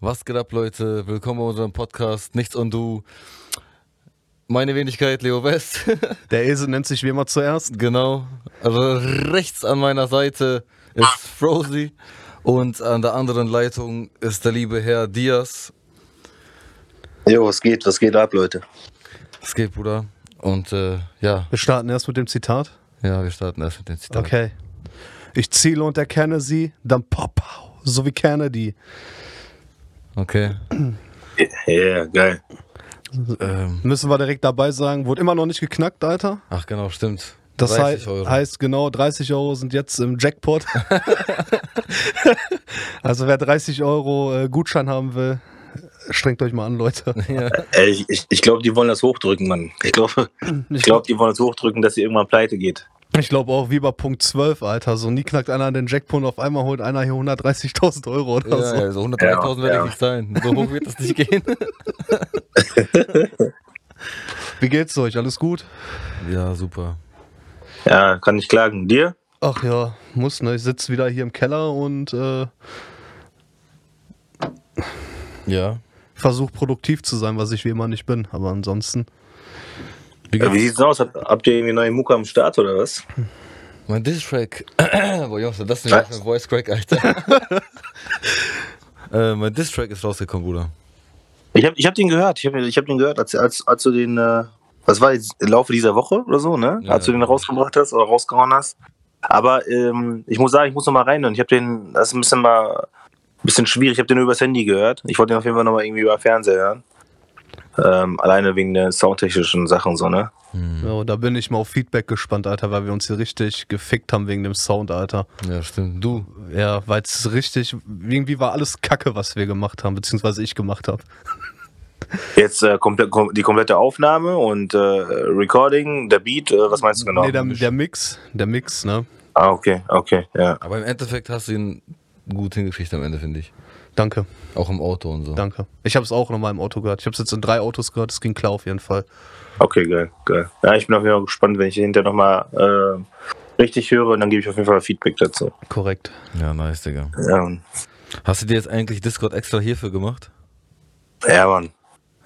Was geht ab, Leute? Willkommen bei unserem Podcast Nichts und Du. Meine Wenigkeit, Leo West. Der Esel nennt sich wie immer zuerst. genau. Also rechts an meiner Seite ist Frozy und an der anderen Leitung ist der liebe Herr Diaz. Jo, was geht, was geht ab, Leute? Es geht, Bruder. Und äh, ja, Wir starten erst mit dem Zitat. ja, wir starten erst mit dem Zitat. Okay. Ich ziele und erkenne sie, dann pop, so wie Kennedy. Okay. Ja, yeah, geil. Ähm, Müssen wir direkt dabei sagen, wurde immer noch nicht geknackt, Alter. ach genau, stimmt. Das 30 hei- Euro. heißt genau, 30 Euro sind jetzt im Jackpot. also wer 30 Euro äh, Gutschein haben will, strengt euch mal an, Leute. Ey, ich ich, ich glaube, die wollen das hochdrücken, Mann. Ich glaube, ich glaub, die wollen das hochdrücken, dass sie irgendwann pleite geht. Ich glaube auch wie bei Punkt 12, Alter. So nie knackt einer den Jackpot, auf einmal holt einer hier 130.000 Euro oder Ja, so. ja, so 103.000 Ja, werde ich ja. nicht sein. So hoch wird das nicht gehen. Wie geht's euch? Alles gut? ja, super. Ja, kann ich klagen. Dir? Ach ja, muss, ne? Ich sitze wieder hier im Keller und äh, Ja. versuche produktiv zu sein, was ich wie immer nicht bin. Aber ansonsten. Wie Wie sieht's aus? Habt, habt ihr irgendwie neue Mucke am Start oder was? Mein Distrack. Boah, Jungs, das ist ein Voice Crack, Alter. äh, mein Distrack ist rausgekommen, Bruder. Ich habe ich hab den gehört. Ich habe ich hab den gehört, als, als, als du den, äh, was war jetzt, im Laufe dieser Woche oder so, ne? Ja, als du den rausgebracht hast oder rausgehauen hast. Aber ähm, ich muss sagen, ich muss noch mal rein und ich habe den, das ist ein bisschen mal, ein bisschen schwierig. Ich habe den nur übers Handy gehört. Ich wollte den auf jeden Fall noch mal irgendwie über Fernseher hören. Ähm, alleine wegen der soundtechnischen Sachen und so, ne? Ja, da bin ich mal auf Feedback gespannt, Alter, weil wir uns hier richtig gefickt haben wegen dem Sound, Alter. Ja, stimmt. Du. Ja, weil es richtig. Irgendwie war alles Kacke, was wir gemacht haben, beziehungsweise ich gemacht habe. Jetzt äh, komplett, kom die komplette Aufnahme und äh, Recording, der Beat, äh, was meinst du genau? Nee, der, der Mix, der Mix, ne? ah, okay, okay, ja. Aber im Endeffekt hast du ihn gut hingekriegt am Ende, finde ich. Danke, Auch im Auto und so. danke. Ich habe es auch nochmal im Auto gehört. Ich habe es jetzt in drei Autos gehört, es ging klar auf jeden Fall. Okay, geil, geil. Ja, ich bin auf jeden Fall gespannt, wenn ich hinterher nochmal äh, richtig höre und dann gebe ich auf jeden Fall Feedback dazu. Korrekt. Ja, nice, Digga. Ja, Mann. Hast du dir jetzt eigentlich Discord extra hierfür gemacht? Ja, Mann.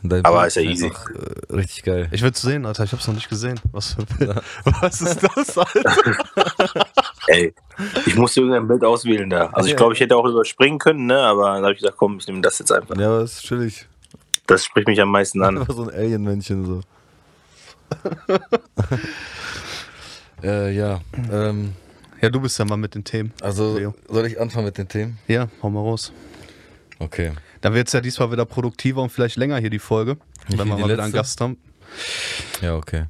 Dein Aber ist ja easy. einfach, Äh, richtig geil. Ich will's sehen, Alter. Ich hab's noch nicht gesehen. Was für Bild. Was ist das, Alter? Ey, ich musste irgendein Bild auswählen da. Also ich glaube, ich hätte auch überspringen können, ne? Aber dann habe ich gesagt, komm, ich nehme das jetzt einfach. Ja, aber ist chillig. Das spricht mich am meisten an. Einfach so ein Alien-Männchen so. äh, ja. Ähm, Ja, du bist ja mal mit den Themen. also, Leo. soll ich anfangen mit den Themen? Ja, hau mal raus. Okay. Dann wird's ja diesmal wieder produktiver und vielleicht länger hier die Folge. Wie wenn wir mal wieder einen? Gast haben. Ja, okay.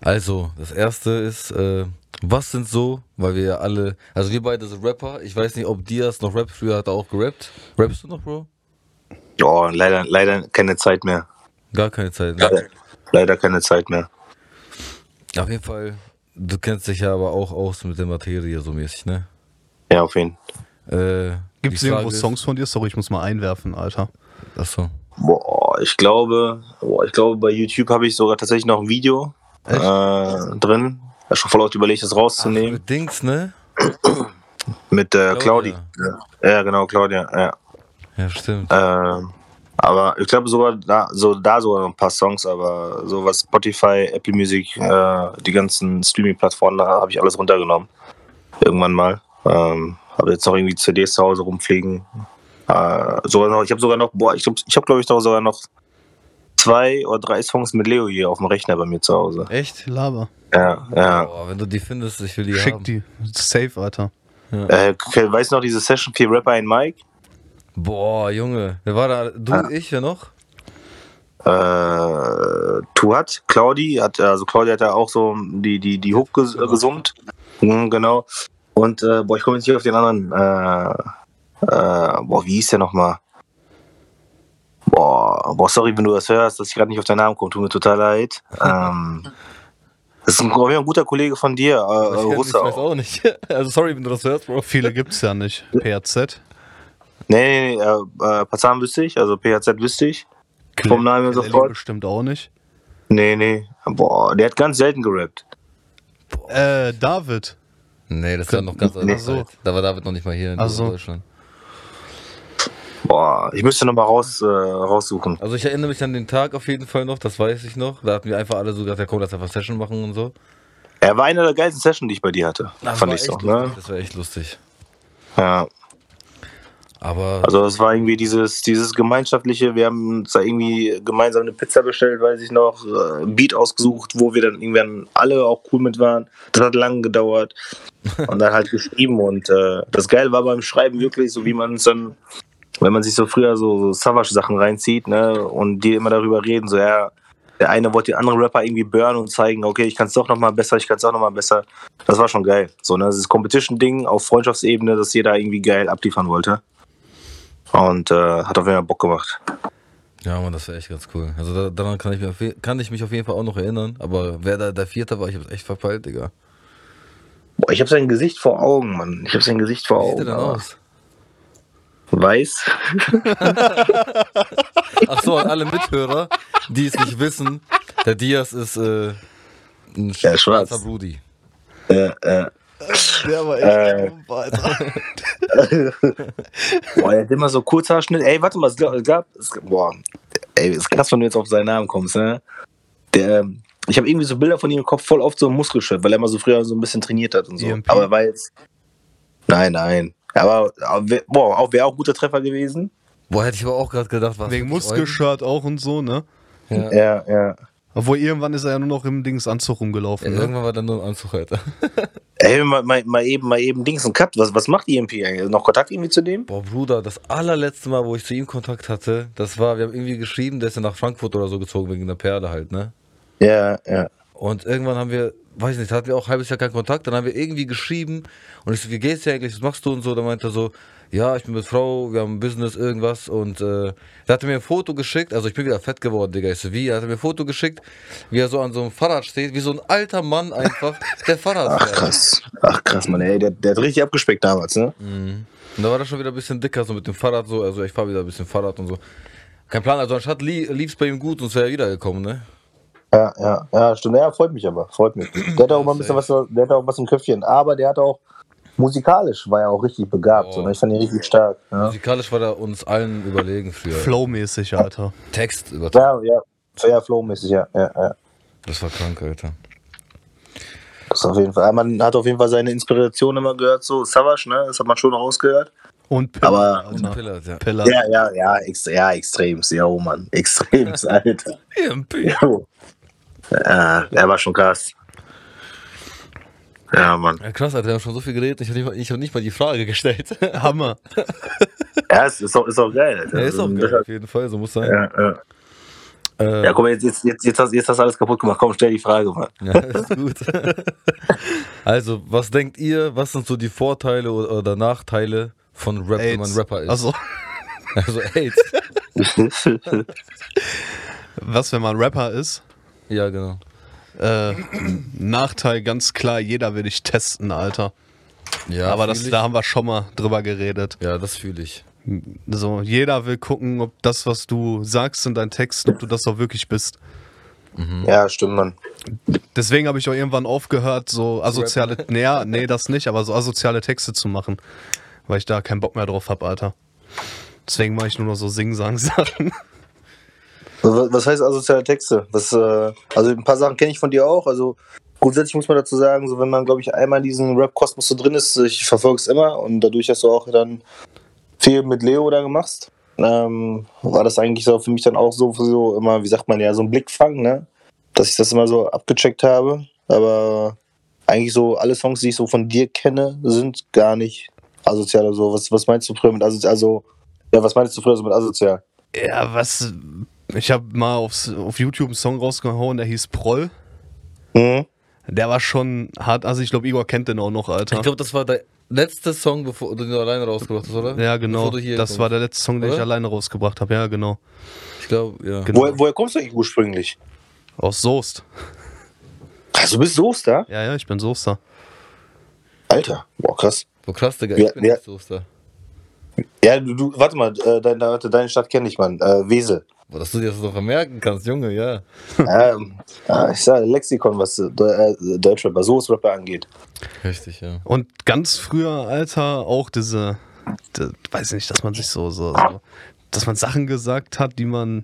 Also, das erste ist, äh, was sind so, weil wir ja alle, also wir beide sind Rapper. Ich weiß nicht, ob Diaz noch rappt. Früher hat er auch gerappt. Rappst du noch, Bro? Oh, leider, leider keine Zeit mehr. Gar keine Zeit. Ne? Leider, leider keine Zeit mehr. Auf jeden Fall, du kennst dich ja aber auch aus mit der Materie so mäßig, ne? Ja, auf jeden Fall. Äh, Die Frage irgendwo Songs von dir? Sorry, ich muss mal einwerfen, Alter. Achso. Boah, ich glaube, boah, ich glaube, bei YouTube habe ich sogar tatsächlich noch ein Video äh, drin. Ich hab schon voll oft überlegt, das rauszunehmen. Mit Dings, ne? mit äh, Claudia. Claudi. Ja. ja, genau, Claudia. Ja. Ja, stimmt. Ähm, aber ich glaube sogar da, so, da sogar noch ein paar Songs, aber so was Spotify, Apple Music, äh, die ganzen Streaming-Plattformen, da habe ich alles runtergenommen. Irgendwann mal. Ähm, habe jetzt noch irgendwie CDs zu Hause rumfliegen. Äh, sogar noch, ich habe sogar noch, boah, ich glaube, ich habe glaube ich doch sogar noch zwei oder drei Songs mit Leo hier auf dem Rechner bei mir zu Hause. Echt? Laber. Ja, ja. Boah, wenn du die findest, ich will die Schick haben. die. Safe, Alter. Äh, okay, weißt du noch diese Session für Rapper in Mike? Boah, Junge. Wer war da? Du, Ah. ich, wer noch? äh, Tuat, Claudi, hat, also Claudia hat ja auch so die, die, die Hook ges äh, gesummt. Mhm, genau. Und äh, boah, ich komme jetzt nicht auf den anderen. Äh, äh, boah, wie hieß der nochmal? Boah, boah, sorry, wenn du das hörst, dass ich gerade nicht auf deinen Namen komme, tut mir total leid. Ähm, das ist ein, ein guter Kollege von dir, äh, Ich, Russe ich weiß auch. nicht. Also sorry, wenn du das hörst, Bro. Viele gibt's ja nicht. PRZ. Nee, nee, nee, äh, äh, Pazan wüsste ich, also PHZ wüsste ich. Vom Namen sofort. bestimmt auch nicht. Nee, nee. Boah, der hat ganz selten gerappt. Äh, David. Nee, das war noch ganz Ach so. Da war David noch nicht mal hier in so. Deutschland. Boah, ich müsste nochmal raus, äh, raussuchen. Also ich erinnere mich an den Tag auf jeden Fall noch, das weiß ich noch. Da hatten wir einfach alle so gesagt, ja komm, lass einfach Session machen und so. Er war einer der geilsten Sessions, die ich bei dir hatte. Das fand ich so, ne? Das war echt lustig. Ja. Aber Also es war irgendwie dieses, dieses gemeinschaftliche, wir haben uns da irgendwie gemeinsam eine Pizza bestellt, weiß ich noch, äh, ein Beat ausgesucht, wo wir dann irgendwann alle auch cool mit waren. Das hat lange gedauert und dann halt geschrieben und äh, das Geile war beim Schreiben wirklich so, wie man es dann, wenn man sich so früher so, so Savage-Sachen reinzieht, ne, und die immer darüber reden, so ja, der eine wollte den anderen Rapper irgendwie burnen und zeigen, okay, ich kann es doch nochmal besser, ich kann es auch nochmal besser. Das war schon geil. So, ne, dieses Competition-Ding auf Freundschaftsebene, dass jeder irgendwie geil abliefern wollte. Und äh, hat auf jeden Fall Bock gemacht. ja, man, das war echt ganz cool. Also da, daran kann ich, mich kann ich mich auf jeden Fall auch noch erinnern. Aber wer da der Vierte war, ich hab's echt verpeilt, Digga. Boah, ich habe sein Gesicht vor Augen, Mann. Ich habe sein Gesicht vor Wie sieht Augen. der denn aber aus? Weiß. Ach so, an alle Mithörer, die es nicht wissen, der Diaz ist äh, ein Ja, schwarz. schwarzer Brudi. äh, äh. Der war Äh. echt dumm, Alter. Boah, er hat immer so Kurzhaarschnitt. Ey, warte mal, es gab, es gab boah, ey, ist krass, wenn du jetzt auf seinen Namen kommst, ne? Der, ich habe irgendwie so Bilder von ihm im Kopf voll oft so ein Muskelshirt, weil er mal so früher so ein bisschen trainiert hat und so. EMP? Aber er war jetzt. Nein, nein. Aber, aber wär- boah, auch wäre auch ein guter Treffer gewesen. Boah, hätte ich aber auch gerade gedacht, was. Wegen? Muskelshirt auch und so, ne? Ja. Ja, ja. Obwohl irgendwann ist er ja nur noch im Dings Anzug Ja, rumgelaufen. Ne? irgendwann war dann nur im Anzug, Alter. Ey, mal, mal, mal eben, mal eben Dings und Cut. Was, was macht EMP eigentlich? Noch Kontakt irgendwie zu dem? Boah, Bruder, das allerletzte Mal, wo ich zu ihm Kontakt hatte, das war, wir haben irgendwie geschrieben, der ist ja nach Frankfurt oder so gezogen, wegen der Perle halt, ne? Ja, ja. Und irgendwann haben wir, weiß nicht, hatten wir auch ein halbes Jahr keinen Kontakt, dann haben wir irgendwie geschrieben und ich so, wie geht's dir eigentlich, was machst du und so, dann meinte er so, ja, ich bin mit Frau, wir haben ein Business, irgendwas und äh, der hatte mir ein Foto geschickt, also ich bin wieder fett geworden, Digga, ich so, wie, er hatte mir ein Foto geschickt, wie er so an so einem Fahrrad steht, wie so ein alter Mann einfach, der Fahrrad Ach krass. Ach krass, Mann, ey, der, der hat richtig abgespeckt damals, ne? Mhm. Und da war das schon wieder ein bisschen dicker, so mit dem Fahrrad so, also ich fahre wieder ein bisschen Fahrrad und so. Kein Plan, also anstatt li lief's bei ihm gut und wäre er wiedergekommen, ne? Ja, ja, ja, stimmt. Ja, freut mich aber, freut mich. Der hat auch mal ein bisschen was, der hat auch was im Köpfchen. Aber der hat auch, musikalisch war er auch richtig begabt. Oh. So? Ich fand ihn richtig stark. Ja, Musikalisch war er uns allen überlegen früher. Flowmäßig, Alter. Text übertragen. ja, ja. Fair Flow-mäßig, ja, ja, ja. Das war krank, Alter. Das auf jeden Fall. Ja, Man hat auf jeden Fall seine Inspiration immer gehört, so Savage, ne? Das hat man schon rausgehört. Und Piller, Aber- Und. Pillard, ja. Piller. Ja, ja, ja, ex ja, extremst, ja, oh Mann. Extremst, Alter. Jo. Ja, er war schon krass. Ja, Mann. Ja, krass, Alter, wir haben schon so viel geredet, ich habe nicht, mal- ich hab nicht mal die Frage gestellt. Hammer. Ja, es ist auch, ist auch geil, Alter. Ja, ist auch geil, auf jeden Fall, so muss sein. Ja, ja. Äh, ja, guck mal, jetzt, jetzt, jetzt, jetzt, hast, jetzt hast du alles kaputt gemacht. Komm, stell die Frage, Mann. Ja, ist gut. also, was denkt ihr, was sind so die Vorteile oder, Nachteile von Rap, wenn man AIDS. Rapper ist? Also, Also AIDS. was, wenn man Rapper ist? Ja, genau. Äh, Nachteil ganz klar, jeder will dich testen, Alter. Ja, Aber das, ich. da haben wir schon mal drüber geredet. Ja, das fühle ich. So, jeder will gucken, ob das, was du sagst in deinen Texten, ob du das auch wirklich bist. ja, stimmt, Mann. Deswegen habe ich auch irgendwann aufgehört, so asoziale, nee, nee, das nicht, aber so asoziale Texte zu machen, weil ich da keinen Bock mehr drauf habe, Alter. Deswegen mache ich nur noch so Sing-Sang-Sachen. Was was heißt asoziale Texte? Das, äh, also ein paar Sachen kenne ich von dir auch. Also grundsätzlich muss man dazu sagen, so wenn man, glaube ich, einmal in diesem Rap-Kosmos so drin ist, ich verfolge es immer und dadurch, dass du auch dann viel mit Leo da machst, ähm, war das eigentlich so für mich dann auch so, so immer, wie sagt man ja, so ein Blickfang, ne? Dass ich das immer so abgecheckt habe. Aber eigentlich so alle Songs, die ich so von dir kenne, sind gar nicht asozial oder so. Was, was meinst du früher mit asozial? Also, ja, was meinst du früher so mit asozial? Ja, was. Ich habe mal aufs, auf YouTube einen Song rausgehauen, der hieß Proll. Mhm. Der war schon hart, also ich glaube, Igor kennt den auch noch, Alter. Ich glaube, das war der letzte Song, bevor du den alleine rausgebracht hast, oder? ja, genau. Das kommst. war der letzte Song, den ich Oder? alleine rausgebracht habe. Ja, genau. Ich glaube, ja. Genau. Woher, woher kommst du eigentlich ursprünglich? Aus Soest. Also, du bist Soester? Ja, ja, ich bin Soester. Alter, boah, krass. So krass, Digga. Ja, Ich bin ja. nicht so da. Ja, du, du warte mal, äh, dein, warte, deine Stadt kenne ich, Mann. Äh, Wesel. Boah, dass du dir das noch vermerken kannst, Junge, ja. ähm, ich sage Lexikon, was äh, äh, Deutschrapper, Soest-Rapper angeht. Richtig, ja. Und ganz früher, Alter, auch diese d- weiß nicht, dass man sich so, so, so, dass man Sachen gesagt hat, die man,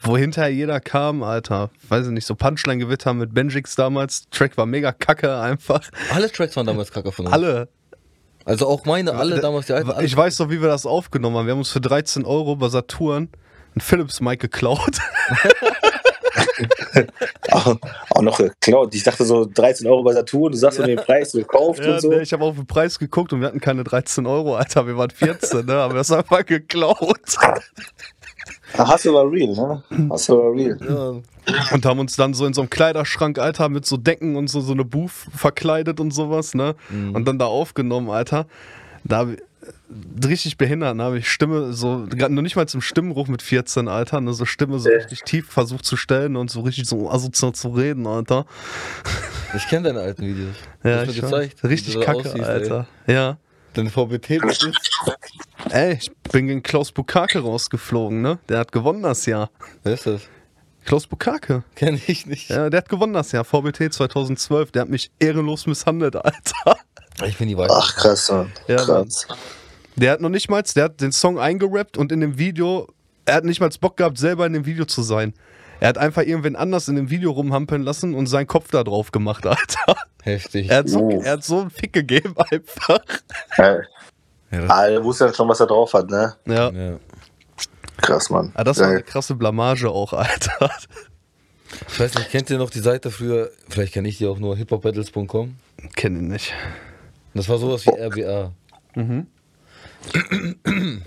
wo hinterher jeder kam, Alter. Weiß ich nicht, so Punchline-Gewitter mit Benjix damals. Track war mega kacke einfach. Alle Tracks waren damals kacke von uns. Alle. Also auch meine, alle damals, die alten. Ich weiß noch, wie wir das aufgenommen haben. Wir haben uns für 13 Euro bei Saturn ein Philips-Mic geklaut. Auch, auch noch geklaut. Ich dachte so 13 Euro bei Saturn, du sagst so den Preis gekauft Ja, und so. nee, ich habe auf den Preis geguckt und wir hatten keine 13 Euro, Alter. Wir waren 14, ne? Aber das einfach geklaut. Du war real, ne? Hast du war real. Ja. Und haben uns dann so in so einem Kleiderschrank, Alter, mit so Decken und so, so eine Booth verkleidet und sowas, ne? Und dann da aufgenommen, Alter. Da richtig behindert, ne? Habe ich Stimme so, gerade noch nicht mal zum Stimmenbruch mit 14, Alter, ne? So Stimme so Ja. richtig tief versucht zu stellen und so richtig so asozial zu reden, Alter. Ich kenne deine alten Videos. Ja, ich gezeigt, Richtig kacke, aussiehst, ey. Alter. Ja. Deine VBT ist. Ey, ich bin gegen Klaus Bukake rausgeflogen, ne? Der hat gewonnen das Jahr. Wer ist das? Klaus Bukake. Kenn ich nicht. Ja, der hat gewonnen das Jahr. VBT 2012. Der hat mich ehrenlos misshandelt, Alter. Ich bin die Weiß. Ach, krass, Mann. Ja, krass. Der hat noch nicht mal, der hat den Song eingerappt und in dem Video, er hat nicht mal Bock gehabt, selber in dem Video zu sein. Er hat einfach irgendwen anders in dem Video rumhampeln lassen und seinen Kopf da drauf gemacht, Alter. Heftig. Er hat so, Oh. er hat so einen Fick gegeben, einfach. Ja. Ja, Ah, er wusste dann schon, was er drauf hat, ne? Ja. ja. Krass, Mann. Ah, das war eine krasse Blamage auch, Alter. Ich weiß nicht, kennt ihr noch die Seite früher? Vielleicht kenne ich die auch nur, hiphopbattles.com. Kenn ihn nicht. Das war sowas wie RBA.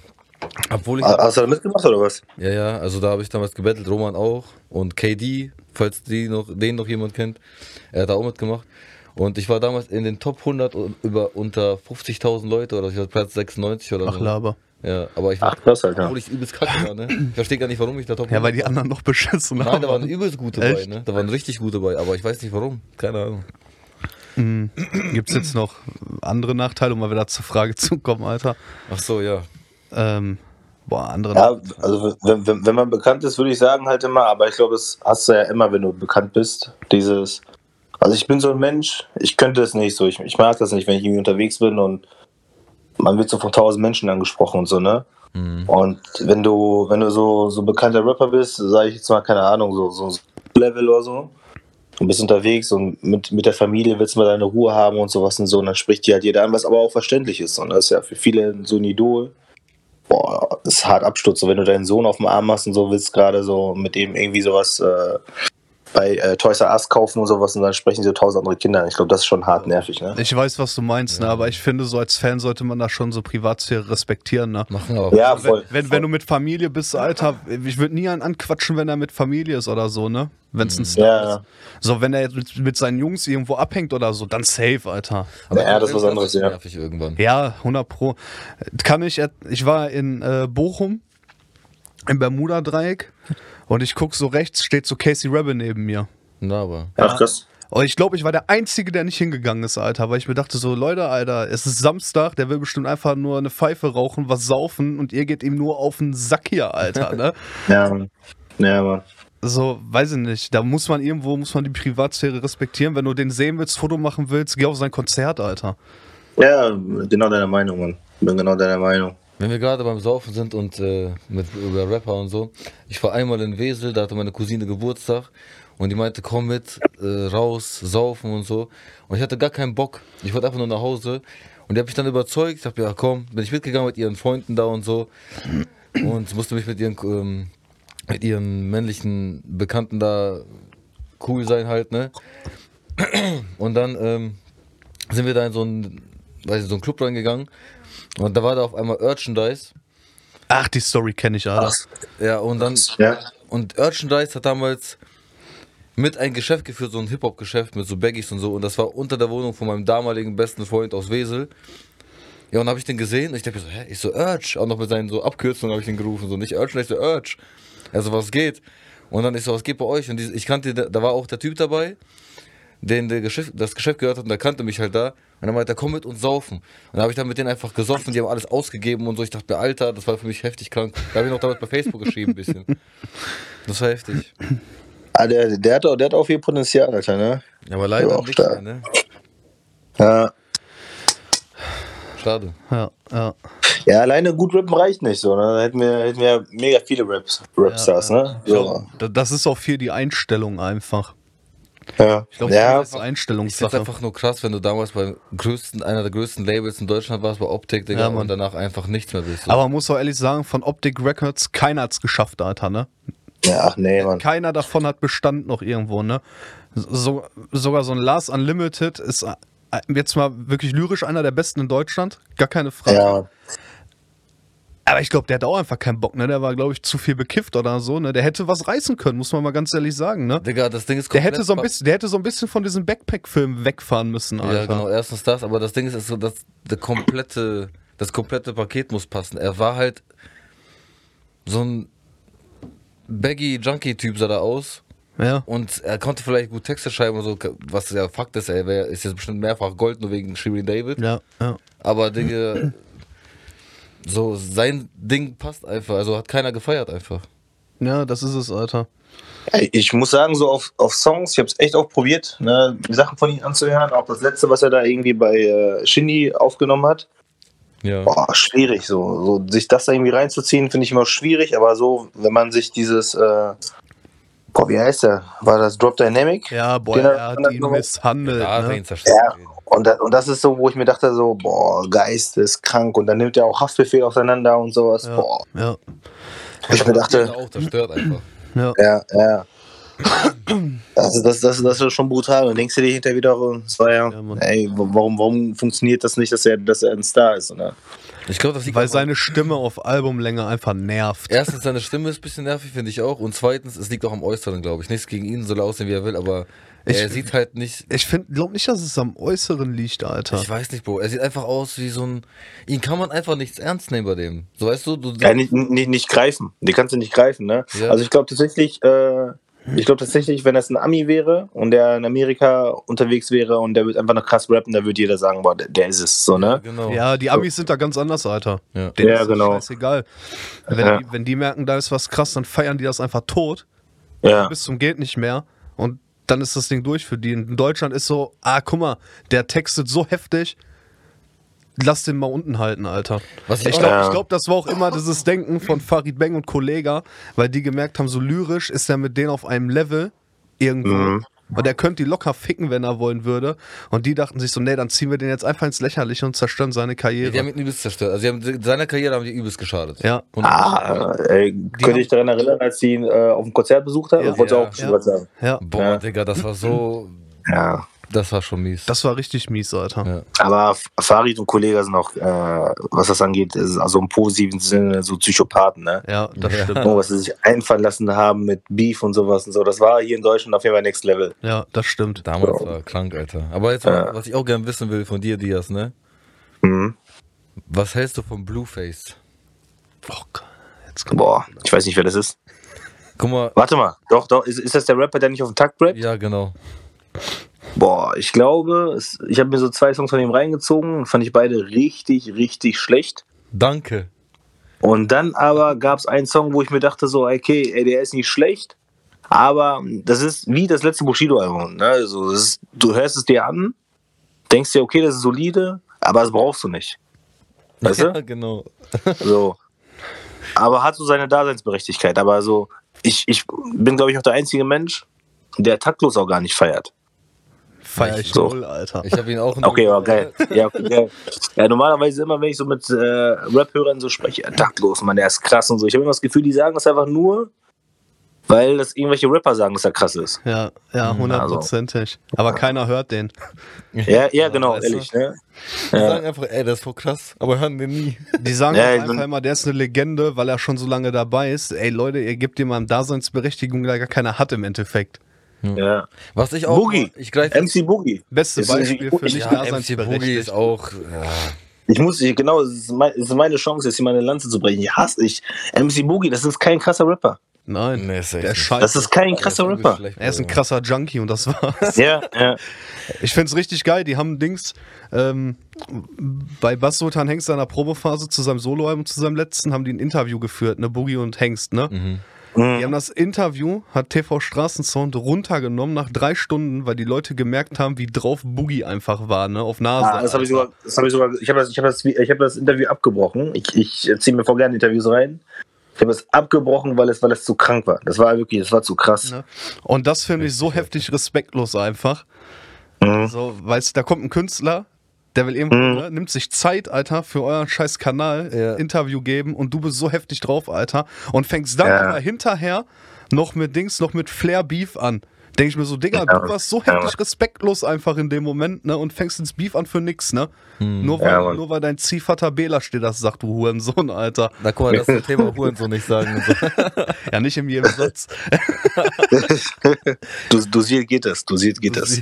Obwohl ich. Hast du da mitgemacht oder was? Ja, ja, also da habe ich damals gebettelt, Roman auch und KD, falls die noch, den noch jemand kennt. Er hat da auch mitgemacht. Und ich war damals in den Top 100 und über unter 50.000 Leute oder ich war Platz 96 oder Ach, so. Laber. Ja, aber ich war, Ach, krass, Alter. obwohl ich übelst kacke war, ne? Ich verstehe gar nicht, warum ich da Top 100 Ja, weil die anderen noch beschissen Nein, da waren haben. übelst gute bei, Echt? ne? Da waren richtig gute bei, aber ich weiß nicht warum. Keine Ahnung. Gibt es jetzt noch andere Nachteile, um mal wieder zur Frage zu kommen, Alter? Ach so, ja. Ähm, boah, andere Ja, also wenn, wenn, wenn man bekannt ist, würde ich sagen halt immer, aber ich glaube, das hast du ja immer, wenn du bekannt bist. Dieses, also ich bin so ein Mensch, ich könnte es nicht so, ich, ich mag das nicht, wenn ich irgendwie unterwegs bin und man wird so von tausend Menschen angesprochen und so, ne? Und wenn du, wenn du so, so bekannter Rapper bist, sage ich jetzt mal, keine Ahnung, so, so ein Level oder so, und bist unterwegs und mit, mit der Familie willst du mal deine Ruhe haben und sowas und so, und dann spricht dir halt jeder an, was aber auch verständlich ist. Und das ist ja für viele so ein Idol. Boah, ist hart Absturz. So, wenn du deinen Sohn auf dem Arm hast und so, willst gerade so mit dem irgendwie sowas äh, bei äh, Toys R Us kaufen und sowas und dann sprechen so tausend andere Kinder. Ich glaube, das ist schon hart nervig, ne? Ich weiß, was du meinst, ne? aber ich finde, so als Fan sollte man da schon so Privatsphäre respektieren. Ne? Machen aber. Ja, Wenn, voll. wenn, wenn du mit Familie bist, Alter, ich würde nie einen anquatschen, wenn er mit Familie ist oder so, ne? Wenn es ein Star Ja, ist. So, wenn er jetzt mit, mit seinen Jungs irgendwo abhängt oder so, dann safe, Alter. aber Ja, das ist was anderes, ja. nervig irgendwann. Ja, 100 Pro. Kann ich, ich war in äh, Bochum, im Bermuda-Dreieck, und ich guck so rechts, steht so Casey Rebel neben mir. Na, aber. Ach, krass. Und ich glaube, ich war der Einzige, der nicht hingegangen ist, Alter, weil ich mir dachte so, Leute, Alter, es ist Samstag, der will bestimmt einfach nur eine Pfeife rauchen, was saufen und ihr geht ihm nur auf den Sack hier, Alter, ne? Ja. Ja, Mann. So, weiß ich nicht, da muss man irgendwo, muss man die Privatsphäre respektieren. Wenn du den sehen willst, Foto machen willst, geh auf sein Konzert, Alter. Ja, genau deiner Meinung, Mann. Bin genau deiner Meinung. Wenn wir gerade beim Saufen sind und äh, mit über Rapper und so, ich war einmal in Wesel, da hatte meine Cousine Geburtstag und die meinte, komm mit, äh, raus, saufen und so. Und ich hatte gar keinen Bock. Ich wollte einfach nur nach Hause. Und die hat mich dann überzeugt. Ich dachte, ja komm, bin ich mitgegangen mit ihren Freunden da und so. Und musste mich mit ihren, ähm, mit ihren männlichen Bekannten da cool sein halt, ne? Und dann ähm, sind wir da in so einen, weiß ich, so einen Club reingegangen. Und da war da auf einmal Merchandise. Ach, die Story kenne ich, Alter. Ja, und dann. Ja. Und Merchandise hat damals mit ein Geschäft geführt, so ein Hip-Hop-Geschäft mit so Baggies und so. Und das war unter der Wohnung von meinem damaligen besten Freund aus Wesel. Ja, und habe ich den gesehen und ich dachte mir so, hä, ich so, Urge. Auch noch mit seinen so Abkürzungen habe ich den gerufen. So, nicht Urge, ich so, Urge. Also, was geht? Und dann ist so, was geht bei euch? Und die, ich kannte, da war auch der Typ dabei, den der Geschäft, das Geschäft gehört hat und der kannte mich halt da. Und dann meinte er, komm mit uns saufen. Und dann habe ich dann mit denen einfach gesoffen, die haben alles ausgegeben und so. Ich dachte mir, Alter, das war für mich heftig krank. Da habe ich noch damals bei Facebook geschrieben ein bisschen. Das war heftig. Ah, der, der, hat, auch- der hat auch viel Potenzial, Alter, ne? Ja, aber leider Ja, auch nicht stark. mehr, ne? Ja. Schade. Ja, ja. Ja, alleine gut rappen reicht nicht so. Ne? Da hätten wir, hätten wir mega viele Raps, Rapstars, ne? So. Da- Das ist auch viel die Einstellung einfach. Ja. Ich glaube, ja. das ist Ich finde Einstellungssache. einfach nur krass, wenn du damals beim größten, einer der größten Labels in Deutschland warst, bei Optik, Digga, Ja, und danach einfach nichts mehr bist. So. Aber man muss auch ehrlich sagen, von Optic Records, keiner hat's geschafft, Alter, ne? ja, ach nee, Mann. Keiner davon hat Bestand noch irgendwo, ne? So, sogar so ein Lars Unlimited ist äh, jetzt mal wirklich lyrisch einer der besten in Deutschland, gar keine Frage. Ja. Aber ich glaube, der hat auch einfach keinen Bock, ne? Der war, glaube ich, zu viel bekifft oder so, ne? Der hätte was reißen können, muss man mal ganz ehrlich sagen, ne? Digga, das Ding ist Der hätte komplett so ein bisschen, der hätte so ein bisschen von diesem Backpack-Film wegfahren müssen, Alter. Ja, genau, erstens das, aber das Ding ist, ist so, dass der komplette, das komplette Paket muss passen. Er war halt so ein Baggy-Junkie-Typ sah da aus Ja. und er konnte vielleicht gut Texte schreiben oder so, was ja Fakt ist, er ist jetzt bestimmt mehrfach Gold, nur wegen Shirin David. Ja, ja. Aber Digga, so sein Ding passt einfach, also hat keiner gefeiert einfach. Ja, das ist es, Alter. Ich muss sagen, so auf, auf Songs, ich habe es echt auch probiert, ne, die Sachen von ihm anzuhören. Auch das letzte, was er da irgendwie bei äh, Shindy aufgenommen hat. Ja. Boah, schwierig. So, so sich das da irgendwie reinzuziehen, finde ich immer schwierig. Aber so, wenn man sich dieses, äh, boah, wie heißt der? War das Drop Dynamic? Ja, boah, Den er hat ihn misshandelt, er ne? Ja. Und, da, und das ist so, wo ich mir dachte, so, boah, geisteskrank. Und dann nimmt er auch Haftbefehl auseinander und sowas. Ja, Boah. ja, Ich mir dachte, auch zerstört einfach. ja. ja, ja. Also das, das, das ist schon brutal. Und denkst du dir hinterher wieder, so, ja, Ja, Mann. ey, warum, warum funktioniert das nicht, dass er, dass er ein Star ist? Oder? Ich glaube, das liegt Weil seine Stimme auf Albumlänge einfach nervt. Erstens, seine Stimme ist ein bisschen nervig, finde ich auch. Und zweitens, es liegt auch am Äußeren, glaube ich. Nichts gegen ihn, soll er aussehen, wie er will, aber Ich- er sieht halt nicht. Ich finde, glaub nicht, dass es am Äußeren liegt, Alter. Ich weiß nicht, Bro. Er sieht einfach aus wie so ein. Ihn kann man einfach nichts ernst nehmen bei dem. So weißt du, du. Ja, nicht, nicht, nicht greifen. Die kannst du nicht greifen, ne? Ja. Also ich glaube tatsächlich, äh, ich glaube tatsächlich, wenn das ein Ami wäre und der in Amerika unterwegs wäre und der wird einfach noch krass rappen, da würde jeder sagen, boah, der, der ist es, so, ne? Genau. Ja, die Amis sind da ganz anders, Alter. Ja. Denen Ja, ist genau. Scheißegal. Wenn, Ja. die, wenn die merken, da ist was krass, dann feiern die das einfach tot. Ja. Bis zum geht nicht mehr. Und dann ist das Ding durch für die. In Deutschland ist so, ah, guck mal, der textet so heftig. Lass den mal unten halten, Alter. Was ich glaube, Ja. ich glaub, das war auch immer dieses Denken von Farid Bang und Kollega, weil die gemerkt haben, so lyrisch ist er mit denen auf einem Level irgendwo. Mhm. Und er könnte die locker ficken, wenn er wollen würde. Und die dachten sich so, nee, dann ziehen wir den jetzt einfach ins Lächerliche und zerstören seine Karriere. Die haben ihn übelst zerstört. Also, die haben, seiner Karriere haben die übelst geschadet. Ja. Und Ah, ey, könnte ich daran erinnern, als sie ihn äh, auf dem Konzert besucht haben? Ja. das wollte ich Ja. auch schon Ja. was sagen. ja, Boah, Ja. Digga, das war so. Ja. Das war schon mies. das war richtig mies, Alter. Ja. Aber Farid und Kollege sind auch, äh, was das angeht, ist also im positiven Sinne so Psychopathen, ne? Ja, das Ja. stimmt. Oh, was sie sich einfallen lassen haben mit Beef und sowas und so. Das war hier in Deutschland auf jeden Fall Next Level. Ja, das stimmt. Damals war krank, Alter. Aber jetzt, mal, was ich auch gerne wissen will von dir, Diaz, ne? Mhm. Was hältst du von Blueface? Oh, Gott, jetzt kommt Boah, ich weiß nicht, wer das ist. Guck mal. Warte mal, doch, doch, ist, ist das der Rapper, der nicht auf den Takt rappt? Ja, genau. Boah, ich glaube, es, ich habe mir so zwei Songs von ihm reingezogen, fand ich beide richtig, richtig schlecht. Danke. Und dann aber gab es einen Song, wo ich mir dachte, so, okay, ey, der ist nicht schlecht, aber das ist wie das letzte Bushido-Album. Ne? Also, ist, du hörst es dir an, denkst dir, okay, das ist solide, aber das brauchst du nicht. Weißt Ja, du? genau. So. Aber hat so seine Daseinsberechtigkeit. Aber so, ich, ich bin, glaube ich, auch der einzige Mensch, der taktlos auch gar nicht feiert. Feier ich So. null, Alter. Ich habe ihn auch. Okay, ja, geil. Ja, okay, geil. Ja, normalerweise immer, wenn ich so mit äh, Rap-Hörern so spreche, taktlos, Mann, der ist krass und so. Ich habe immer das Gefühl, die sagen das einfach nur, weil das irgendwelche Rapper sagen, dass er krass ist. Ja, ja, hundertprozentig. Aber keiner hört den. Ja, ja, genau, weißt du? ehrlich, ne? Die Ja. sagen einfach, ey, das ist voll krass, aber hören den nie. Die sagen Ja, einfach bin- immer, der ist eine Legende, weil er schon so lange dabei ist. Ey, Leute, ihr gebt jemandem Daseinsberechtigung, der gar keiner hat im Endeffekt. Ja. Was ich auch. Boogie. Ich greife. MC Boogie. Beste Beispiel für ich- nicht Ja, MC Boogie ist auch. Ja. Ich muss, ich, genau, es ist, mein, ist meine Chance, jetzt hier meine Lanze zu brechen. Ich hasse ich. MC Boogie, das ist kein krasser Rapper. Nein, Nee, ist der scheiße. Das ist kein krasser Rapper. er ist ein krasser Junkie und das war's. Ja, ja. Ich find's richtig geil. Die haben Dings ähm, bei Bass Sultan Hengst seiner Probephase zu seinem Soloalbum, zu seinem letzten, haben die ein Interview geführt, ne, Boogie und Hengst, ne? Mhm. Mhm. Die haben das Interview, hat TV Straßensound runtergenommen nach drei Stunden, weil die Leute gemerkt haben, wie drauf Boogie einfach war, ne? Auf Nase. Ah, das habe ich sogar, das habe ich sogar, ich habe das, ich habe das, ich habe das Interview abgebrochen. Ich, ich ziehe mir vor gerne Interviews rein. Ich habe es abgebrochen, weil es, weil es zu krank war. Das war wirklich, das war zu krass. Ne? Und das finde ich so heftig respektlos einfach. Mhm. So, weißt da kommt ein Künstler, der will irgendwo, Mhm. ne, nimmt sich Zeit, Alter, für euren scheiß Kanal, Ja. Interview geben und du bist so heftig drauf, Alter. Und fängst dann Ja. aber hinterher noch mit Dings, noch mit Flair Beef an. Denke ich mir so, Digga, Ja. du warst so Ja. heftig respektlos einfach in dem Moment, ne? Und fängst ins Beef an für nix, ne? Nur, weil, nur weil dein Ziehvater Bela steht, das sagt, du Hurensohn, Alter. Na guck mal, das ist das Thema Hurensohn nicht sagen so. Ja, nicht in jedem Satz. Du, dosiert geht das, dosiert geht das.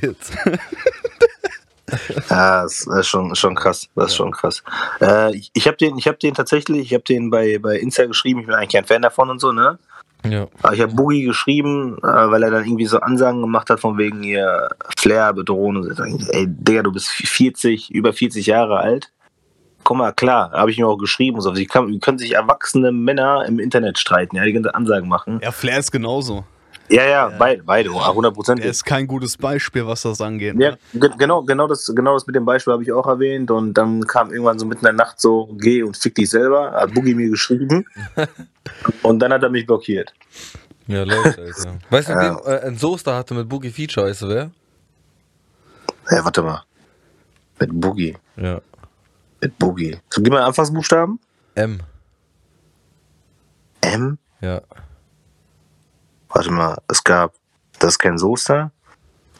Ja, das ist schon, schon krass. Das ist schon krass. Äh, ich habe den, ich hab den tatsächlich, ich habe den bei, bei Insta geschrieben, ich bin eigentlich kein Fan davon und so, ne? Ja. Aber ich habe Boogie geschrieben, äh, weil er dann irgendwie so Ansagen gemacht hat, von wegen hier Flair bedrohen und so. Ey, Digga, du bist 40, über 40 Jahre alt. Komm mal, klar, habe ich ihm auch geschrieben. So. Sie können sich erwachsene Männer im Internet streiten, ja, die ganze Ansagen machen. Ja, Flair ist genauso. Ja, ja, beide, beide, 100 Prozent. Der ist kein gutes Beispiel, was das angeht. Ja, Ne? ge- genau, genau das, genau das mit dem Beispiel habe ich auch erwähnt und dann kam irgendwann so mitten in der Nacht so, geh und fick dich selber, hat Boogie mir geschrieben und dann hat er mich blockiert. Ja, läuft, Alter. Weißt du, Ja. wen äh, ein Soester hatte mit Boogie Feature, weißt du wer? Hey, warte mal. Mit Boogie, Ja. mit Boogie. So, gib mal Anfangsbuchstaben. M. M. Ja. Warte mal, es gab, das ist kein Soester.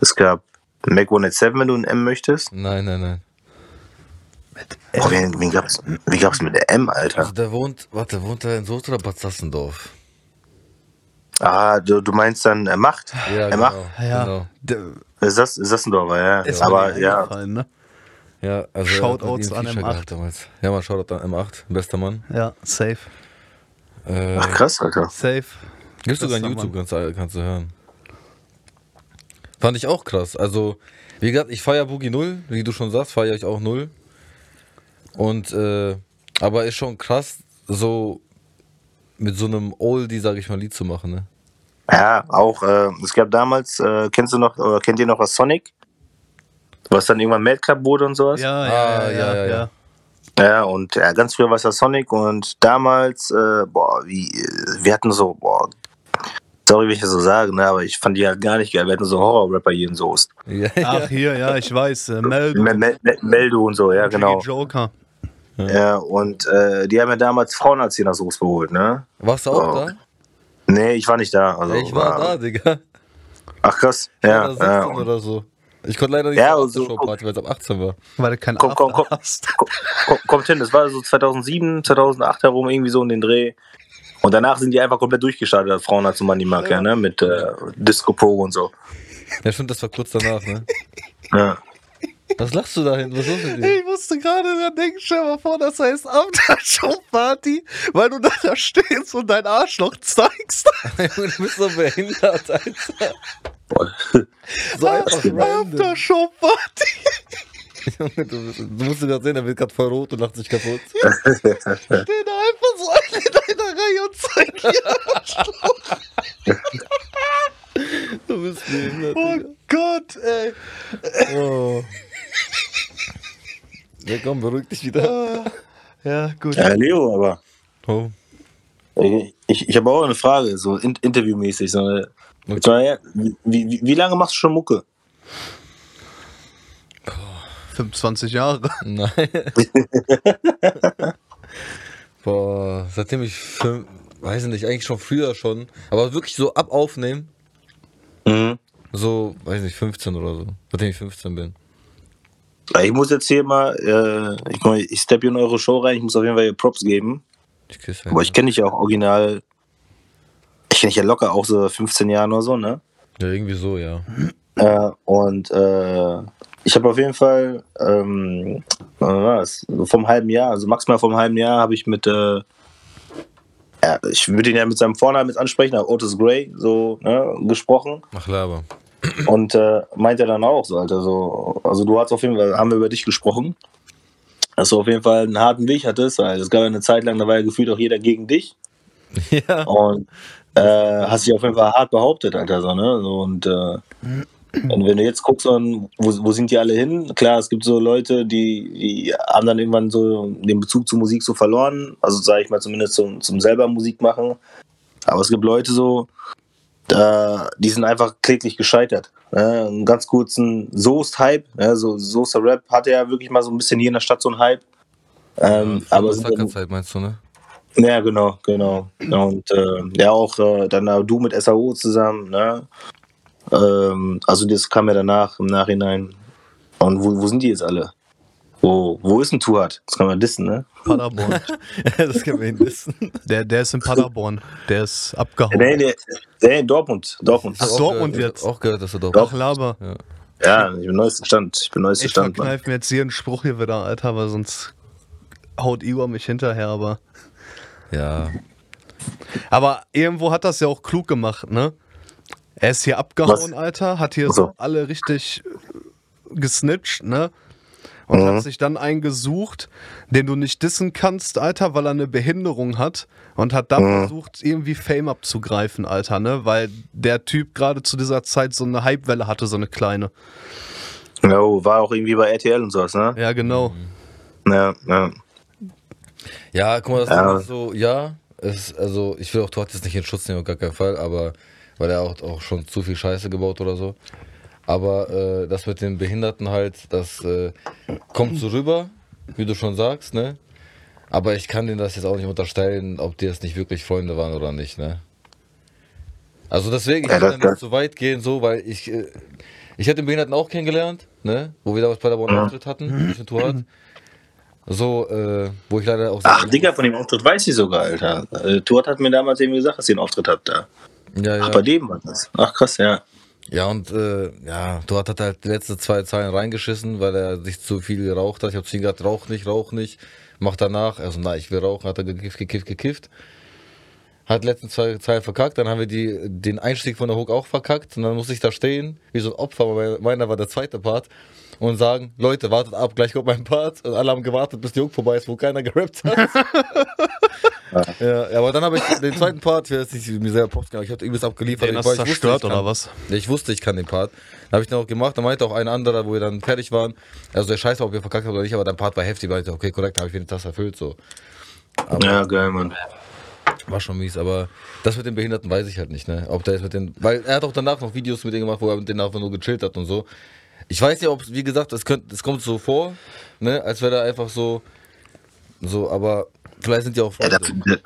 Es gab Mac 187, wenn du ein M möchtest. Nein, nein, nein. Oh, wen, wen gab's, wie gab's mit der M, Alter? Also der wohnt, warte, wohnt er in Soest oder Bad Sassendorf? Ah, du, du meinst dann äh, Macht? Ja, er macht? Ja, genau. der Ist das, ist das ein Dorfer, ja. ist Aber ja, ne? Ja, also Shoutouts er an mit ihm ein Feature M8. gehabt Damals. Ja, man Shoutout an M8, bester Mann. Ja, safe. Äh, ach krass, Alter. Safe. Gibt's sogar in Bester YouTube, kannst, du- kannst du hören. Fand ich auch krass. Also, wie gesagt, ich feier Boogie Null, wie du schon sagst, feiere ich auch Null. Und, äh, aber ist schon krass, so mit so einem Oldie, sag ich mal, Lied zu machen, ne? Ja, auch, äh, es gab damals, äh, kennst du noch, oder kennt ihr noch was Sonic? Was dann irgendwann Mad Club wurde und sowas? Ja, Ah, ja, ja, ja, ja, ja. ja. Ja, und ja, ganz früher war es ja Sonic und damals, äh, boah, wie, äh, wir hatten so, boah, sorry, wenn ich das so sage, ne, aber ich fand die halt gar nicht geil. Wir hatten so Horror-Rapper hier in Soest. Ja, Ach, hier, ja, ich weiß. Äh, Mel, Mel Mel Meldo und so, ja, genau. Joker. Ja, und äh, die haben ja damals Frauenarzt nach Soest geholt, ne? Warst du auch Oh. da? Nee, ich war nicht da. Also, ich war da, Digga. Ach krass, Ich ja. war da ja. 16 oder so. Ich konnte leider nicht Ja, zur und so- Aftershow-Party, weil es ab 18 war. Weil du kein Komm, komm, komm. hast. Ko- Kommt hin, das war so 2007, 2008 herum, irgendwie so in den Dreh. Und danach sind die einfach komplett durchgestartet, als Frauenarzt und Money Mark, ja, ne? Mit äh, Disco Pro und so. Ja, stimmt, das war kurz danach, ne? Ja. Was lachst du da hin? Was ist mit dir? Ich musste gerade dran denken, stell mal vor, das heißt Aftershow-Party, weil du da, stehst und dein Arschloch zeigst. Junge, du bist so behindert, Alter. Boah. So einfach. Aftershow-Party. Du, du musst dir das sehen, er wird gerade voll rot und lacht sich kaputt. Steh da einfach so ein in deiner Reihe und zeig dir. Du bist behindert, Oh Digga. Gott, ey. Oh. Ja, komm, beruhig dich wieder. Ja, gut. Ja, Leo, aber Oh. ich, ich habe auch eine Frage, so in, interviewmäßig. So eine, Okay. ja, wie, wie, wie lange machst du schon Mucke? 25 Jahre. Nein. Boah, seitdem ich fünf, weiß nicht, eigentlich schon früher schon, aber wirklich so ab aufnehmen, Mhm. so, weiß nicht, 15 oder so, seitdem ich 15 bin. Ich muss jetzt hier mal, äh, ich, komm, ich step hier in eure Show rein, ich muss auf jeden Fall hier Props geben. Ich küsse Aber ich kenne dich ja auch original. Ich kenne dich ja locker auch so 15 Jahren oder so, ne? Ja, irgendwie so, ja. Äh, und äh, ich habe auf jeden Fall, ähm? So vom halben Jahr, also maximal vom halben Jahr, habe ich mit, äh, ja, ich würde ihn ja mit seinem Vornamen jetzt ansprechen, Otis Gray, so, ne, gesprochen. Ach, Laber. Und äh, meint er dann auch so, Alter, so, also du hast auf jeden Fall, haben wir über dich gesprochen, dass du auf jeden Fall einen harten Weg hattest, weil es gab ja eine Zeit lang, da war ja gefühlt auch jeder gegen dich. Ja. Und äh, hast dich auf jeden Fall hart behauptet, Alter, so, ne? So, und, äh, und wenn du jetzt guckst, wo, wo sind die alle hin? Klar, es gibt so Leute, die, die haben dann irgendwann so den Bezug zur Musik so verloren. Also sage ich mal zumindest zum, zum selber Musik machen. Aber es gibt Leute so, da, die sind einfach kläglich gescheitert. Ne? Einen ganz kurzen Soest-Hype, ne? so Soester Rap hatte ja wirklich mal so ein bisschen hier in der Stadt so einen Hype. Ähm, aber sind Zeit meinst du, ne? ja, genau, genau. Und äh, ja, auch äh, dann du mit SAO zusammen, ne? Ähm, also das kam ja danach, im Nachhinein. Und wo, wo sind die jetzt alle? Wo, wo ist ein Tuat? Das kann man dissen, ne? Paderborn. das können wir ihn wissen. Der, der ist in Paderborn. Der ist abgehauen. Nee, nee, nee Dortmund. Dortmund. Ach, Dortmund gehört, jetzt. Auch gehört, dass er Dortmund. Ach, Laber. Ja, ich bin neuesten Stand. Ich bin neuesten Ich Stand, Mann. verkneife mir jetzt hier einen Spruch hier wieder, Alter, weil sonst haut Igor mich hinterher, aber. Ja. Aber irgendwo hat das ja auch klug gemacht, ne? Er ist hier abgehauen, Was? Alter, hat hier so alle richtig äh, gesnitcht, ne? Und Mhm. hat sich dann einen gesucht, den du nicht dissen kannst, Alter, weil er eine Behinderung hat. Und hat dann Mhm. versucht, irgendwie Fame abzugreifen, Alter, ne? Weil der Typ gerade zu dieser Zeit so eine Hypewelle hatte, so eine kleine. Ja, war auch irgendwie bei RTL und sowas, ne? Ja, genau. Ja, ja. Ja, guck mal, das Ja. ist so, ja, es, also ich will auch Todd jetzt nicht in Schutz nehmen, auf gar keinen Fall, aber weil er auch, auch schon zu viel Scheiße gebaut oder so. Aber äh, das mit den Behinderten halt, das äh, kommt so rüber, wie du schon sagst, ne? Aber ich kann denen das jetzt auch nicht unterstellen, ob die jetzt nicht wirklich Freunde waren oder nicht, ne? Also deswegen, ich Ja, will da nicht so weit gehen, so, weil ich, äh, ich hätte den Behinderten auch kennengelernt, ne? Wo wir damals bei der Mhm. Auftritt hatten, ich und Tuat. So, äh, wo ich leider auch Ach, Digga, von dem Auftritt weiß ich sogar, Alter. Äh, Tuat hat mir damals eben gesagt, dass ihr einen Auftritt habt da. Ja, ja. Ach, bei dem war das. Ach, krass, ja. Ja, und äh, ja, dort hat er halt die letzten zwei Zeilen reingeschissen, weil er sich zu viel geraucht hat. Ich habe zu ihm gesagt, rauch nicht, rauch nicht. Mach danach. Also, na, ich will rauchen. Hat er gekifft, gekifft, gekifft. Hat die letzten zwei Zeilen verkackt. Dann haben wir die, den Einstieg von der Hook auch verkackt. Und dann musste ich da stehen, wie so ein Opfer, weil meiner war der zweite Part. Und sagen, Leute, wartet ab, gleich kommt mein Part. Und alle haben gewartet, bis die Hook vorbei ist, wo keiner gerappt hat. ja, ja, aber dann habe ich den zweiten Part, ich jetzt nicht mir selber aber ich habe übelst abgeliefert. Den Ich hast war- du ich wusste, zerstört ich kann- oder was? ja, Ich wusste, ich kann den Part. Dann habe ich dann auch gemacht. Dann meinte auch ein anderer, wo wir dann fertig waren. Also der Scheiß war, ob wir verkackt haben oder nicht, aber dein Part war heftig. Meinte, okay, korrekt, habe ich wenigstens das erfüllt. So. Aber Ja, geil, Mann. war schon mies. Aber das mit den Behinderten weiß ich halt nicht, ne? Ob der jetzt mit den. Weil er hat auch danach noch Videos mit denen gemacht, wo er mit denen einfach nur gechillt hat und so. Ich weiß nicht, ob, wie gesagt, es kommt so vor, ne? Als wäre er einfach so. So, aber vielleicht sind die auch Ja, Freunde. dafür,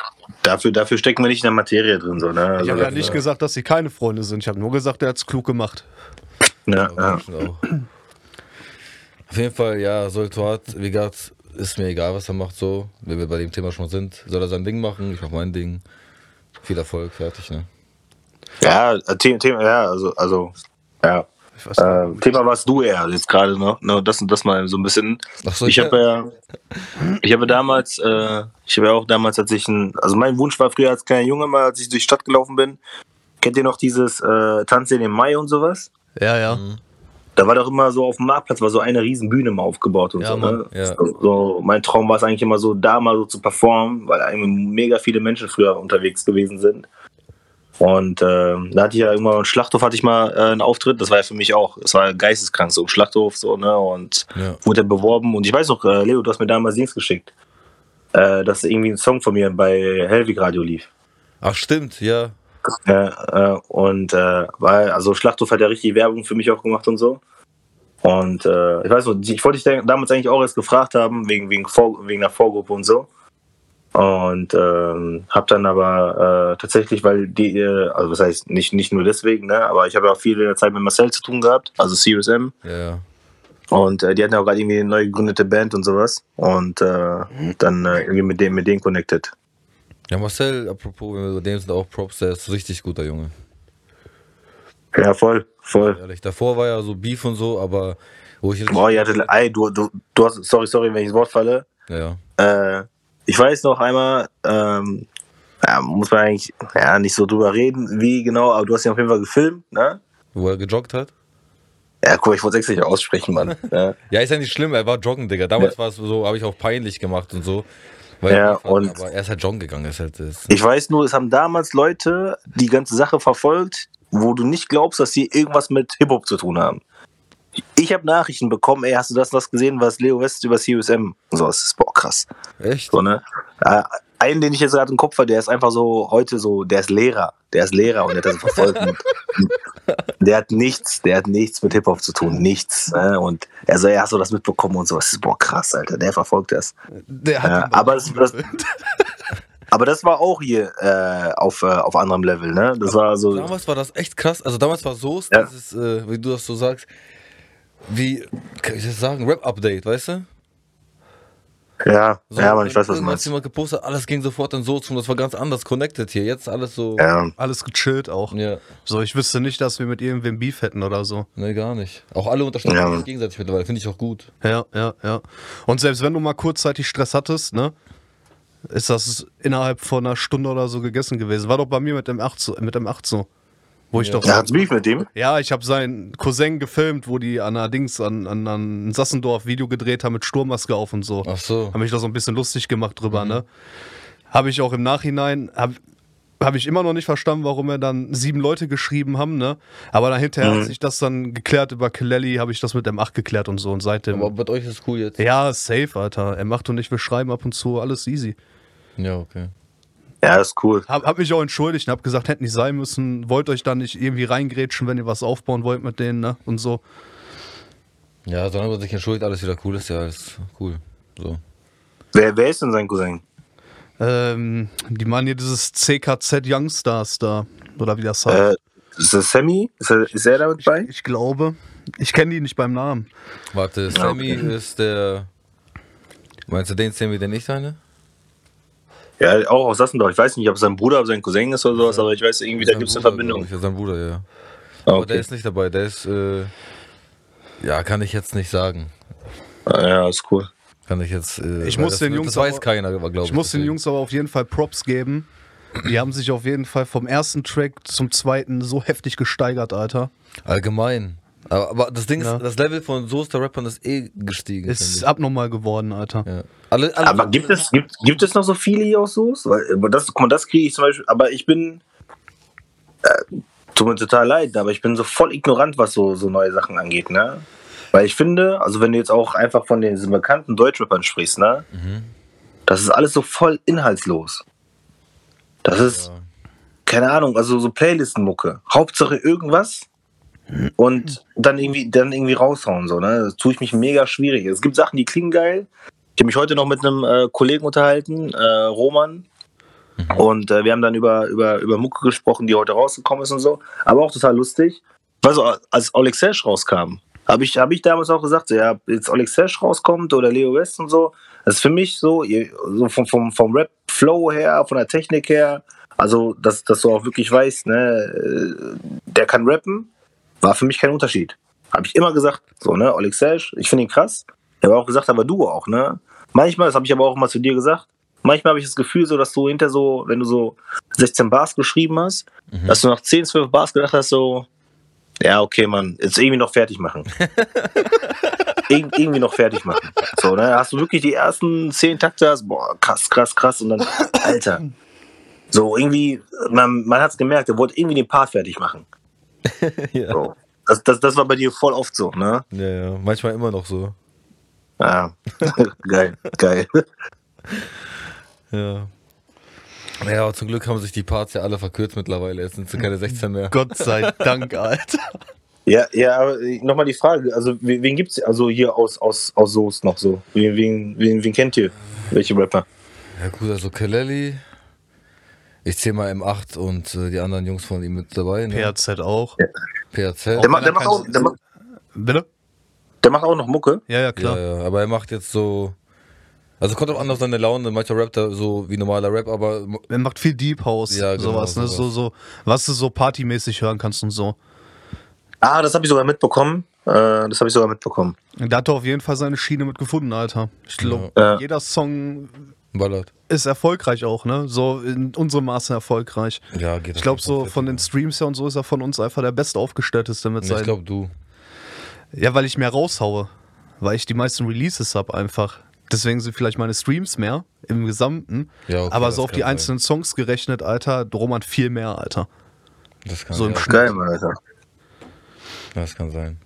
dafür, dafür stecken wir nicht in der Materie drin, so, ne? Ich Also, habe ja nicht gesagt, dass sie keine Freunde sind. Ich habe nur gesagt, er hat es klug gemacht. ja, ja. Auf jeden Fall, ja, Soltuat, wie gesagt, ist mir egal, was er macht, so. Wenn wir bei dem Thema schon sind, soll er sein Ding machen, ich mach mein Ding. Viel Erfolg, fertig, ne? Ja, äh, Thema, Thema, ja, also, also, ja. Weiß Äh, Thema warst du eher jetzt gerade noch, ne? Das und das mal so ein bisschen. Ach so, Ich ja. habe ja, ich habe damals, äh, ich habe ja auch damals, als ich ein, also mein Wunsch war früher als kleiner Junge mal, als ich durch die Stadt gelaufen bin. Kennt ihr noch dieses äh, Tanzen im Mai und sowas? Ja, ja. Da war doch immer so auf dem Marktplatz war so eine riesen Bühne mal aufgebaut und Ja, so. Mann, Ne? ja. So, so, mein Traum war es eigentlich immer so, da mal so zu performen, weil eigentlich mega viele Menschen früher unterwegs gewesen sind. Und ähm, da hatte ich ja irgendwann im Schlachthof hatte ich mal äh, einen Auftritt, das war ja für mich auch, das war geisteskrank so im Schlachthof so, ne? Und Ja. wurde beworben und ich weiß noch, äh, Leo, du hast mir damals Dings geschickt, äh, dass irgendwie ein Song von mir bei Helvig Radio lief. Ach, stimmt, ja. Ja, äh, und äh, weil, also Schlachthof hat ja richtig Werbung für mich auch gemacht und so. Und äh, ich weiß noch, ich wollte dich da- damals eigentlich auch erst gefragt haben, wegen, wegen, Vor, wegen der Vorgruppe und so. Und ähm, habe dann aber äh, tatsächlich, weil die, äh, also was heißt, nicht, nicht nur deswegen, ne, aber ich habe ja auch viel in der Zeit mit Marcel zu tun gehabt, also Serious M. Ja, ja. Und äh, die hatten ja auch gerade irgendwie eine neu gegründete Band und sowas. Und äh, dann äh, irgendwie mit dem, mit denen connected. Ja, Marcel, apropos, wenn wir bei dem sind auch Props, der ist richtig guter Junge. Ja, voll, voll. Ehrlich, davor war ja so Beef und so, aber wo ich richtig- Boah, ihr hattet, ey, du, du, du hast, sorry, sorry, wenn ich ins Wort falle. Ja, ja. Äh, ich weiß noch einmal, ähm, ja, muss man eigentlich ja, nicht so drüber reden, wie genau, aber du hast ihn auf jeden Fall gefilmt, ne? Wo er gejoggt hat. Ja, guck, ich wollte es nicht aussprechen, Mann. ja. Ja, ist ja nicht schlimm, er war joggen, Digga. Damals Ja. war es so, habe ich auch peinlich gemacht und so. Ja, liefern, und- aber er ist halt John gegangen. Ist halt das. Ich weiß nur, es haben damals Leute die ganze Sache verfolgt, wo du nicht glaubst, dass sie irgendwas mit Hip-Hop zu tun haben. Ich habe Nachrichten bekommen, ey, hast du das was gesehen, was Leo West über CUSM und so, das ist boah, krass. Echt? So, ne? Äh, einen, den ich jetzt gerade im Kopf habe, der ist einfach so heute so, der ist Lehrer. Der ist Lehrer und der hat das verfolgt. Der hat nichts, der hat nichts mit Hip-Hop zu tun, nichts. Ne? Und er so, ja, hast du das mitbekommen und so. Das ist, boah, krass, Alter, der verfolgt das. Der Ja, ihn aber es- das- Aber das war auch hier äh, auf, äh, auf anderem Level, ne? Das war so. Damals war das echt krass. Also damals war so, Ja. äh, wie du das so sagst, wie, kann ich das sagen, Rap-Update, weißt du? Ja, So, ja, man, ich weiß, was du meinst. jemand gepostet, alles ging sofort in so zum, das war ganz anders connected hier. Jetzt alles so. Ja. alles gechillt auch. Ja, So, ich wüsste nicht, dass wir mit irgendwem Beef hätten oder so. ne, gar nicht. Auch alle unterstützen Ja. sich gegenseitig mittlerweile, finde ich auch gut. Ja, ja, ja. Und selbst wenn du mal kurzzeitig Stress hattest, ne, ist das innerhalb von einer Stunde oder so gegessen gewesen. War doch bei mir mit dem 8 so, mit dem 8 so. Wo ich Ja. doch. Ja, hat's Beef mit dem? Ja, ich habe seinen Cousin gefilmt, wo die an der Dings, an, an, an Sassendorf Video gedreht haben mit Sturmmaske auf und so. Ach so. Habe mich da so ein bisschen lustig gemacht drüber, ne? Habe ich auch im Nachhinein, habe hab ich immer noch nicht verstanden, warum er dann sieben Leute geschrieben haben, ne? Aber dann hinterher hat sich das dann geklärt über Kelly, habe ich das mit M8 geklärt und so und seitdem. Aber mit euch ist cool jetzt. ja, safe, Alter. M8 und ich, wir schreiben ab und zu, alles easy. Ja, okay. Ja, ist cool. Hab, hab mich auch entschuldigt und hab gesagt, hätte nicht sein müssen, wollt euch da nicht irgendwie reingrätschen, wenn ihr was aufbauen wollt mit denen, ne? Und so. Ja, solange man sich entschuldigt, alles wieder cool ist, ja, ist cool. So. Wer, wer ist denn sein Cousin? Ähm, die meinen hier dieses CKZ Youngstars da, oder wie das heißt. Äh, ist das Sammy? Ist er, ist er damit bei? Ich glaube. Ich kenne die nicht beim Namen. Warte, Sammy ist der. Meinst du den Sammy, der nicht seine? Ja, auch aus Sassendorf. Ich weiß nicht, ob es sein Bruder oder sein Cousin ist oder sowas, aber ich weiß irgendwie, da gibt es eine Verbindung. ja, sein Bruder, ja. Ah, Aber der okay. ist nicht dabei, der ist. Äh, ja, kann ich jetzt nicht sagen. Ah, Ja, ist cool. Kann ich jetzt. Äh, Ich muss das, den Jungs Das weiß aber- keiner, glaube ich. Ich muss den deswegen. Jungs aber auf jeden Fall Props geben. Die haben sich auf jeden Fall vom ersten Track zum zweiten so heftig gesteigert, Alter. Allgemein. Aber, aber das Ding Ja. ist, das Level von Soester-Rappern ist eh gestiegen. Ist abnormal geworden, Alter. ja. alle, alle Aber gibt es, gibt, gibt es noch so viele hier aus Soos? Weil, das, guck mal, das kriege ich zum Beispiel, aber ich bin, äh, tut mir total leid, aber ich bin so voll ignorant, was so, so neue Sachen angeht, ne? Weil ich finde, also wenn du jetzt auch einfach von den diesen bekannten Deutschrappern sprichst, ne? Das ist alles so voll inhaltslos. Das ist, Ja. keine Ahnung, also so Playlisten-Mucke. Hauptsache irgendwas und dann irgendwie, dann irgendwie raushauen, so, ne? Das tue ich mich mega schwierig. Es gibt Sachen, die klingen geil. Ich habe mich heute noch mit einem äh, Kollegen unterhalten, äh, Roman. Und äh, wir haben dann über, über, über Mucke gesprochen, die heute rausgekommen ist und so. Aber auch total lustig. Also, als Oleg Sesh rauskam, habe ich, hab ich damals auch gesagt, so, ja, jetzt Oleg Sesh rauskommt oder Leo West und so, das ist für mich so, so vom, vom, vom Rap-Flow her, von der Technik her, also, dass, dass du auch wirklich weißt, ne, äh, der kann rappen, war für mich kein Unterschied. Habe ich immer gesagt, so, ne, Oleg Sesh, ich finde ihn krass. Ich habe auch gesagt, aber du auch, ne? Manchmal, das habe ich aber auch mal zu dir gesagt, manchmal habe ich das Gefühl, so, dass du hinter so, wenn du so 16 Bars geschrieben hast, dass du nach 10, 12 Bars gedacht hast, so, ja, okay, Mann, jetzt irgendwie noch fertig machen. Ir irgendwie noch fertig machen. So, ne? Hast du wirklich die ersten 10 Takte, hast, boah, krass, krass, krass, und dann, Alter. So, irgendwie, man, man hat es gemerkt, er wollte irgendwie den Part fertig machen. ja. So. Das, das, das war bei dir voll oft so, ne? ja, ja. Manchmal immer noch so. Ja. geil, geil. Ja. Ja, aber zum Glück haben sich die Parts ja alle verkürzt mittlerweile. Jetzt sind sie keine 16 mehr. Gott sei Dank, Alter. Ja, ja, aber nochmal die Frage, also wen, gibt's also hier aus, aus, aus Soest noch so? Wen, wen, wen, wen kennt ihr? Welche Rapper? Ja gut, also Kelly. Ich zähle mal M8 und äh, die anderen Jungs von ihm mit dabei. Ne? PRZ auch. PRZ. Der, macht, der, macht auch, der, macht, Bitte? der macht auch noch Mucke. Ja, ja, Ja, klar. ja, aber er macht jetzt so. Also kommt auch an auf seine Laune. Mancher rappt er so wie normaler Rap, aber Er macht viel Deep House, Ja, genau, sowas, ne? sowas. So, so, was du so partymäßig hören kannst und so. Ah, das habe ich sogar mitbekommen. Äh, das habe ich sogar mitbekommen. Da hat er auf jeden Fall seine Schiene mit gefunden, Alter. Ich glaube, Ja. jeder Song ballert. ist erfolgreich auch, ne? So in unserem Maße erfolgreich. Ja, geht Ich glaube, so von den Streams her und so ist er von uns einfach der bestaufgestellteste mit Ich seinen. glaube, du. Ja, weil ich mehr raushaue. Weil ich die meisten Releases habe einfach. deswegen sind vielleicht meine Streams mehr im Gesamten. Ja, okay, aber so auf die sein. einzelnen Songs gerechnet, Alter, Roman viel mehr, Alter. Das kann, So im ja. Geil, Alter. das kann sein.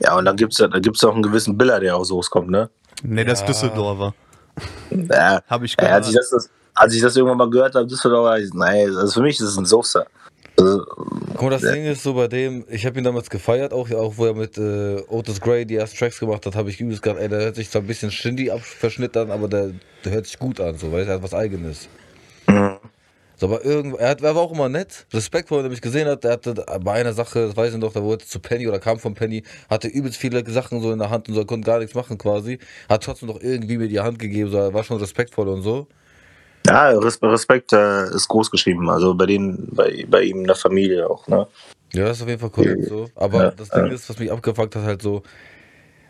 Ja, und dann gibt's ja, da gibt's auch einen gewissen Biller, der aus Soos kommt, ne? Nee, das ist Ja. Düsseldorfer. Ja, Hab ich ja, gehört. als, ich das, als ich das irgendwann mal gehört habe, Düsseldorfer, ich, nein, also für mich ist es ein Soße. Also, Guck mal, das Ding ist so bei dem, ich habe ihn damals gefeiert, auch, auch wo er mit äh, Otis Gray die ersten Tracks gemacht hat, habe ich übelst gedacht, ey, der hört sich zwar ein bisschen Shindy verschnitten an, aber der, der hört sich gut an, so, du, er hat was Eigenes. Mhm. So, aber irgend, er, hat, er war auch immer nett, Respekt, wo er mich gesehen hat, der hatte bei einer Sache, das weiß ich noch, da wollte zu Penny oder kam von Penny, hatte übelst viele Sachen so in der Hand und so, er konnte gar nichts machen quasi, hat trotzdem noch irgendwie mir die Hand gegeben, so, er war schon respektvoll und so. ja, Res- Respekt äh, ist groß geschrieben, also bei denen, bei, bei ihm in der Familie auch, ne? Ja, das ist auf jeden Fall korrekt so. Aber Ja, das Ding ja. ist, was mich abgefuckt hat, halt so,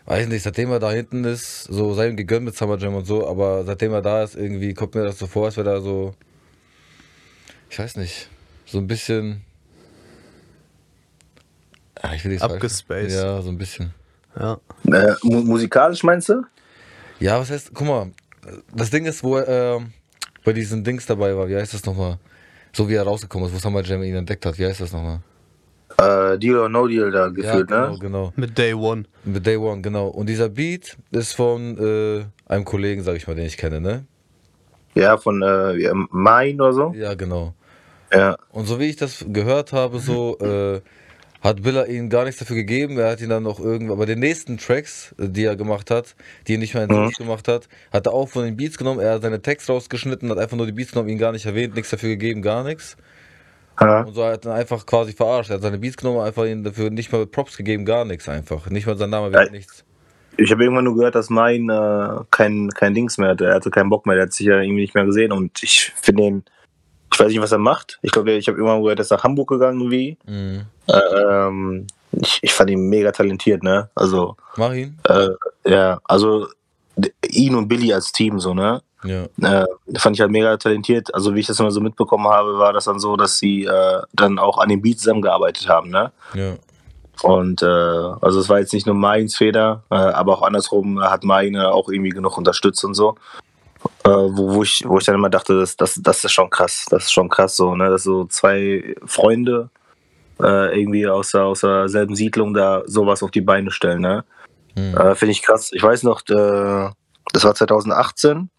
weiß nicht, seitdem er da hinten ist, so sei ihm gegönnt mit Summer Jam und so, aber seitdem er da ist, irgendwie kommt mir das so vor, als wäre da so, ich weiß nicht, so ein bisschen. Ah, ich will nicht Abgespaced. Ja, so ein bisschen. Ja. Äh, mu musikalisch meinst du? Ja, was heißt, guck mal, das Ding ist, wo er ähm, bei diesen Dings dabei war, wie heißt das nochmal? So wie er rausgekommen ist, wo Summer Jam ihn entdeckt hat, wie heißt das nochmal? Äh, Deal or No Deal da gefühlt, ja, genau, ne? genau. Mit Day One. Mit Day One, genau. Und dieser Beat ist von äh, einem Kollegen, sag ich mal, den ich kenne, ne? Ja, von äh, Main oder so. Ja, genau. Ja. Und so wie ich das gehört habe, so äh, hat Billa ihm gar nichts dafür gegeben. Er hat ihn dann noch irgendwann, bei den nächsten Tracks, äh, die er gemacht hat, die er nicht mehr in Mhm. Gemacht hat, hat er auch von den Beats genommen. Er hat seine Text rausgeschnitten, hat einfach nur die Beats genommen, ihn gar nicht erwähnt, nichts dafür gegeben, gar nichts. Ja. Und so hat er einfach quasi verarscht. Er hat seine Beats genommen, einfach ihn dafür nicht mal Props gegeben, gar nichts einfach. Nicht mal sein Name Ja. nichts. Ich habe irgendwann nur gehört, dass Main äh, kein, kein Dings mehr hatte. Er hatte keinen Bock mehr, der hat sich ja irgendwie nicht mehr gesehen und ich finde ihn, ich weiß nicht, was er macht. Ich glaube, ich habe irgendwann gehört, er ist nach Hamburg gegangen irgendwie. Mhm. Äh, ähm, ich, ich fand ihn mega talentiert, ne? Also, Mach ihn. äh, ja, also ihn und Billy als Team so, ne? Ja. Äh, fand ich halt mega talentiert. Also wie ich das immer so mitbekommen habe, war das dann so, dass sie äh, dann auch an den Beats zusammengearbeitet haben, ne? Ja. Und äh, also es war jetzt nicht nur Mains Feder, äh, aber auch andersrum hat Meine auch irgendwie genug unterstützt und so. Äh, wo, wo, ich, wo ich dann immer dachte, das, das, das ist schon krass. Das ist schon krass so, ne? Dass so zwei Freunde äh, irgendwie aus, der- aus derselben Siedlung da sowas auf die Beine stellen, ne? Mhm. Äh, Finde ich krass. Ich weiß noch, äh, das war 2018.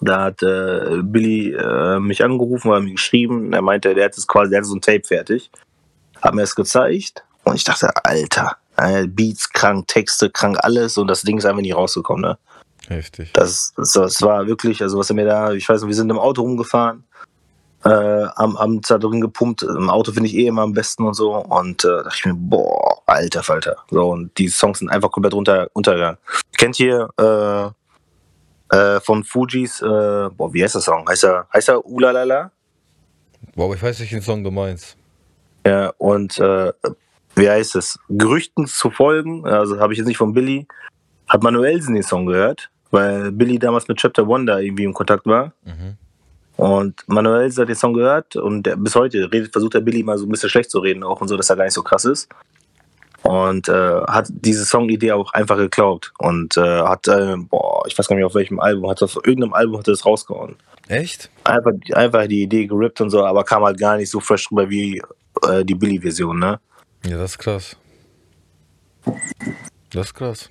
Da hat äh, Billy äh, mich angerufen oder mir geschrieben. Er meinte, der hat es quasi, der hat so ein Tape fertig. Hat mir das gezeigt. Und ich dachte, Alter, Beats krank, Texte krank, alles. Und das Ding ist einfach nicht rausgekommen. Ne? Heftig. Das, das, das war wirklich, also was er mir da, ich weiß nicht, wir sind im Auto rumgefahren. Äh, am Abend da drin gepumpt. Im Auto finde ich eh immer am besten und so. Und äh, dachte ich mir, boah, alter Falter. So, und die Songs sind einfach komplett unter, untergegangen. Kennt ihr äh, äh, von Fujis, äh, boah, wie heißt der Song? Heißt er, heißt er Ulalala? Boah, ich weiß nicht, welchen Song du meinst. Ja, und äh, wie heißt es? Gerüchten zu folgen, also habe ich jetzt nicht von Billy, hat Manuelsen den Song gehört, weil Billy damals mit Chapter One da irgendwie im Kontakt war. Mhm. Und Manuelsen hat den Song gehört und der, bis heute redet, versucht der Billy mal so ein bisschen schlecht zu reden auch und so, dass er gar nicht so krass ist. Und äh, hat diese Songidee auch einfach geklaut und äh, hat, äh, boah, ich weiß gar nicht auf welchem Album, hat auf irgendeinem Album hat er das rausgehauen. Echt? Einfach, einfach die Idee gerippt und so, aber kam halt gar nicht so fresh drüber wie äh, die Billy-Version, ne? Ja, das ist krass. Das ist krass.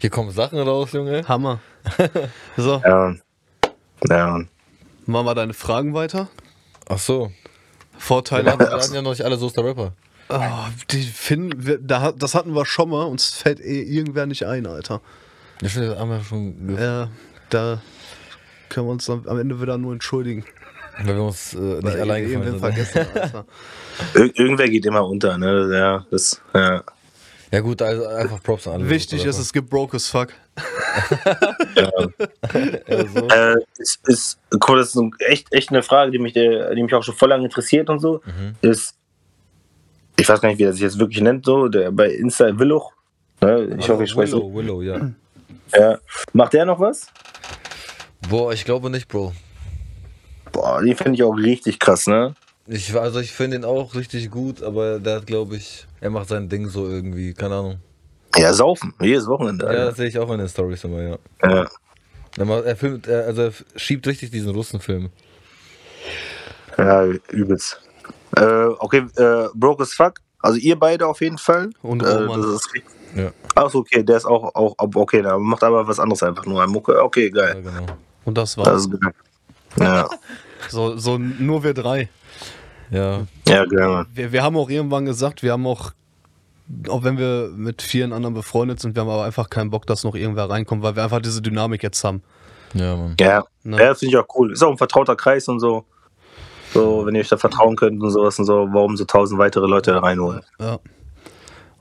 Hier kommen Sachen raus, Junge. Hammer. so, Ja. Ja. machen wir deine Fragen weiter. Ach so. Vorteile. hatten, wir hatten ja noch nicht alle Soester Rapper. Oh, die finden wir, da, das hatten wir schon mal, uns fällt eh irgendwer nicht ein, Alter. Ja, stimmt, das haben wir schon, Ja, da können wir uns am am Ende wieder nur entschuldigen. weil wir uns äh, nicht allein gefallen sind. vergessen, Alter. Ir irgendwer geht immer unter, ne? Ja, das, ja. Ja gut, also einfach Props an alle. Wichtig ist, es gibt broke as fuck. Ja, so. Äh, ist, ist, mal, das ist echt, echt eine Frage, die mich, die mich auch schon voll lange interessiert und so. Mhm. Ist, ich weiß gar nicht, wie er sich jetzt wirklich nennt, so, der bei Insta Willoch. Ne? Ich hoffe, ich spreche so. Willow, Willow, ja. Ja. Macht der noch was? Boah, ich glaube nicht, Bro. Boah, den finde ich auch richtig krass, ne? Ich, also ich finde ihn auch richtig gut, aber der hat, glaube ich, er macht sein Ding so irgendwie, keine Ahnung. Ja, saufen. Jedes Wochenende. Ja, Alter. das sehe ich auch in den Stories immer, ja. Ja. Er, macht- er filmt, er, also er schiebt richtig diesen Russenfilm. Ja, übelst. Äh, okay, äh, Broke as Fuck. Also ihr beide auf jeden Fall. Und äh, Roman. das ist, Ja, Achso, okay, der ist auch, auch okay, der macht aber was anderes einfach nur. Mucke. Okay, ja geil. genau. Und das Das war's. ist geil. Ja, So, so nur wir drei. Ja, ja, Mann. Wir, wir haben auch irgendwann gesagt, wir haben auch, auch wenn wir mit vielen anderen befreundet sind, wir haben aber einfach keinen Bock, dass noch irgendwer reinkommt, weil wir einfach diese Dynamik jetzt haben. ja, Mann. Ja, Ne? ja finde ich auch cool. Ist auch ein vertrauter Kreis und so. So, wenn ihr euch da vertrauen könnt und sowas und so, warum so tausend weitere Leute da reinholen? Ja.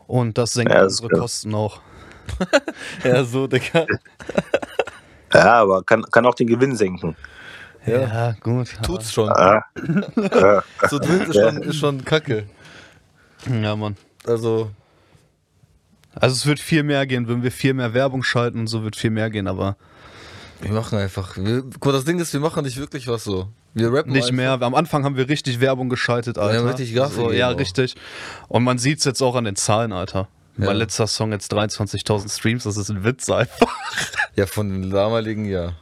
Und das senkt Ja, das unsere. Kosten auch. Ja, so, Digga. Ja, aber kann, kann auch den Gewinn senken. Ja, gut. tut's schon. Ja, ja. So dritt ist schon, ist schon kacke. Ja, Mann. Also, Also es wird viel mehr gehen, wenn wir viel mehr Werbung schalten und so wird viel mehr gehen, aber wir machen einfach. Wir, guck mal, das Ding ist, wir machen nicht wirklich was so. Wir rappen nicht einfach. mehr. Am Anfang haben wir richtig Werbung geschaltet, Alter. haben richtig Gas so, Ja, auch. richtig. Und man sieht es jetzt auch an den Zahlen, Alter. Ja. Mein letzter Song jetzt 23.000 Streams, das ist ein Witz einfach. Ja, von den damaligen, ja.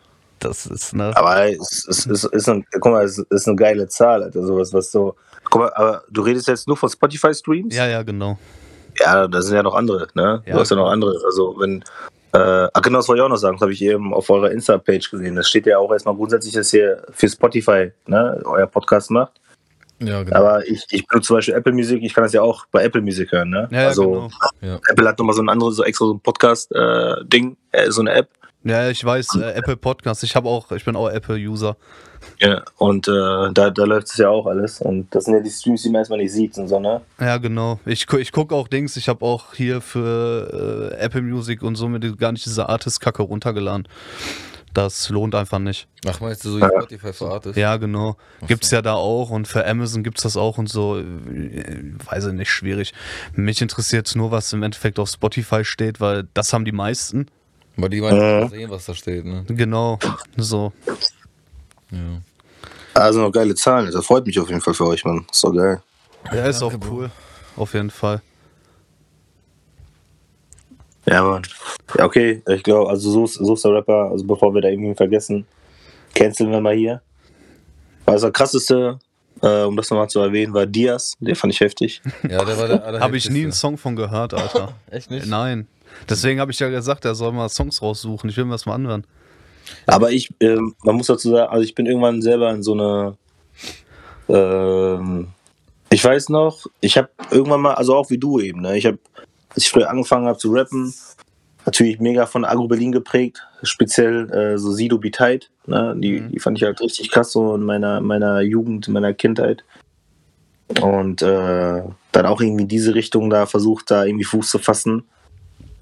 Das ist, ne? Aber es, es, es ist, ein, guck mal, es ist eine geile Zahl, Alter. Sowas, was so. Guck mal, aber du redest jetzt nur von Spotify-Streams? Ja, ja, genau. Ja, da sind ja noch andere, ne? Ja, du hast ja noch genau. andere. Also wenn, äh, ach genau, das wollte ich auch noch sagen, das habe ich eben auf eurer Insta-Page gesehen. Das steht ja auch erstmal grundsätzlich, dass ihr für Spotify, ne, euer Podcast macht. Ja, genau. Aber ich, ich benutze zum Beispiel Apple Music, ich kann das ja auch bei Apple Music hören, ne? Ja, also genau. ja. Apple hat nochmal so ein anderes, so extra so ein Podcast-Ding, äh, so eine App. Ja, ich weiß, äh, Apple Podcast. Ich habe auch, ich bin auch Apple-User. Ja, und äh, da, da läuft es ja auch alles. Und das sind ja die Streams, die man erstmal nicht sieht und so, ne? Ja, genau. Ich, ich gucke auch Dings. Ich habe auch hier für äh, Apple Music und so mir gar nicht diese Artist-Kacke runtergeladen. Das lohnt einfach nicht. Ach, meinst du so Spotify für Artists? Ja, genau. Gibt's ja da auch und für Amazon gibt's das auch und so. Äh, Weiß ich nicht, schwierig. Mich interessiert nur, was im Endeffekt auf Spotify steht, weil das haben die meisten. Weil die Mhm. nicht sehen, was da steht, ne? Genau. So. Ja. Also noch geile Zahlen. Das freut mich auf jeden Fall für euch, Mann. Ist doch geil. Ja, ist danke, auch Bro. cool. Auf jeden Fall. Ja, Mann. Ja, okay. Ich glaube, also suchst, suchst der Rapper, also bevor wir da irgendwie vergessen, canceln wir mal hier. Also der krasseste, äh, um das nochmal zu erwähnen, war Diaz. Den fand ich heftig. Ja, der war der Habe ich nie einen. Song von gehört, Alter. Echt nicht? Nein. Deswegen habe ich ja gesagt, er soll mal Songs raussuchen. Ich will mir das mal anhören. Aber ich, ähm, man muss dazu sagen, also ich bin irgendwann selber in so eine, ähm, ich weiß noch, ich habe irgendwann mal, also auch wie du eben, ne, ich habe, als ich früher angefangen habe zu rappen, natürlich mega von Agro Berlin geprägt, speziell äh, so Sido Be Tight, ne, die, die fand ich halt richtig krass so in meiner, meiner Jugend, in meiner Kindheit. Und äh, dann auch irgendwie in diese Richtung da versucht, da irgendwie Fuß zu fassen.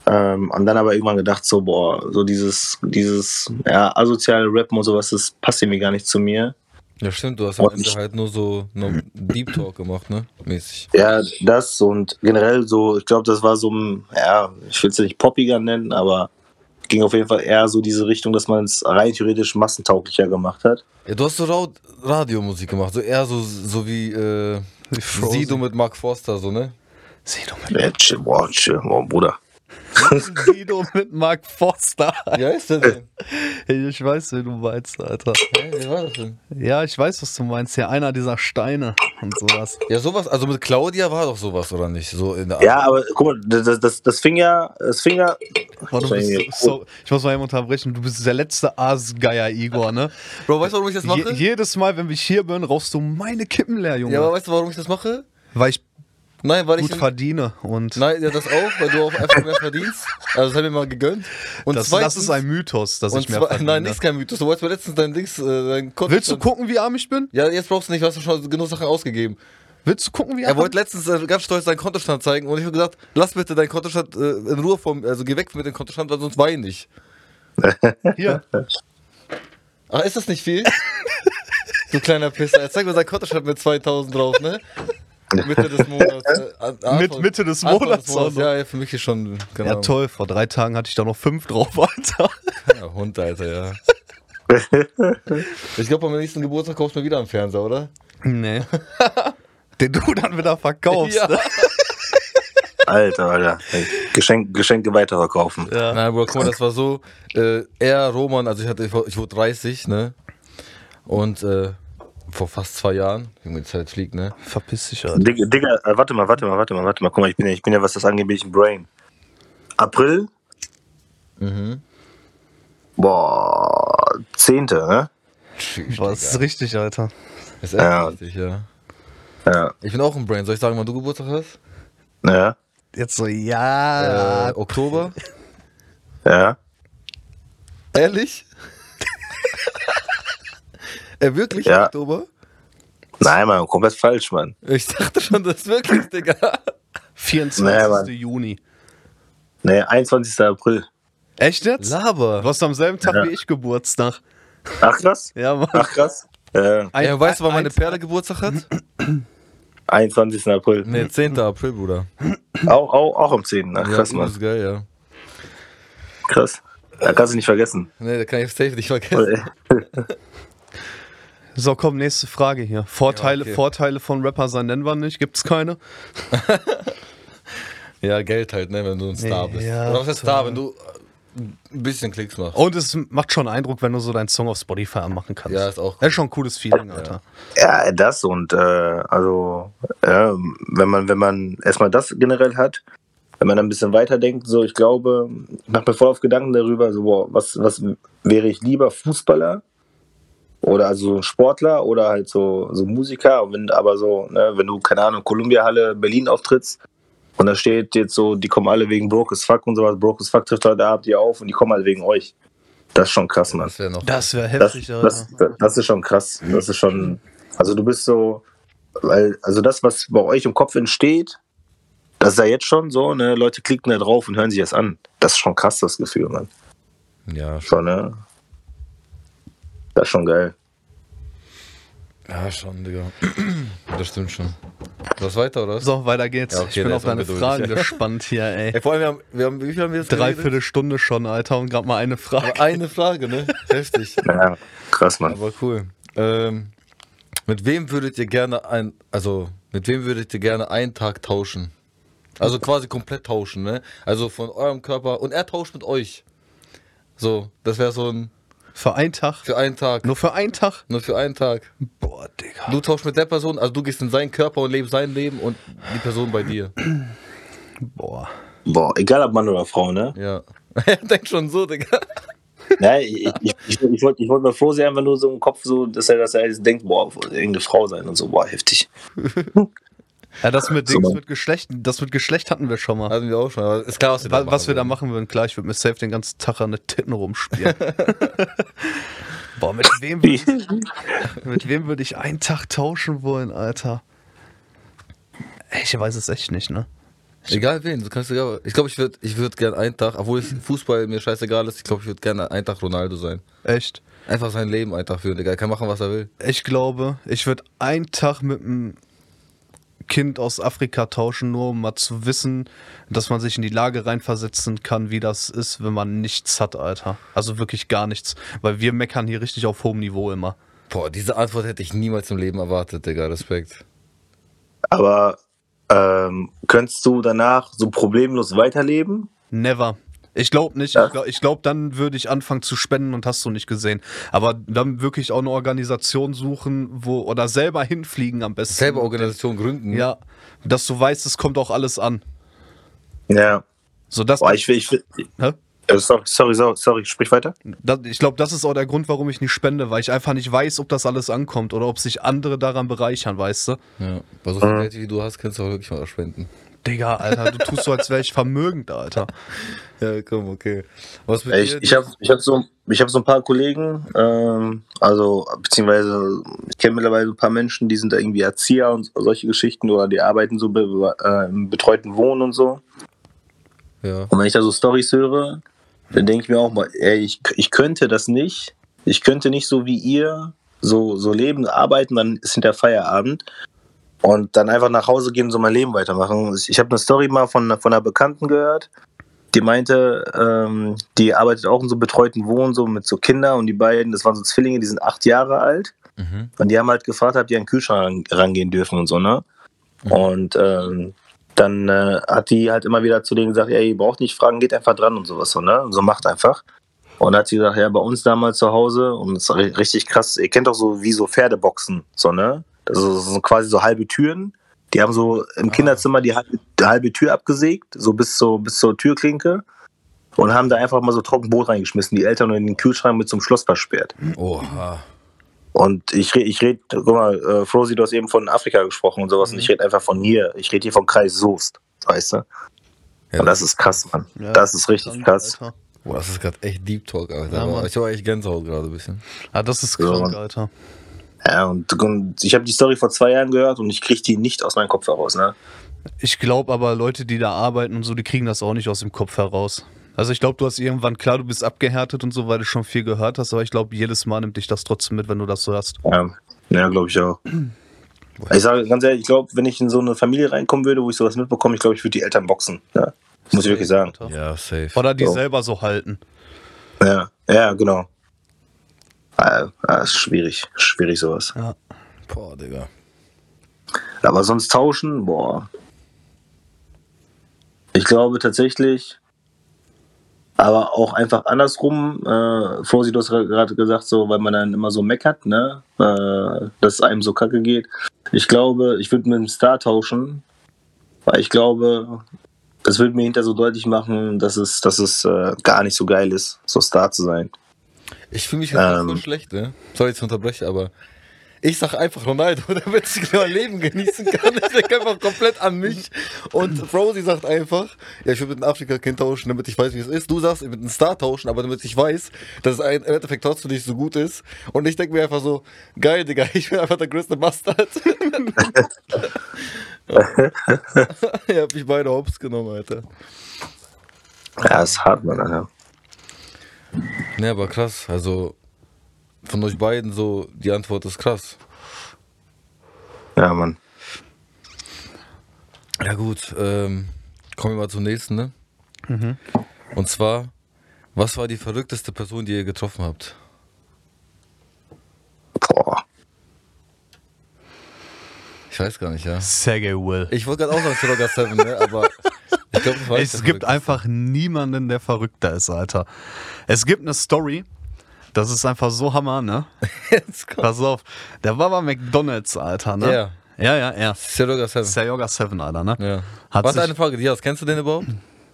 Ähm, und dann aber irgendwann gedacht, so, boah, so dieses, dieses, ja, asoziale Rappen und sowas, das passt irgendwie gar nicht zu mir. Ja, stimmt, du hast am Ende halt nur so no Deep Talk gemacht, ne? Mäßig. Ja, das und generell so, ich glaube, das war so ein, ja, ich will es nicht poppiger nennen, aber ging auf jeden Fall eher so diese Richtung, dass man es rein theoretisch massentauglicher gemacht hat. Ja, du hast so Ra Radiomusik gemacht, so eher so, so wie äh. Sido mit Mark Forster, so, ne? Sido mit, Ja, boah, chill, boah, Bruder. Sido mit Mark Forster. Ja, ist der denn? Ich weiß, wen du meinst, Alter. Hä, Wie war das denn? Ja, ich weiß, was du meinst. Ja, einer dieser Steine und sowas. Ja, sowas, also mit Claudia war doch sowas, oder nicht? So in der Ja, aber guck mal, das, das, das fing ja, das fing ja, Warte, bist, so, ich muss mal eben unterbrechen. Du bist der letzte Aasgeier, Igor, ne? Bro, weißt du, warum ich das mache? Je, jedes Mal, wenn ich hier bin, rauchst du meine Kippen leer, Junge. ja, aber weißt du, warum ich das mache? weil ich Nein, weil gut ich. verdiene. Und Nein, ja, das auch, weil du auch einfach mehr verdienst. Also, das hab ich mir mal gegönnt. Und das, das zweitens, ist ein Mythos, dass ich mehr zwei- verdiene. Nein, nichts kein Mythos. Du wolltest mir letztens dein Dings, äh, dein Konto. Willst du gucken, wie arm ich bin? Ja, jetzt brauchst du nicht, du hast schon genug Sachen ausgegeben. Willst du gucken, wie Er arm wollte letztens äh, ganz stolz seinen Kontostand zeigen und ich habe gesagt, lass bitte deinen Kontostand äh, in Ruhe vom, also geh weg mit dem Kontostand, weil sonst weine ich. Hier. Ach, ist das nicht viel? du kleiner Pisser. Jetzt zeig mir seinen Kontostand mit 2000 drauf, ne? Mitte des Monats. Äh, Mit Mitte des Anfang Monats auch noch. Ja, ja, für mich ist schon, genau. Ja, toll. Vor drei Tagen hatte ich da noch fünf drauf, Alter. Ja, Hund, Alter, ja. ich glaube, beim nächsten Geburtstag kaufst du mir wieder einen Fernseher, oder? Nee. Den du dann wieder verkaufst. Ja. Ne? Alter, Alter. Geschenk, Geschenke weiterverkaufen. Ja. Nein, Bro, guck mal, das war so. Äh, er, Roman, also ich hatte, ich wurde 30, ne? Und äh, vor fast zwei Jahren, Junge, die Zeit fliegt, ne? Verpiss dich, Alter. Digga, Digga äh, warte mal, warte mal, warte mal, warte mal. Guck mal, ich bin ja, ich bin ja was das angeht, bin ich ein Brain. April? Mhm. Boah, 10. Ne? Tschüss, Boah, das ist richtig, Alter. Das ist echt Ja. richtig, ja. Ja. Ich bin auch ein Brain. Soll ich sagen, wann du Geburtstag hast? Ja. Jetzt so, ja. Äh, Oktober? Ja. Ehrlich? äh, wirklich Ja. Oktober? Nein, Mann, komplett falsch, Mann. Ich dachte schon, das ist wirklich, Digga. 24. Nee, Mann. Juni. Nee, 21. April. Echt jetzt? Laber. Du hast am selben Tag Ja. wie ich Geburtstag. Ach krass. Ja, Mann. Ach krass. Äh, Ein- Ja, weißt du, wann meine Perle Geburtstag hat? 21. April. Ne, 10. April, Bruder. Auch, auch, auch am 10. Ach Ja, krass, das Mann. ist geil, ja. Krass. Da kannst du nicht vergessen. Ne, da kann ich safe nicht vergessen. So, komm, nächste Frage hier. Vorteile, Ja, okay. Vorteile von Rapper sein nennen wir nicht. Gibt's keine? Ja, Geld halt, ne, wenn du ein Star bist. Ja, Oder was heißt Star, wenn du äh, ein bisschen Klicks machst. Und es macht schon Eindruck, wenn du so deinen Song auf Spotify anmachen kannst. Ja, ist auch Das ist schon ein cooles Feeling, Alter. Ja, das und äh, also ja, wenn man wenn man erstmal das generell hat, wenn man dann ein bisschen weiterdenkt, so ich glaube, ich mache mir voll auf Gedanken darüber, so boah, was was wäre ich lieber Fußballer oder also so Sportler oder halt so so Musiker, und wenn aber so, ne, wenn du keine Ahnung Columbia Halle Berlin auftrittst und da steht jetzt so, die kommen alle wegen Broke as Fuck und sowas, Broke as Fuck trifft heute Abend hier auf und die kommen alle wegen euch. Das ist schon krass, Mann. Das wäre noch. Das wäre Das, heftig, Alter. das, das ist schon krass. Das ist schon. Also du bist so, weil, also das, was bei euch im Kopf entsteht, das ist ja jetzt schon so, ne? Leute klicken da drauf und hören sich das an. Das ist schon krass, das Gefühl, Mann. ja, schon. Schon, ne? Das ist schon geil. Ja, schon, Digga. Das stimmt schon. Was weiter, oder? So, weiter geht's. Ja, okay, ich bin auf deine Fragen gespannt hier, ey. Ey, vor allem, wir haben, wir haben wie viel haben wir jetzt? Dreiviertel Stunde schon, Alter, und gerade mal eine Frage. Aber eine Frage, ne? Heftig. Ja, krass, Mann. Aber cool. Ähm, mit wem würdet ihr gerne ein, also mit wem würdet ihr gerne einen Tag tauschen? Also quasi komplett tauschen, ne? Also von eurem Körper und er tauscht mit euch. So, das wäre so ein Für einen Tag? für einen Tag. Nur für einen Tag? Nur für einen Tag. Boah, Digga. Du tauschst mit der Person, also du gehst in seinen Körper und lebst sein Leben und die Person bei dir. Boah. Boah, egal ob Mann oder Frau, ne? Ja. Er denkt schon so, Digga. Ja, ich, ich, ich, ich wollte ich wollt mal froh sein, wenn du so im Kopf so, dass er, dass er jetzt denkt, boah, irgendeine Frau sein und so, boah, heftig. Ja, das mit So, Dings, Mann. mit Geschlecht, das mit Geschlecht hatten wir schon mal. Hatten wir auch schon, aber ist klar, was wir da was wir da machen. machen würden, klar, ich würde mir safe den ganzen Tag an den Titten rumspielen. Boah, mit wem, würd ich, mit wem würde ich einen Tag tauschen wollen, Alter? Ich weiß es echt nicht, ne? Egal wen, du kannst egal. Ich glaube, ich würde ich würd gerne einen Tag, obwohl es Fußball mir scheißegal ist, ich glaube, ich würde gerne einen Tag Ronaldo sein. Echt. Einfach sein Leben einen Tag führen, Digga. Er kann machen, was er will. Ich glaube, ich würde einen Tag mit einem Kind aus Afrika tauschen, nur um mal zu wissen, dass man sich in die Lage reinversetzen kann, wie das ist, wenn man nichts hat, Alter. Also wirklich gar nichts. Weil wir meckern hier richtig auf hohem Niveau immer. Boah, diese Antwort hätte ich niemals im Leben erwartet, Digga. Respekt. Aber ähm, könntest du danach so problemlos weiterleben? Never. Ich glaube nicht. Ja. Ich glaube, glaub, dann würde ich anfangen zu spenden und hast du nicht gesehen. Aber dann wirklich auch eine Organisation suchen, wo oder selber hinfliegen am besten. Selber Organisation gründen. Ja, dass du weißt, es kommt auch alles an. Ja. So dass Boah, ich will, ich will, Hä? äh, sorry, sorry, sorry, sorry, sprich weiter. Das, ich glaube, das ist auch der Grund, warum ich nicht spende, weil ich einfach nicht weiß, ob das alles ankommt oder ob sich andere daran bereichern, weißt du? ja. Bei so viel Geld, wie du hast, kannst du auch wirklich mal spenden. Digga, Alter, du tust so, als wäre ich vermögend, Alter. Ja, komm, okay. Was mit Ich, dir? ich habe ich hab so, ich hab so ein paar Kollegen, ähm, also beziehungsweise ich kenne mittlerweile ein paar Menschen, die sind da irgendwie Erzieher und solche Geschichten oder die arbeiten so be, äh, im betreuten Wohnen und so. ja. Und wenn ich da so Stories höre, dann denke ich mir auch mal, ey, ich, ich könnte das nicht. Ich könnte nicht so wie ihr so, so leben, arbeiten, dann ist hinter Feierabend und dann einfach nach Hause gehen und so mein Leben weitermachen. Ich habe eine Story mal von, von einer Bekannten gehört, die meinte, ähm, die arbeitet auch in so betreuten Wohnen, so mit so Kindern und die beiden, das waren so Zwillinge, die sind acht Jahre alt Mhm. und die haben halt gefragt, ob die an den Kühlschrank rangehen dürfen und so, ne? Und ähm, dann äh, hat die halt immer wieder zu denen gesagt, ey, ihr braucht nicht fragen, geht einfach dran und sowas so, ne? So macht einfach. Und hat sie gesagt, ja, bei uns damals zu Hause, und das ist ri- richtig krass, ihr kennt doch so wie so Pferdeboxen, so, ne? Also so quasi so halbe Türen. Die haben so im Kinderzimmer die halbe, die halbe Tür abgesägt, so bis, so bis zur Türklinke. Und haben da einfach mal so Trockenbrot reingeschmissen, die Eltern in den Kühlschrank mit zum Schloss versperrt. Oha. Und ich rede, ich red, guck mal, äh, Frosi, du hast eben von Afrika gesprochen und sowas, und ich rede einfach von hier. Ich rede hier vom Kreis Soest, weißt du? Ja, Und das ist krass, Mann. Ja, das ist richtig krank, krass. Alter. Boah, das ist gerade echt Deep Talk, Alter. Ja, ich habe echt Gänsehaut gerade ein bisschen. Ah, das ist krank, Mann. Alter. Ja, und, und ich habe die Story vor zwei Jahren gehört und ich kriege die nicht aus meinem Kopf heraus, ne? Ich glaube aber, Leute, die da arbeiten und so, die kriegen das auch nicht aus dem Kopf heraus. Also ich glaube, du hast irgendwann, klar, du bist abgehärtet und so, weil du schon viel gehört hast, aber ich glaube, jedes Mal nimmt dich das trotzdem mit, wenn du das so hast. Ja, ja glaube ich auch. Ich sage ganz ehrlich, ich glaube, wenn ich in so eine Familie reinkommen würde, wo ich sowas mitbekomme, ich glaube, ich würde die Eltern boxen. Ja. Muss ich wirklich sagen. Alter. Ja, safe. Oder die So. selber so halten. Ja, ja, genau. Ah, ist schwierig, schwierig sowas. Ja. Boah, Digga. Aber sonst tauschen, boah. Ich glaube tatsächlich, aber auch einfach andersrum, äh, Frosi, du hast gerade gesagt, so, weil man dann immer so meckert, ne, äh, dass es einem so kacke geht. Ich glaube, ich würde mit dem Star tauschen, weil ich glaube, das würde mir hinter so deutlich machen, dass es, dass es äh, gar nicht so geil ist, so Star zu sein. Ich fühle mich Ähm. voll schlecht, ne? Sorry, zu unterbrechen, aber ich sag einfach Ronaldo, damit ich mein Leben genießen kann. Ich denke einfach komplett an mich. Und Rosie sagt einfach, ja, ich will mit einem Afrika-Kind tauschen, damit ich weiß, wie es ist. Du sagst, ich will mit einem Star tauschen, aber damit ich weiß, dass es ein- im Endeffekt trotzdem nicht so gut ist. Und ich denke mir einfach so, geil, Digga, ich bin einfach der größte Bastard. ich hab mich beide hops genommen, Alter. Ja, ist hart, Mann, Alter. Ne, aber krass. Also von euch beiden so, die Antwort ist krass. Ja, Mann. Ja gut, ähm, kommen wir mal zum nächsten, ne? Und zwar, was war die verrückteste Person, die ihr getroffen habt? Boah. Ich weiß gar nicht, ja. Sergey Will. Ich wollte gerade auch sagen Sugar 7, ne? Aber nicht Es gibt einfach niemanden, der verrückter ist, Alter. Es gibt eine Story, das ist einfach so Hammer, ne? Jetzt kommt Pass auf, der war bei McDonalds, Alter, ne? Ja. Ja, ja, ja. Sugar 7. Seryoga 7, Alter, ne? Ja. Hat Warte, sich- eine Frage, Dias, kennst du den überhaupt?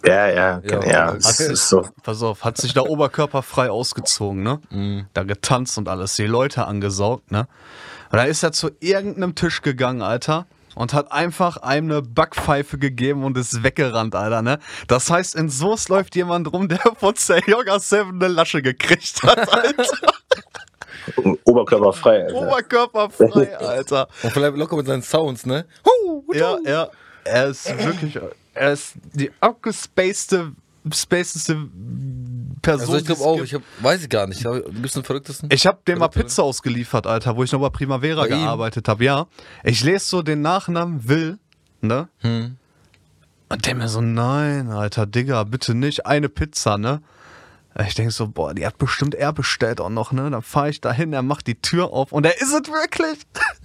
Ja, ja, ja, Ja, okay. ist so. Pass auf, hat sich da oberkörperfrei ausgezogen, ne? Mhm. Da getanzt und alles, die Leute angesaugt, ne? Und da ist er zu irgendeinem Tisch gegangen, Alter. Und hat einfach einem eine Backpfeife gegeben und ist weggerannt, Alter, ne? Das heißt, in Soest läuft jemand rum, der von Yoga 7 eine Lasche gekriegt hat, Alter. Oberkörperfrei. Alter. Oberkörperfrei, Alter. Und vielleicht locker mit seinen Sounds, ne? Ja, ja. Er ist wirklich, er ist die abgespacedeste, spacedeste Person. Also ich glaube auch, ich hab, weiß ich gar nicht. Du bist den verrücktesten? Ich habe dem mal Pizza ausgeliefert, Alter, wo ich noch bei Primavera Bei gearbeitet habe. Ja. Ich lese so den Nachnamen Will, ne? Hm. Und der mir so, nein, Alter, Digga, bitte nicht. Eine Pizza, ne? Ich denke so, boah, die hat bestimmt er bestellt auch noch, ne? Dann fahre ich dahin, er macht die Tür auf und er ist es wirklich.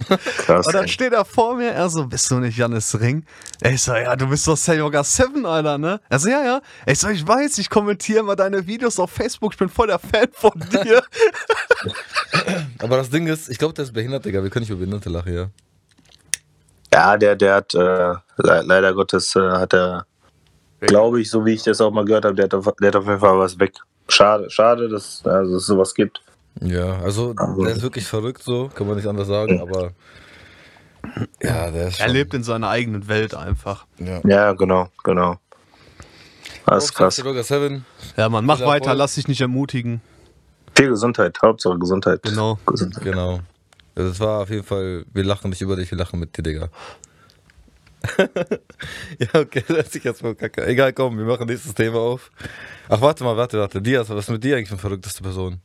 Krass. Und dann steht er vor mir, er so, bist du nicht Janis Ring? Ich so, ja, du bist doch Yoga 7, Alter, ne? Er so, ja, ja. Ich so, ich weiß, ich kommentiere immer deine Videos auf Facebook, ich bin voll der Fan von dir. Aber das Ding ist, ich glaube, der ist behindert, Digga. Wir können nicht über Behinderte lachen, ja. Ja, der, der hat, äh, le leider Gottes, äh, hat er, glaube ich, so wie ich das auch mal gehört habe, der, hat auf- der hat auf jeden Fall was weg. Schade, schade, dass, also, dass es sowas gibt. Ja, also der ist wirklich verrückt so, kann man nicht anders sagen, aber ja, der ist Er lebt in seiner eigenen Welt einfach. ja. Ja, genau, genau. Das ist krass. Sugar 7. Ja, man, mach weiter, Erfolg. lass dich nicht ermutigen. Viel Gesundheit, Hauptsache Gesundheit. Genau. Gesundheit. Genau. Also es war auf jeden Fall, wir lachen nicht über dich, wir lachen mit dir, Digga. ja, okay, das ist jetzt mal kacke. Egal, komm, wir machen nächstes Thema auf. Ach, warte mal, warte, warte. Dias, was ist mit dir eigentlich für eine verrückteste Person?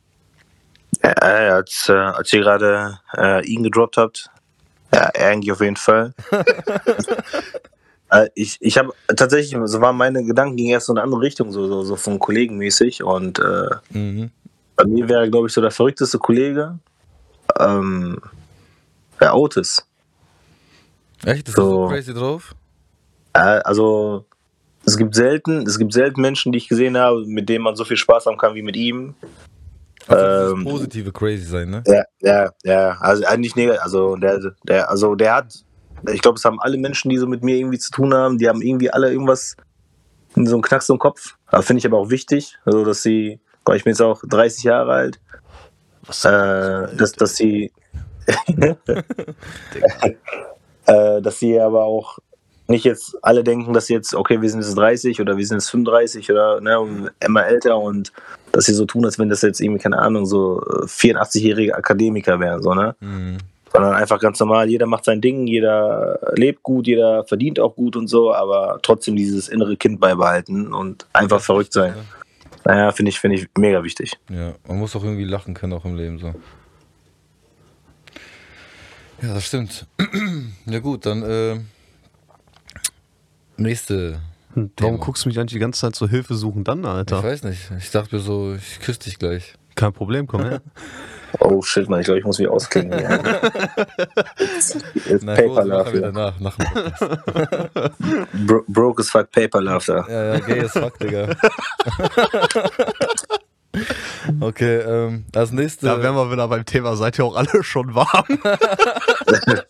Ja, ja, als, äh, als ihr gerade äh, ihn gedroppt habt, ja, eigentlich auf jeden Fall. äh, ich ich habe tatsächlich, so waren meine Gedanken, gingen erst so in eine andere Richtung, so, so, so von Kollegen mäßig. Und äh, Mhm. bei mir wäre, glaube ich, so der verrückteste Kollege, ähm, der Otis. Echt? Ist so. So. so crazy drauf? Äh, also es gibt selten, es gibt selten Menschen, die ich gesehen habe, mit denen man so viel Spaß haben kann wie mit ihm. Also Ähm, positive Crazy sein, ne? Ja, ja, ja. Also eigentlich negativ. Also der, der, also der hat, ich glaube, es haben alle Menschen, die so mit mir irgendwie zu tun haben, die haben irgendwie alle irgendwas in so einem Knacks im Kopf. Finde ich aber auch wichtig, also dass sie, mal, ich bin jetzt auch 30 Jahre alt, Was? äh, dass, dass sie, äh, dass sie aber auch nicht jetzt alle denken, dass sie jetzt, okay, wir sind jetzt 30 oder wir sind jetzt 35 oder ne, immer älter und dass sie so tun, als wenn das jetzt irgendwie, keine Ahnung, so äh, 84-jährige Akademiker wären, so, ne? Mhm. sondern einfach ganz normal, jeder macht sein Ding, jeder lebt gut, jeder verdient auch gut und so, aber trotzdem dieses innere Kind beibehalten und einfach verrückt sein. Naja, finde ich, finde ich mega wichtig. Ja, man muss auch irgendwie lachen können, auch im Leben so. Ja, das stimmt. ja gut, dann äh, nächste. Warum Thema. guckst du mich eigentlich die ganze Zeit so Hilfe suchen dann, Ich Alter? weiß nicht. Ich dachte mir so, ich küsse dich gleich. Kein Problem, komm her. Oh shit, man, ich glaube, ich muss mich ausklingen. Ja. It's, it's Nein, Paper Rose, machen wir Love. danach. Nach. Bro broke as fuck Paper Love da. ja, ja, gay as fuck, Digga. okay, ähm, als nächste. Da wären wir wieder beim Thema, seid ihr auch alle schon warm?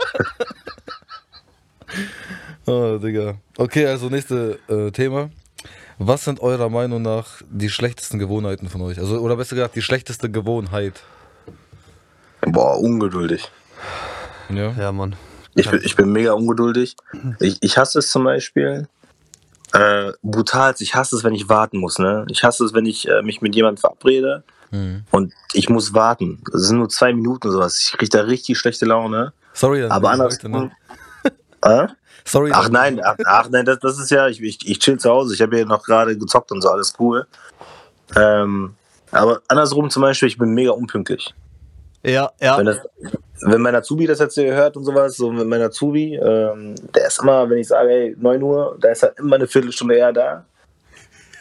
Oh, Digga. Okay, also nächste äh, Thema. Was sind eurer Meinung nach die schlechtesten Gewohnheiten von euch? Also, oder besser gesagt, die schlechteste Gewohnheit. Boah, ungeduldig. Ja. Ja, Mann. Ich bin, ich bin mega ungeduldig. Ich, ich hasse es zum Beispiel. Äh, brutal, ich hasse es, wenn ich warten muss. Ne? Ich hasse es, wenn ich äh, mich mit jemandem verabrede Mhm. und ich muss warten. Das sind nur zwei Minuten oder sowas. Ich kriege da richtig schlechte Laune. Sorry, dann Aber heute, ne? Äh? Sorry. Ach nein, ach, ach nein, das, das ist ja, ich, ich, ich chill zu Hause. Ich habe ja noch gerade gezockt und so, alles cool. Ähm, aber andersrum zum Beispiel, ich bin mega unpünktlich. Ja, ja. Wenn, das, wenn mein Azubi das jetzt hier hört und sowas, so wenn mein Azubi, ähm, der ist immer, wenn ich sage, hey, 9 Uhr, da ist er immer eine Viertelstunde eher da.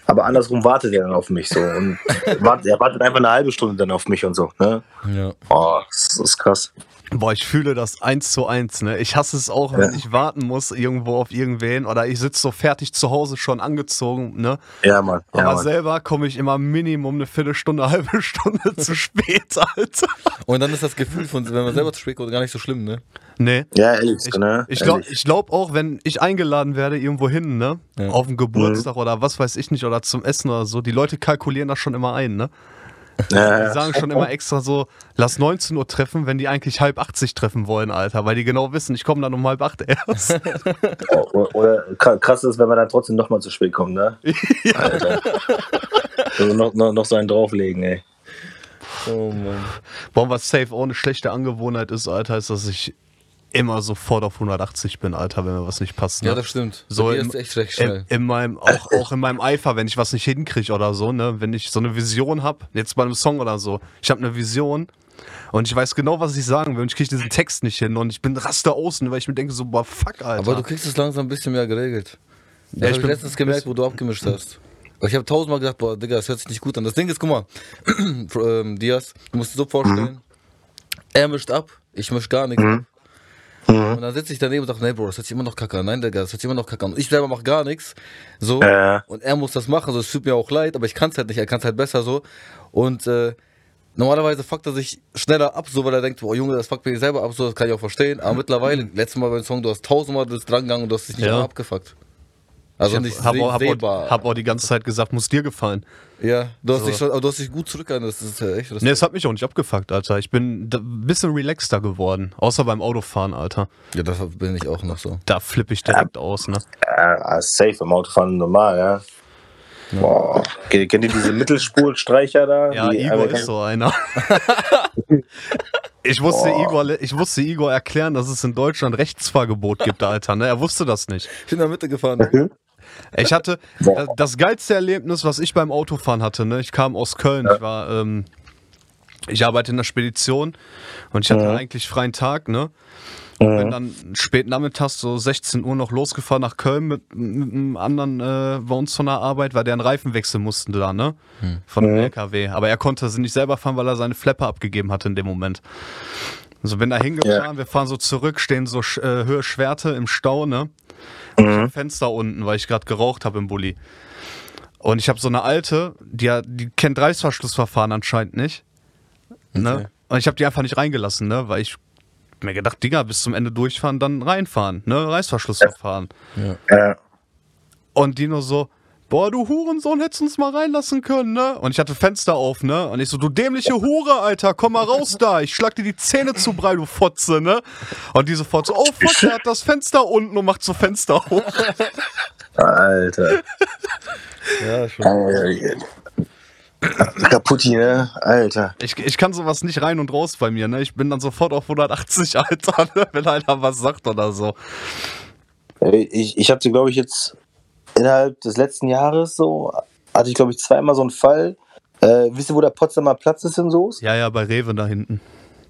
Aber andersrum wartet er dann auf mich so. Und wartet, er wartet einfach eine halbe Stunde dann auf mich und so. Ne? Ja. Oh, das ist krass. Boah, ich fühle das eins zu eins, ne? Ich hasse es auch, wenn Ja. ich warten muss irgendwo auf irgendwen oder ich sitze so fertig zu Hause schon angezogen, ne? Ja, Mann. Ja, Aber Mann. selber komme ich immer Minimum eine Viertelstunde, eine halbe Stunde zu spät, Alter. Und dann ist das Gefühl von, wenn man selber zu spät kommt, gar nicht so schlimm, ne? Nee. ja ehrlich, Ich, ne? ich glaube glaub auch, wenn ich eingeladen werde irgendwo hin, ne? Ja. Auf einen Geburtstag oder was weiß ich nicht, oder zum Essen oder so, die Leute kalkulieren das schon immer ein, ne? Ja, Die ja. sagen schon immer extra so, lass 19 Uhr treffen, wenn die eigentlich halb 80 treffen wollen, Alter, weil die genau wissen, ich komme dann um halb acht erst. Oder, oder krass ist, wenn man dann trotzdem nochmal zu spät kommt, ne? Alter. Also noch, noch, noch so einen drauflegen, ey. Oh Mann. Boah, was safe auch eine schlechte Angewohnheit ist, Alter, ist, dass ich immer sofort auf 180 bin, Alter, wenn mir was nicht passt. Ne? Ja, das stimmt. So Bei dir im- ist echt recht in, schnell. in meinem, auch, auch in meinem Eifer, wenn ich was nicht hinkriege oder so, ne, wenn ich so eine Vision habe, jetzt bei einem Song oder so, ich habe eine Vision und ich weiß genau, was ich sagen will und ich kriege diesen Text nicht hin und ich bin raste außen, weil ich mir denke so, boah, fuck, Alter. Aber du kriegst es langsam ein bisschen mehr geregelt. Das Ja, ich hab ich bin- letztens gemerkt, wo du abgemischt hast. Ich habe tausendmal gedacht, boah, Digga, das hört sich nicht gut an. Das Ding ist, guck mal, ähm, Diaz, du musst dir so vorstellen, er mischt ab, ich misch gar nichts ab. Und dann sitze ich daneben und sage, nee, Bro, das hört sich immer noch kacke an. Nein, Digga, das hört sich immer noch kacke an. Und ich selber mache gar nichts. So. Äh. Und er muss das machen. So, es tut mir auch leid, aber ich kann es halt nicht. Er kann es halt besser so. Und äh, normalerweise fuckt er sich schneller ab, so weil er denkt, boah, Junge, das fuckt mich selber ab, so, das kann ich auch verstehen. Aber mittlerweile, letztes Mal beim Song, du hast tausendmal das dran gegangen und du hast dich nicht Ja. mal abgefuckt. Also ich nicht hab, hab, hab, auch, hab auch die ganze Zeit gesagt, muss dir gefallen. ja, du hast, So. dich schon, aber du hast dich gut zurückgehalten, das ist ja echt. Das Ne, es hat mich auch nicht abgefuckt, Alter. Ich bin ein bisschen relaxter geworden, außer beim Autofahren, Alter. ja, das bin ich auch noch so. Da flippe ich direkt aus, ne? Ja, safe im Autofahren normal, ja. Boah. Kennt ihr diese Mittelspurstreicher da? Ja, Die Igor ist so einer. Ich musste, Igor, ich musste Igor erklären, dass es in Deutschland Rechtsfahrgebot gibt, Alter. Ne? Er wusste das nicht. Ich bin in der Mitte gefahren. Ich hatte Boah. das, geilste Erlebnis, was ich beim Autofahren hatte. Ne? Ich kam aus Köln. Ich war, ähm, ich arbeite in der Spedition und ich hatte eigentlich freien Tag. Ne? Bin dann spät nachmittags, so 16 Uhr, noch losgefahren nach Köln mit, mit einem anderen äh, bei uns von der Arbeit, weil der einen Reifen wechseln musste da, ne? Von einem LKW. Aber er konnte sie nicht selber fahren, weil er seine Flepper abgegeben hatte in dem Moment. So bin da hingefahren, wir fahren so zurück, stehen so äh, Höhe Schwerte im Stau, ne? Ich hab Fenster unten, weil ich gerade geraucht habe im Bulli. Und ich habe so eine alte, die, hat- die kennt Reißverschlussverfahren anscheinend nicht. Ne? Okay. Und ich habe die einfach nicht reingelassen, ne? weil ich mir gedacht, Digga, bis zum Ende durchfahren, dann reinfahren. Ne? Reißverschlussverfahren. Ja. Und die nur so, boah, du Hurensohn, hättest uns mal reinlassen können, ne? Und ich hatte Fenster auf, ne? Und ich so, du dämliche Hure, Alter, komm mal raus da. Ich schlag dir die Zähne zu brei, du Fotze, ne? Und die sofort so, oh fuck, der hat das Fenster unten und macht so Fenster hoch. Alter. Ja, schon. Kaputti, ne? Alter. Ich, ich kann sowas nicht rein und raus bei mir, ne? Ich bin dann sofort auf 180, Alter, ne? wenn einer was sagt oder so. Ich, ich hatte, glaube ich, jetzt innerhalb des letzten Jahres so, hatte ich, glaube ich, zweimal so einen Fall. Äh, wisst ihr, wo der Potsdamer Platz ist in Soest? Ja, ja, bei Rewe da hinten.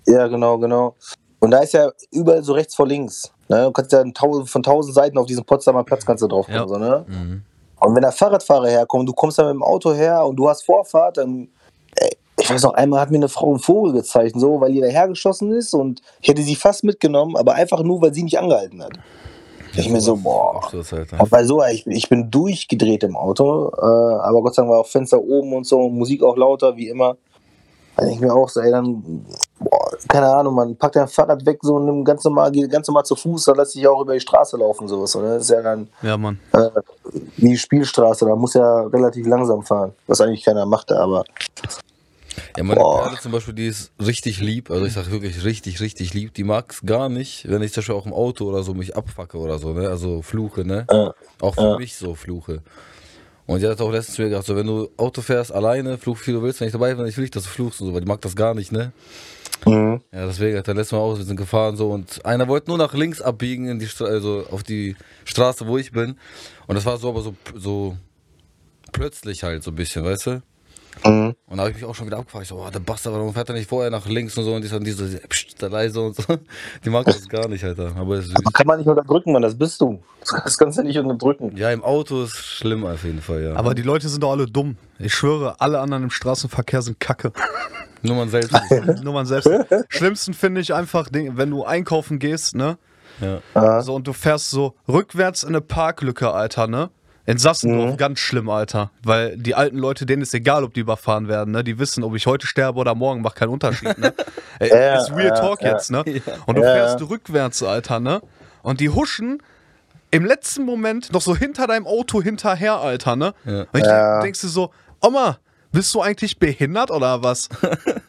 Ja, genau, genau. Und da ist ja überall so rechts vor links. Ne? Du kannst ja von tausend Seiten auf diesen Potsdamer Platz kannst du drauf kommen. Ja. So, ne? Mhm. Und wenn da Fahrradfahrer herkommen, du kommst dann mit dem Auto her und du hast Vorfahrt, dann, ey, ich weiß noch, einmal hat mir eine Frau einen Vogel gezeigt, so, weil die dahergeschossen ist und ich hätte sie fast mitgenommen, aber einfach nur, weil sie nicht angehalten hat. Ich mir so, boah. Und bei so, ich, ich bin durchgedreht im Auto, äh, aber Gott sei Dank war auch Fenster oben und so, Musik auch lauter, wie immer. Denke ich mir auch so, ey, dann, boah, keine Ahnung, man packt dein Fahrrad weg, so nimmt ganz normal, geht ganz normal zu Fuß, dann lässt sich auch über die Straße laufen, sowas. Und das ist ja dann Ja, Mann. äh, wie Spielstraße, da muss ja relativ langsam fahren, was eigentlich keiner machte, aber Ja, meine Boah. Perle zum Beispiel, die ist richtig lieb. Also ich sag wirklich richtig, richtig lieb. Die mag es gar nicht, wenn ich zum Beispiel auch im Auto oder so mich abfacke oder so, ne? Also fluche, ne? Ja. Auch für Ja. mich so fluche. Und die hat auch letztens zu mir gesagt, so wenn du Auto fährst, alleine, fluch wie du willst, wenn ich dabei bin, ich will nicht, dass du fluchst und so, weil die mag das gar nicht, ne? mhm. Ja, deswegen hat er letztes Mal auch, wir sind gefahren so und einer wollte nur nach links abbiegen in die Stra also auf die Straße, wo ich bin. Und das war so aber so, so plötzlich halt so ein bisschen, weißt du? Mhm. Und da habe ich mich auch schon wieder abgefragt. Ich so, oh, der Bastard, warum fährt er nicht vorher nach links und so? Und die ist dann diese, pst, da leise und so. Die mag das gar nicht, Alter. Aber ist Aber kann man nicht unterdrücken, man, das bist du. Das kannst du nicht unterdrücken. ja, im Auto ist schlimm auf jeden Fall, ja. Aber die Leute sind doch alle dumm. Ich schwöre, alle anderen im Straßenverkehr sind kacke. nur man selbst. Nur man selbst. Schlimmsten finde ich einfach, wenn du einkaufen gehst, ne? ja. Ja. So, und du fährst so rückwärts in eine Parklücke, Alter, ne? In Sassendorf, ganz schlimm, Alter. Weil die alten Leute, denen ist egal, ob die überfahren werden, ne? Die wissen, ob ich heute sterbe oder morgen, macht keinen Unterschied, ne? Ey, Ja, ist Real ja, Talk ja. jetzt, ne? Und du Ja, fährst ja. rückwärts, Alter, ne? Und die huschen im letzten Moment noch so hinter deinem Auto hinterher, Alter, ne? Ja. Und ich Ja. denkst du so, Oma, bist du eigentlich behindert oder was?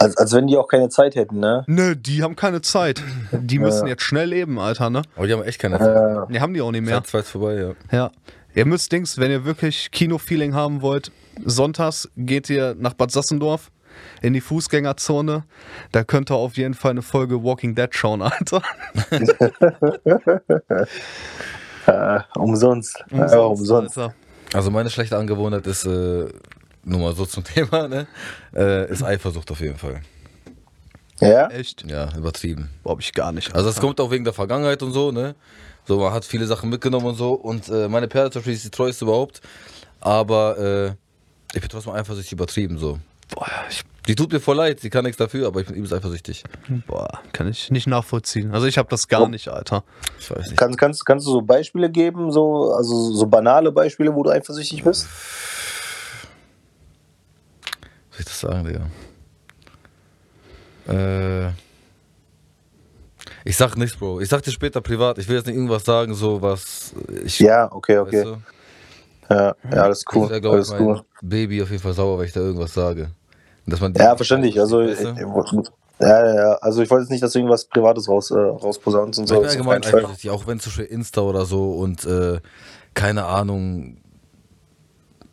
Als, als wenn die auch keine Zeit hätten, ne? Nö, die haben keine Zeit. Die müssen jetzt schnell leben, Alter, ne? Aber die haben echt keine Zeit. Ne, haben die auch nicht mehr. Zeit ist vorbei, ja. Ja. Ihr müsst Dings, wenn ihr wirklich Kino-Feeling haben wollt, sonntags geht ihr nach Bad Sassendorf in die Fußgängerzone. Da könnt ihr auf jeden Fall eine Folge Walking Dead schauen, Alter. Äh, umsonst. Umsonst. Alter. Also meine schlechte Angewohnheit ist, äh, nur mal so zum Thema, ne? Äh, ist Eifersucht auf jeden Fall. Ja? Echt? Ja, übertrieben. Glaub ich gar nicht. Also es kommt auch wegen der Vergangenheit und so, ne? So, man hat viele Sachen mitgenommen und so. Und äh, meine Perle zum Beispiel ist die treueste überhaupt. Aber äh, ich bin trotzdem eifersüchtig übertrieben so. Boah, ich, Die tut mir voll leid, sie kann nichts dafür, aber ich bin übelst eifersüchtig. boah, kann ich nicht nachvollziehen. Also ich habe das gar nicht, Alter. Ich weiß nicht. Kannst, kannst, kannst du so Beispiele geben, so, also so banale Beispiele, wo du eifersüchtig bist? Soll ich das sagen, Digga? Äh. Ich sag nichts, Bro. Ich sag dir später privat. Ich will jetzt nicht irgendwas sagen, so was. Ich, Ja, okay, weißt okay. du? Ja, ja, alles Das cool. ich, Alles mein cool. Baby auf jeden Fall sauer, wenn ich da irgendwas sage. Und Dass man Ja, verständlich. Also, Weißt du? ja, ja, ja. Also ich wollte jetzt nicht, dass du irgendwas Privates raus, äh, rausposaunst und Ich so. bin ist auf allgemein eifersüchtig, auch wenn zum Beispiel Insta oder so und äh, keine Ahnung.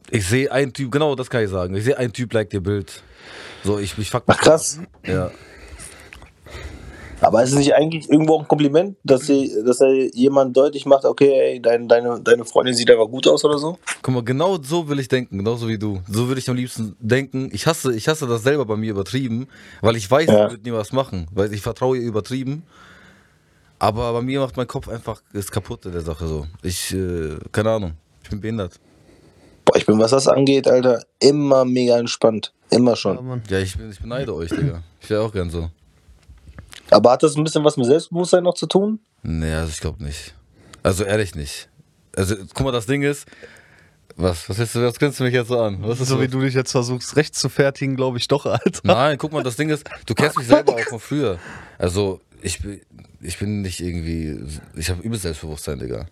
Ich sehe einen Typ, genau das kann ich sagen. Ich sehe einen Typ like ihr Bild. So, ich, ich fuck mich Ach, krass. ab. Ja. Aber ist es nicht eigentlich irgendwo auch ein Kompliment, dass, sie, dass er jemand deutlich macht, okay, ey, dein, deine, deine Freundin sieht einfach gut aus oder so? Guck mal, genau so will ich denken, genauso wie du. So würde ich am liebsten denken. Ich hasse, ich hasse das selber bei mir übertrieben, weil ich weiß, Ja. sie wird nie was machen. Weil ich vertraue ihr übertrieben. Aber bei mir macht mein Kopf einfach ist kaputt in der Sache so. Ich, äh, keine Ahnung. Ich bin behindert. Boah, ich bin, was das angeht, Alter, immer mega entspannt. Immer schon. Ja, ich, bin, ich beneide euch, Digga. Ich wäre auch gern so. Aber hat das ein bisschen was mit Selbstbewusstsein noch zu tun? Nee, also ich glaube nicht. Also ehrlich nicht. Also guck mal, das Ding ist, was, was, willst du, was grinst du mich jetzt so an? Was ist So wie los? du dich jetzt versuchst, recht zu fertigen, glaube ich doch, Alter. Nein, guck mal, das Ding ist, du kennst mich selber auch von früher. Also ich bin, ich bin nicht irgendwie, ich habe übelst Selbstbewusstsein, Digga.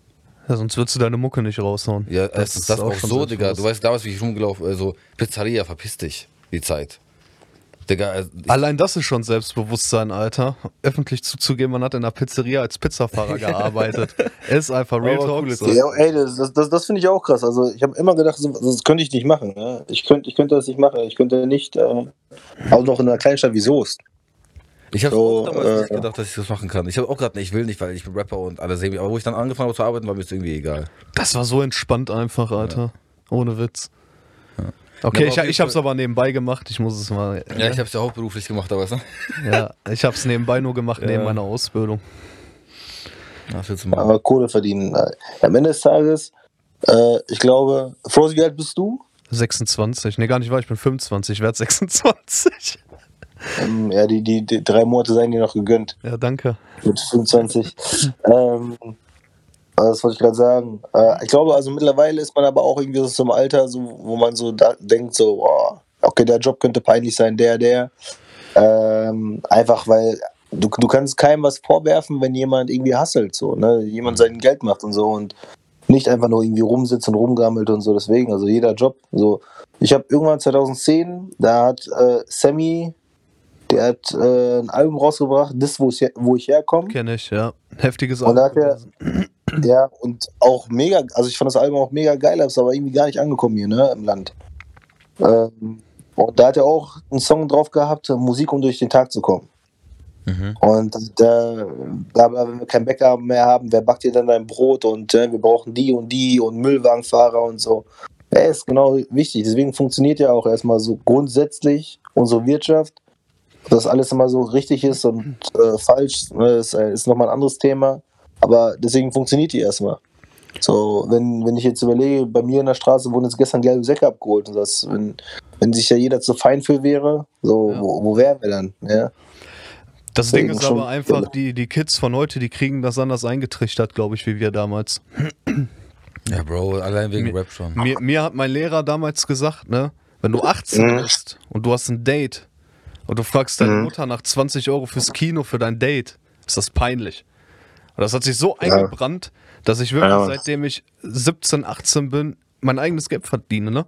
Ja, sonst würdest du deine Mucke nicht raushauen. Ja, das ist das auch, schon so, Digga. Du weißt damals, wie ich rumgelaufen, also Pizzeria, verpiss dich, die Zeit. Digga, also Allein das ist schon Selbstbewusstsein, Alter. Öffentlich zuzugeben, man hat in einer Pizzeria als Pizzafahrer gearbeitet. ist einfach Real Talk. so. Zeit. Ja, ey, das, das, das, das finde ich auch krass. Also ich habe immer gedacht, das könnte ich nicht machen. Ne? Ich, könnte, ich könnte das nicht machen. Ich könnte nicht, äh, auch noch in einer kleinen Stadt wie Soest. Ich habe so, auch damals äh, nicht gedacht, dass ich das machen kann. Ich habe auch gerade, ich will nicht, weil ich bin Rapper und alle sehen mich. Aber wo ich dann angefangen habe zu arbeiten, war mir das irgendwie egal. Das war so entspannt einfach, Alter. Ohne Witz. Okay, Ja, aber ich, ich hab's Fall- aber nebenbei gemacht. Ich muss es mal. Ja, ich habe es ja hauptberuflich gemacht, aber weißt du? ja, ich hab's nebenbei nur gemacht, neben Ja. meiner Ausbildung. Aber Kohle verdienen. Äh, Am Ende des Tages, äh, ich glaube, Frost, wie alt bist du? 26. Nee, gar nicht wahr, ich bin 25. Ich werd 26. Ähm, ja, die, die, die drei Monate seien dir noch gegönnt. Ja, danke. mit 25. ähm, das wollte ich gerade sagen. Äh, ich glaube, also mittlerweile ist man aber auch irgendwie so zum Alter, so, wo man so da denkt, so, boah, okay, der Job könnte peinlich sein, der, der. Ähm, einfach weil du, du kannst keinem was vorwerfen, wenn jemand irgendwie hasselt, so, ne? Jemand sein Geld macht und so und nicht einfach nur irgendwie rumsitzt und rumgammelt und so. Deswegen, also jeder Job, so. Ich habe irgendwann 2010, da hat äh, Sammy, der hat äh, ein Album rausgebracht, das, wo ich, her- wo ich herkomme. Kenne ich, ja. Heftiges Und da hat er-. Ja, und auch mega, also ich fand das Album auch mega geil, aber es ist aber irgendwie gar nicht angekommen hier, ne, im Land. Ähm, und da hat er auch einen Song drauf gehabt, Musik, um durch den Tag zu kommen. Mhm. Und da, da, wenn wir kein Bäcker mehr haben, wer backt dir dann dein Brot und äh, wir brauchen die und die und Müllwagenfahrer und so. Ja, ist genau wichtig. Deswegen funktioniert ja auch erstmal so grundsätzlich unsere Wirtschaft. Dass alles immer so richtig ist und äh, falsch, ne, ist, äh, ist nochmal ein anderes Thema. Aber deswegen funktioniert die erstmal. So, wenn, wenn ich jetzt überlege, bei mir in der Straße wurden jetzt gestern gelbe Säcke abgeholt und das, wenn, wenn sich ja jeder zu fein für wäre, so, Ja. wo, wo wären wir dann? Ja? Das Ding ist aber einfach, die, die Kids von heute, die kriegen das anders eingetrichtert, glaube ich, wie wir damals. Ja, Bro, allein wegen Mir- Rap schon. Mir, mir hat mein Lehrer damals gesagt, ne, wenn du 18 Mhm. bist und du hast ein Date und du fragst deine Mhm. Mutter nach 20 Euro fürs Kino für dein Date, ist das peinlich. Und das hat sich so eingebrannt, dass ich wirklich, Ja. seitdem ich 17, 18 bin, mein eigenes Geld verdiene, ne?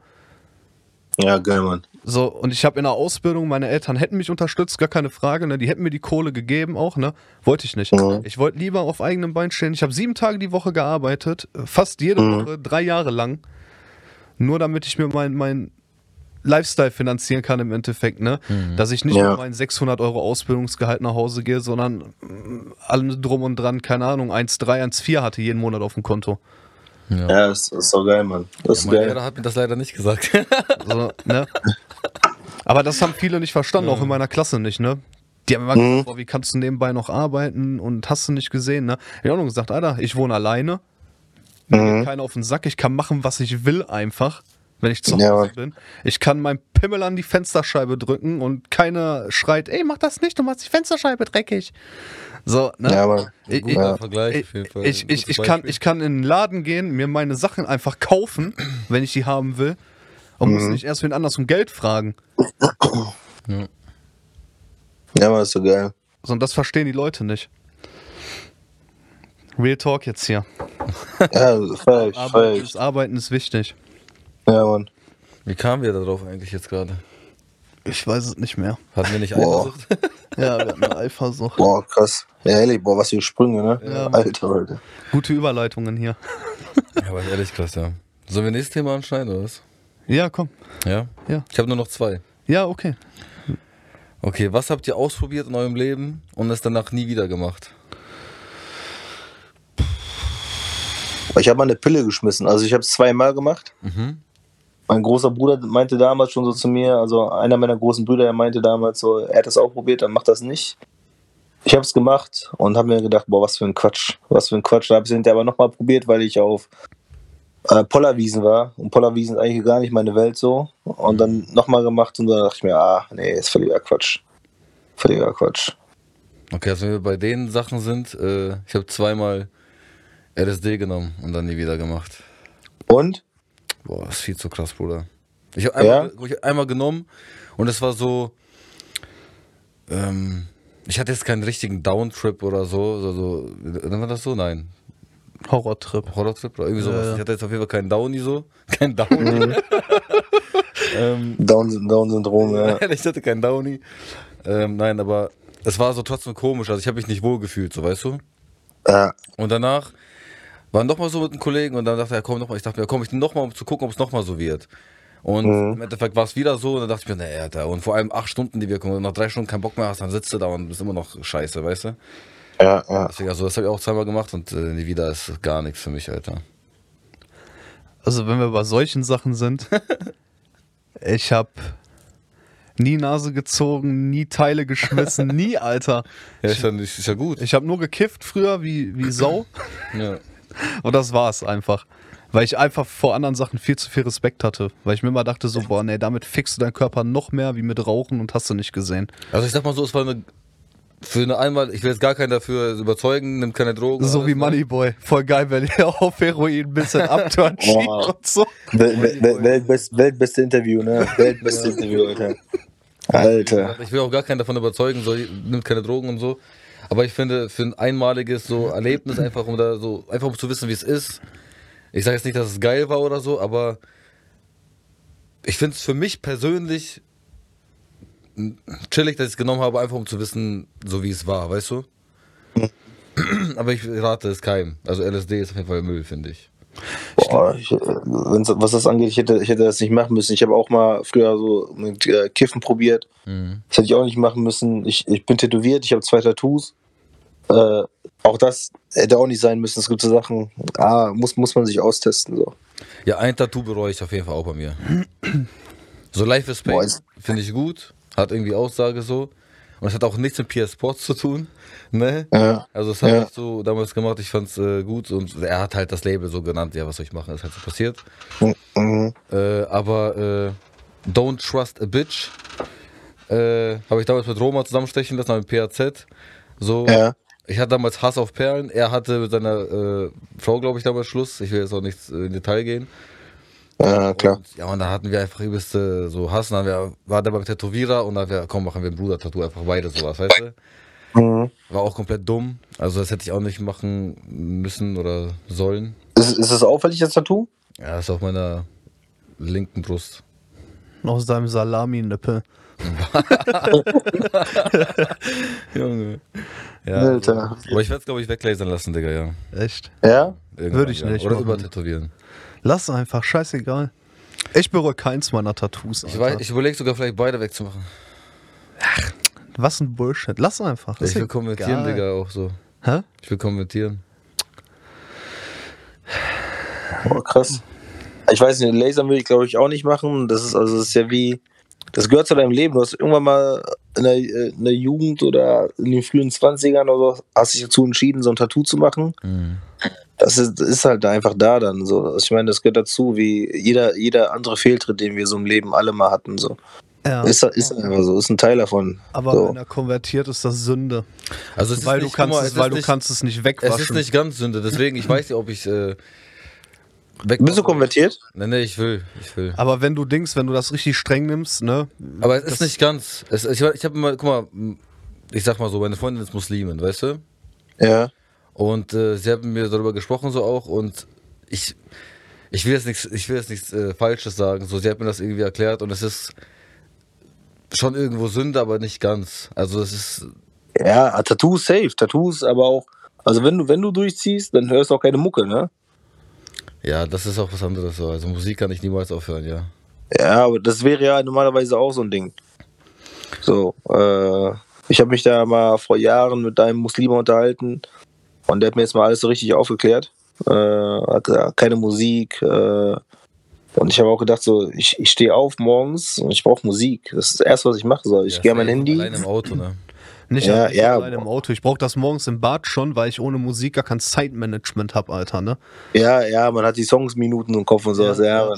ja, geil, Mann. So, und ich habe in der Ausbildung, meine Eltern hätten mich unterstützt, gar keine Frage, ne? Die hätten mir die Kohle gegeben auch, ne? Wollte ich nicht. Mhm. Ich wollte lieber auf eigenem Bein stehen. Ich habe sieben Tage die Woche gearbeitet, fast jede Mhm. Woche, drei Jahre lang. Nur damit ich mir mein, mein Lifestyle finanzieren kann im Endeffekt, ne? Dass ich nicht Ja. mit meinen 600 Euro Ausbildungsgehalt nach Hause gehe, sondern mm, allem drum und dran, keine Ahnung, 1,3, 1,4 hatte jeden Monat auf dem Konto. Ja. Ja, das ist so geil, Mann. Das ist Mein geil. Lehrer hat mir das leider nicht gesagt. So, ne? Aber das haben viele nicht verstanden, auch in meiner Klasse nicht, ne? Die haben immer Mhm. gesagt, boah, wie kannst du nebenbei noch arbeiten und hast du nicht gesehen, ne? Ich hab auch nur gesagt, Alter, ich wohne alleine, mir Mhm. keiner auf den Sack, ich kann machen, was ich will einfach, wenn ich zu Ja, Hause Mann. bin. Ich kann meinen Pimmel an die Fensterscheibe drücken und keiner schreit, ey, mach das nicht, du machst die Fensterscheibe dreckig. So, ne? Ja, Mann. Ich, ich, Guter Vergleich auf jeden ich, Fall. ich, ich, kann, ich kann in den Laden gehen, mir meine Sachen einfach kaufen, wenn ich die haben will. Und muss nicht erst wen anders um Geld fragen. Ja, Mann, ist so geil. Sondern das verstehen die Leute nicht. Real Talk jetzt hier. Ja, ich. ist, Arbeiten ist wichtig. Ja, Mann. Wie kamen wir darauf eigentlich jetzt gerade? Ich weiß es nicht mehr. Hatten wir nicht Boah. Eifersucht? Ja, wir hatten eine Eifersucht. Boah, krass. Ja, ehrlich, boah, was für Sprünge, ne? Ja. Alter, Alter. Gute Überleitungen hier. ja, aber ehrlich krass, ja. Sollen wir nächstes Thema anschneiden, oder was? Ja, komm. Ja? Ja. Ich habe nur noch zwei. Ja, okay. Okay, was habt ihr ausprobiert in eurem Leben und es danach nie wieder gemacht? Ich habe mal eine Pille geschmissen. Also ich habe es zweimal gemacht. Mhm. Mein großer Bruder meinte damals schon so zu mir, also einer meiner großen Brüder, er meinte damals so, er hat das auch probiert, dann macht das nicht. Ich habe es gemacht und habe mir gedacht, boah, was für ein Quatsch, was für ein Quatsch. Da habe ich es hinterher aber nochmal probiert, weil ich auf äh, Pollerwiesen war und Pollerwiesen ist eigentlich gar nicht meine Welt so. Und dann nochmal gemacht und dann dachte ich mir, ah, nee, ist völliger Quatsch. Völliger Quatsch. Okay, also wenn wir bei den Sachen sind, äh, ich habe zweimal LSD genommen und dann nie wieder gemacht. Und? Boah, das ist viel zu krass, Bruder. Ich habe einmal, ich hab einmal genommen und es war so. Ähm, ich hatte jetzt keinen richtigen Downtrip oder so. so, so nennt man das so? Nein. Horrortrip. Horrortrip oder irgendwie sowas. Ja, ja. Ich hatte jetzt auf jeden Fall keinen Downy so. Kein Downy. ähm, Down- Down-Syndrom, ja. ich hatte keinen Downy. Ähm, nein, aber es war so trotzdem komisch. Also ich habe mich nicht wohl gefühlt, so weißt du. ja. Und danach war noch mal so mit einem Kollegen und dann dachte er, komm noch mal. Ich dachte mir, komm ich noch mal, um zu gucken, ob es noch mal so wird. Und im Endeffekt war es wieder so und dann dachte ich mir, nee, Alter. Und vor allem acht Stunden die Wirkung. Und nach drei Stunden keinen Bock mehr hast, dann sitzt du da und bist immer noch scheiße, weißt du? Ja, ja. Deswegen, also das habe ich auch zweimal gemacht und äh, nie wieder ist gar nichts für mich, Alter. Also wenn wir bei solchen Sachen sind, ich habe nie Nase gezogen, nie Teile geschmissen, nie, Alter. Ja, ist ja, ist ja gut. Ich habe nur gekifft früher wie, wie Sau Ja. Und das war's einfach. Weil ich einfach vor anderen Sachen viel zu viel Respekt hatte. Weil ich mir immer dachte so, boah, nee, damit fickst du deinen Körper noch mehr wie mit Rauchen und hast du nicht gesehen. Also ich sag mal so, es war eine für eine einmal, ich will jetzt gar keinen dafür überzeugen, nimmt keine Drogen. So wie ne? Moneyboy. Voll geil, wenn er auf Heroin ein bisschen abturnt schiebt Wow. und so. Wel Wel Weltbest Weltbeste Interview, ne? Weltbeste Interview, Alter. Alter. Ich will auch gar keinen davon überzeugen, so, nimmt keine Drogen und so. Aber ich finde, für ein einmaliges so Erlebnis, einfach um da so, einfach um zu wissen, wie es ist. Ich sage jetzt nicht, dass es geil war oder so, aber ich finde es für mich persönlich chillig, dass ich es genommen habe, einfach um zu wissen, so wie es war, weißt du? Aber ich rate es keinem. Also LSD ist auf jeden Fall Müll, finde ich. Boah, ich, was das angeht, ich hätte, ich hätte das nicht machen müssen. Ich habe auch mal früher so mit äh, Kiffen probiert. Mhm. Das hätte ich auch nicht machen müssen. Ich, ich bin tätowiert, ich habe zwei Tattoos. Äh, auch das hätte auch nicht sein müssen. Es gibt so Sachen, ah, muss, muss man sich austesten. So. Ja, ein Tattoo bereue ich auf jeden Fall auch bei mir. So Life is Pain finde ich gut, hat irgendwie Aussage so. Und es hat auch nichts mit PS Sports zu tun. Ne? Ja. Also das habe Ja. ich so damals gemacht, ich fand es äh, gut und er hat halt das Label so genannt, ja, was soll ich machen, ist halt so passiert. Mhm. Äh, aber äh, Don't Trust a Bitch äh, habe ich damals mit Roma zusammenstechen lassen, mit PAZ. So, Ja. ich hatte damals Hass auf Perlen, er hatte mit seiner äh, Frau, glaube ich, damals Schluss. Ich will jetzt auch nicht äh, in Detail gehen. Ja, klar. Und, ja, und da hatten wir einfach übelste so Hass. Und dann wir, war der beim Tätowierer und dann haben wir, komm, machen wir ein Bruder-Tattoo, einfach beide sowas, weißt du? Mhm. War auch komplett dumm. Also das hätte ich auch nicht machen müssen oder sollen. Ist, ist das auffällig, das Tattoo? Ja, ist auf meiner linken Brust. Aus deinem Salami-Nippel. Junge. Ja, Alter. aber ich werde es, glaube ich, weglasern lassen, Digga, ja. Echt? Ja? Irgendwann, Würde ich ja. nicht Oder machen. übertätowieren. Lass einfach, scheißegal. Ich bereue keins meiner Tattoos. Ich, Alter. weiß- ich überlege sogar vielleicht beide wegzumachen. Was ein Bullshit. Lass einfach. Ich will konvertieren, egal. Digga, auch so. Hä? Ich will konvertieren. Oh, krass. Ich weiß nicht, Laser würde ich glaube ich auch nicht machen. Das ist also das ist ja wie, das gehört zu deinem Leben. Du hast irgendwann mal in der, äh, in der Jugend oder in den frühen 20ern oder so, hast dich dazu entschieden, so ein Tattoo zu machen. Mhm. Das ist, ist halt einfach da dann so. Also Ich meine, das gehört dazu, wie jeder, jeder andere Fehltritt, den wir so im Leben alle mal hatten. So. Ja. Ist, ist einfach so, ist ein Teil davon. aber so. wenn er konvertiert, ist das Sünde. Also es weil ist du nicht, kannst guck mal, es, es weil ist du nicht, kannst es nicht Es wegwaschen. ist nicht ganz Sünde, deswegen, ich weiß nicht, ob ich äh, weg Bist du konvertiert? Nee, nee, ich will, ich will. aber wenn du denkst, wenn du das richtig streng nimmst, ne? Aber es ist nicht ganz. Es, ich ich habe immer, guck mal, ich sag mal so, meine Freundin ist Muslimin, weißt du? Ja. Und äh, sie haben mir darüber gesprochen so auch und ich, ich will jetzt nichts, ich will jetzt nichts äh, Falsches sagen. So, sie hat mir das irgendwie erklärt und es ist schon irgendwo Sünde, aber nicht ganz. Also es ist, Ja, Tattoos safe. Tattoos, aber auch, also wenn du, wenn du durchziehst, dann hörst du auch keine Mucke, ne? ja, das ist auch was anderes so. Also Musik kann ich niemals aufhören, ja. Ja, aber das wäre ja normalerweise auch so ein Ding. So, äh, ich habe mich da mal vor Jahren mit einem Muslimer unterhalten und der hat mir jetzt mal alles so richtig aufgeklärt. Äh, hat gesagt, keine Musik. Äh, und ich habe auch gedacht, so, ich, ich stehe auf morgens und ich brauche Musik. Das ist das Erste, was ich machen soll. Ich ja, gehe an mein Handy. Allein im Auto, ne? Nicht, Ja, ja, allein im Auto. Ich brauche das morgens im Bad schon, weil ich ohne Musik gar kein Zeitmanagement habe, Alter, ne? Ja, ja, man hat die Songsminuten im Kopf und sowas. Ja,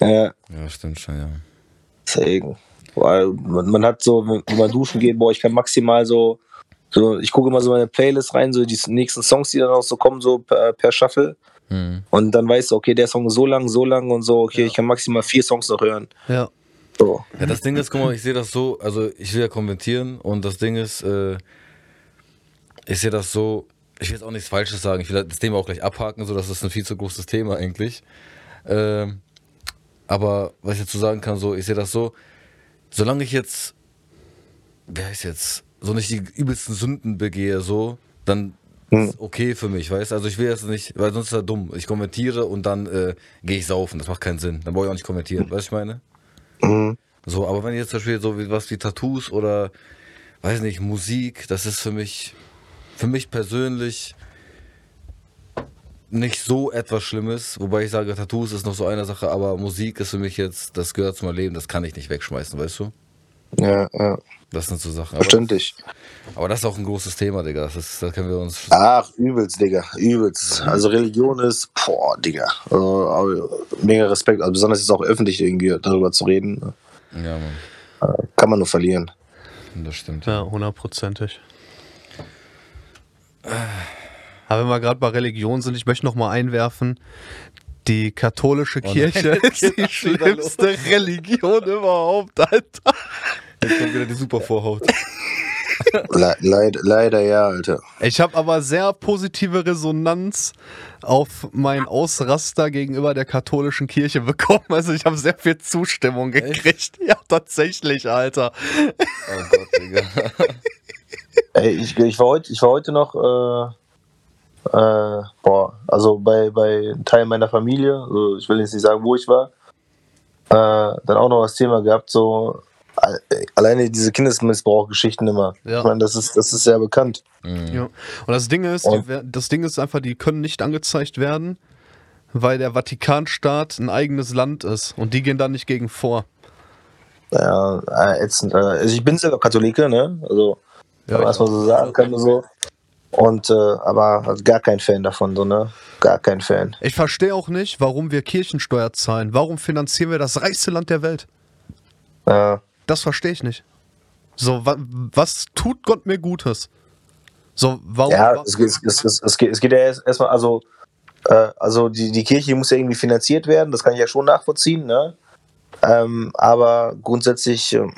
ja. ja. Ja, stimmt schon, ja. Deswegen. Weil man, man hat so, wenn man duschen geht, boah, ich kann maximal so So, ich gucke immer so meine Playlist rein, so die nächsten Songs, die dann auch so kommen, so per, per Shuffle. Hm. Und dann weißt du, okay, der Song ist so lang, so lang und so, okay, Ja. ich kann maximal vier Songs noch hören. Ja. So. Ja, das Ding ist, guck mal, ich sehe das so, also ich will ja kommentieren und das Ding ist, äh, ich sehe das so, ich will jetzt auch nichts Falsches sagen, ich will das Thema auch gleich abhaken, so das ist ein viel zu großes Thema eigentlich. Ähm, aber was ich dazu sagen kann, so, ich sehe das so, solange ich jetzt, wer heißt jetzt, so nicht die übelsten Sünden begehe, so, dann Hm. ist okay für mich, weißt Also ich will jetzt nicht, weil sonst ist das dumm. Ich kommentiere und dann äh, gehe ich saufen, das macht keinen Sinn. Dann brauche ich auch nicht kommentieren, weißt du, ich meine? Mhm. So, aber wenn jetzt zum Beispiel so wie was wie Tattoos oder weiß nicht, Musik, das ist für mich, für mich persönlich nicht so etwas Schlimmes, wobei ich sage, Tattoos ist noch so eine Sache, aber Musik ist für mich jetzt, das gehört zu meinem Leben, das kann ich nicht wegschmeißen, weißt du? Ja, ja, Das sind so Sachen. Aber, verständlich. aber das ist auch ein großes Thema, Digga. Das ist, da können wir uns. Ach, übelst, Digga, übelst. Also Religion ist, boah, Digga. Also, aber mega Respekt, also besonders jetzt auch öffentlich irgendwie darüber zu reden, Ja, Mann. kann man nur verlieren. Das stimmt. Ja, hundertprozentig. Aber wenn wir gerade bei Religion sind, ich möchte noch mal einwerfen, die katholische nein, Kirche jetzt ist die schlimmste Religion überhaupt, Alter. Jetzt kommt wieder die Supervorhaut. Le leid leider ja, Alter. Ich habe aber sehr positive Resonanz auf meinen Ausraster gegenüber der katholischen Kirche bekommen. Also ich habe sehr viel Zustimmung gekriegt. Ja, tatsächlich, Alter. Oh Gott, Digga. Ey, ich, ich, war heute, ich war heute noch, äh, äh, boah, also bei, bei Teil meiner Familie, also ich will jetzt nicht sagen, wo ich war, äh, dann auch noch das Thema gehabt, so all- alleine diese Kindesmissbrauchgeschichten immer. Ja. Ich meine, das ist, das ist sehr bekannt. Ja. Und das Ding ist, die, Und- das Ding ist einfach, die können nicht angezeigt werden, weil der Vatikanstaat ein eigenes Land ist und die gehen da nicht gegen vor. Ja, äh, ätzend. Also ich bin selber Katholike, ne? Also, Ja, was ich man so sagen kann, so. Und, äh, aber halt gar kein Fan davon, so, ne? Gar kein Fan. Ich verstehe auch nicht, warum wir Kirchensteuer zahlen. Warum finanzieren wir das reichste Land der Welt? Ja. Das verstehe ich nicht. So, wa was tut Gott mir Gutes? So, warum? Ja, es, geht- es, es, es, geht, es geht ja erst- erstmal, also, äh, also die, die Kirche muss ja irgendwie finanziert werden, das kann ich ja schon nachvollziehen, ne? Ähm, aber grundsätzlich, ähm,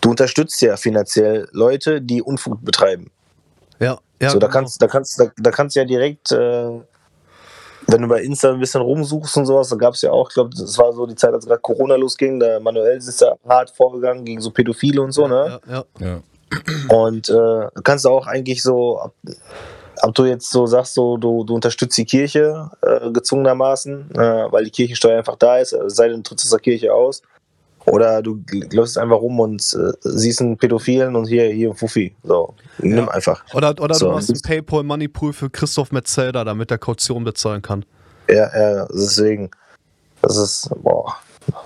du unterstützt ja finanziell Leute, die Unfug betreiben. Ja, ja, so, da genau. kannst, da kannst, da, da kannst du ja direkt, äh, wenn du bei Insta ein bisschen rumsuchst und sowas, da gab es ja auch, ich glaube, das war so die Zeit, als gerade Corona losging, da Manuel ist ja hart vorgegangen gegen so Pädophile und so, ne? Ja, ja. Ja. Und äh, du kannst auch eigentlich so, ob, ob du jetzt so sagst, so du, du unterstützt die Kirche äh, gezwungenermaßen, äh, weil die Kirchensteuer einfach da ist, also sei denn, du trittst aus der Kirche aus. Oder du läufst einfach rum und äh, siehst einen Pädophilen und hier, hier ein Fuffi. So, nimm Ja. einfach. Oder, oder So, du hast ein das- Paypal Money Pool für Christoph Metzelder, damit er Kaution bezahlen kann. Ja, ja, deswegen. Das ist, boah,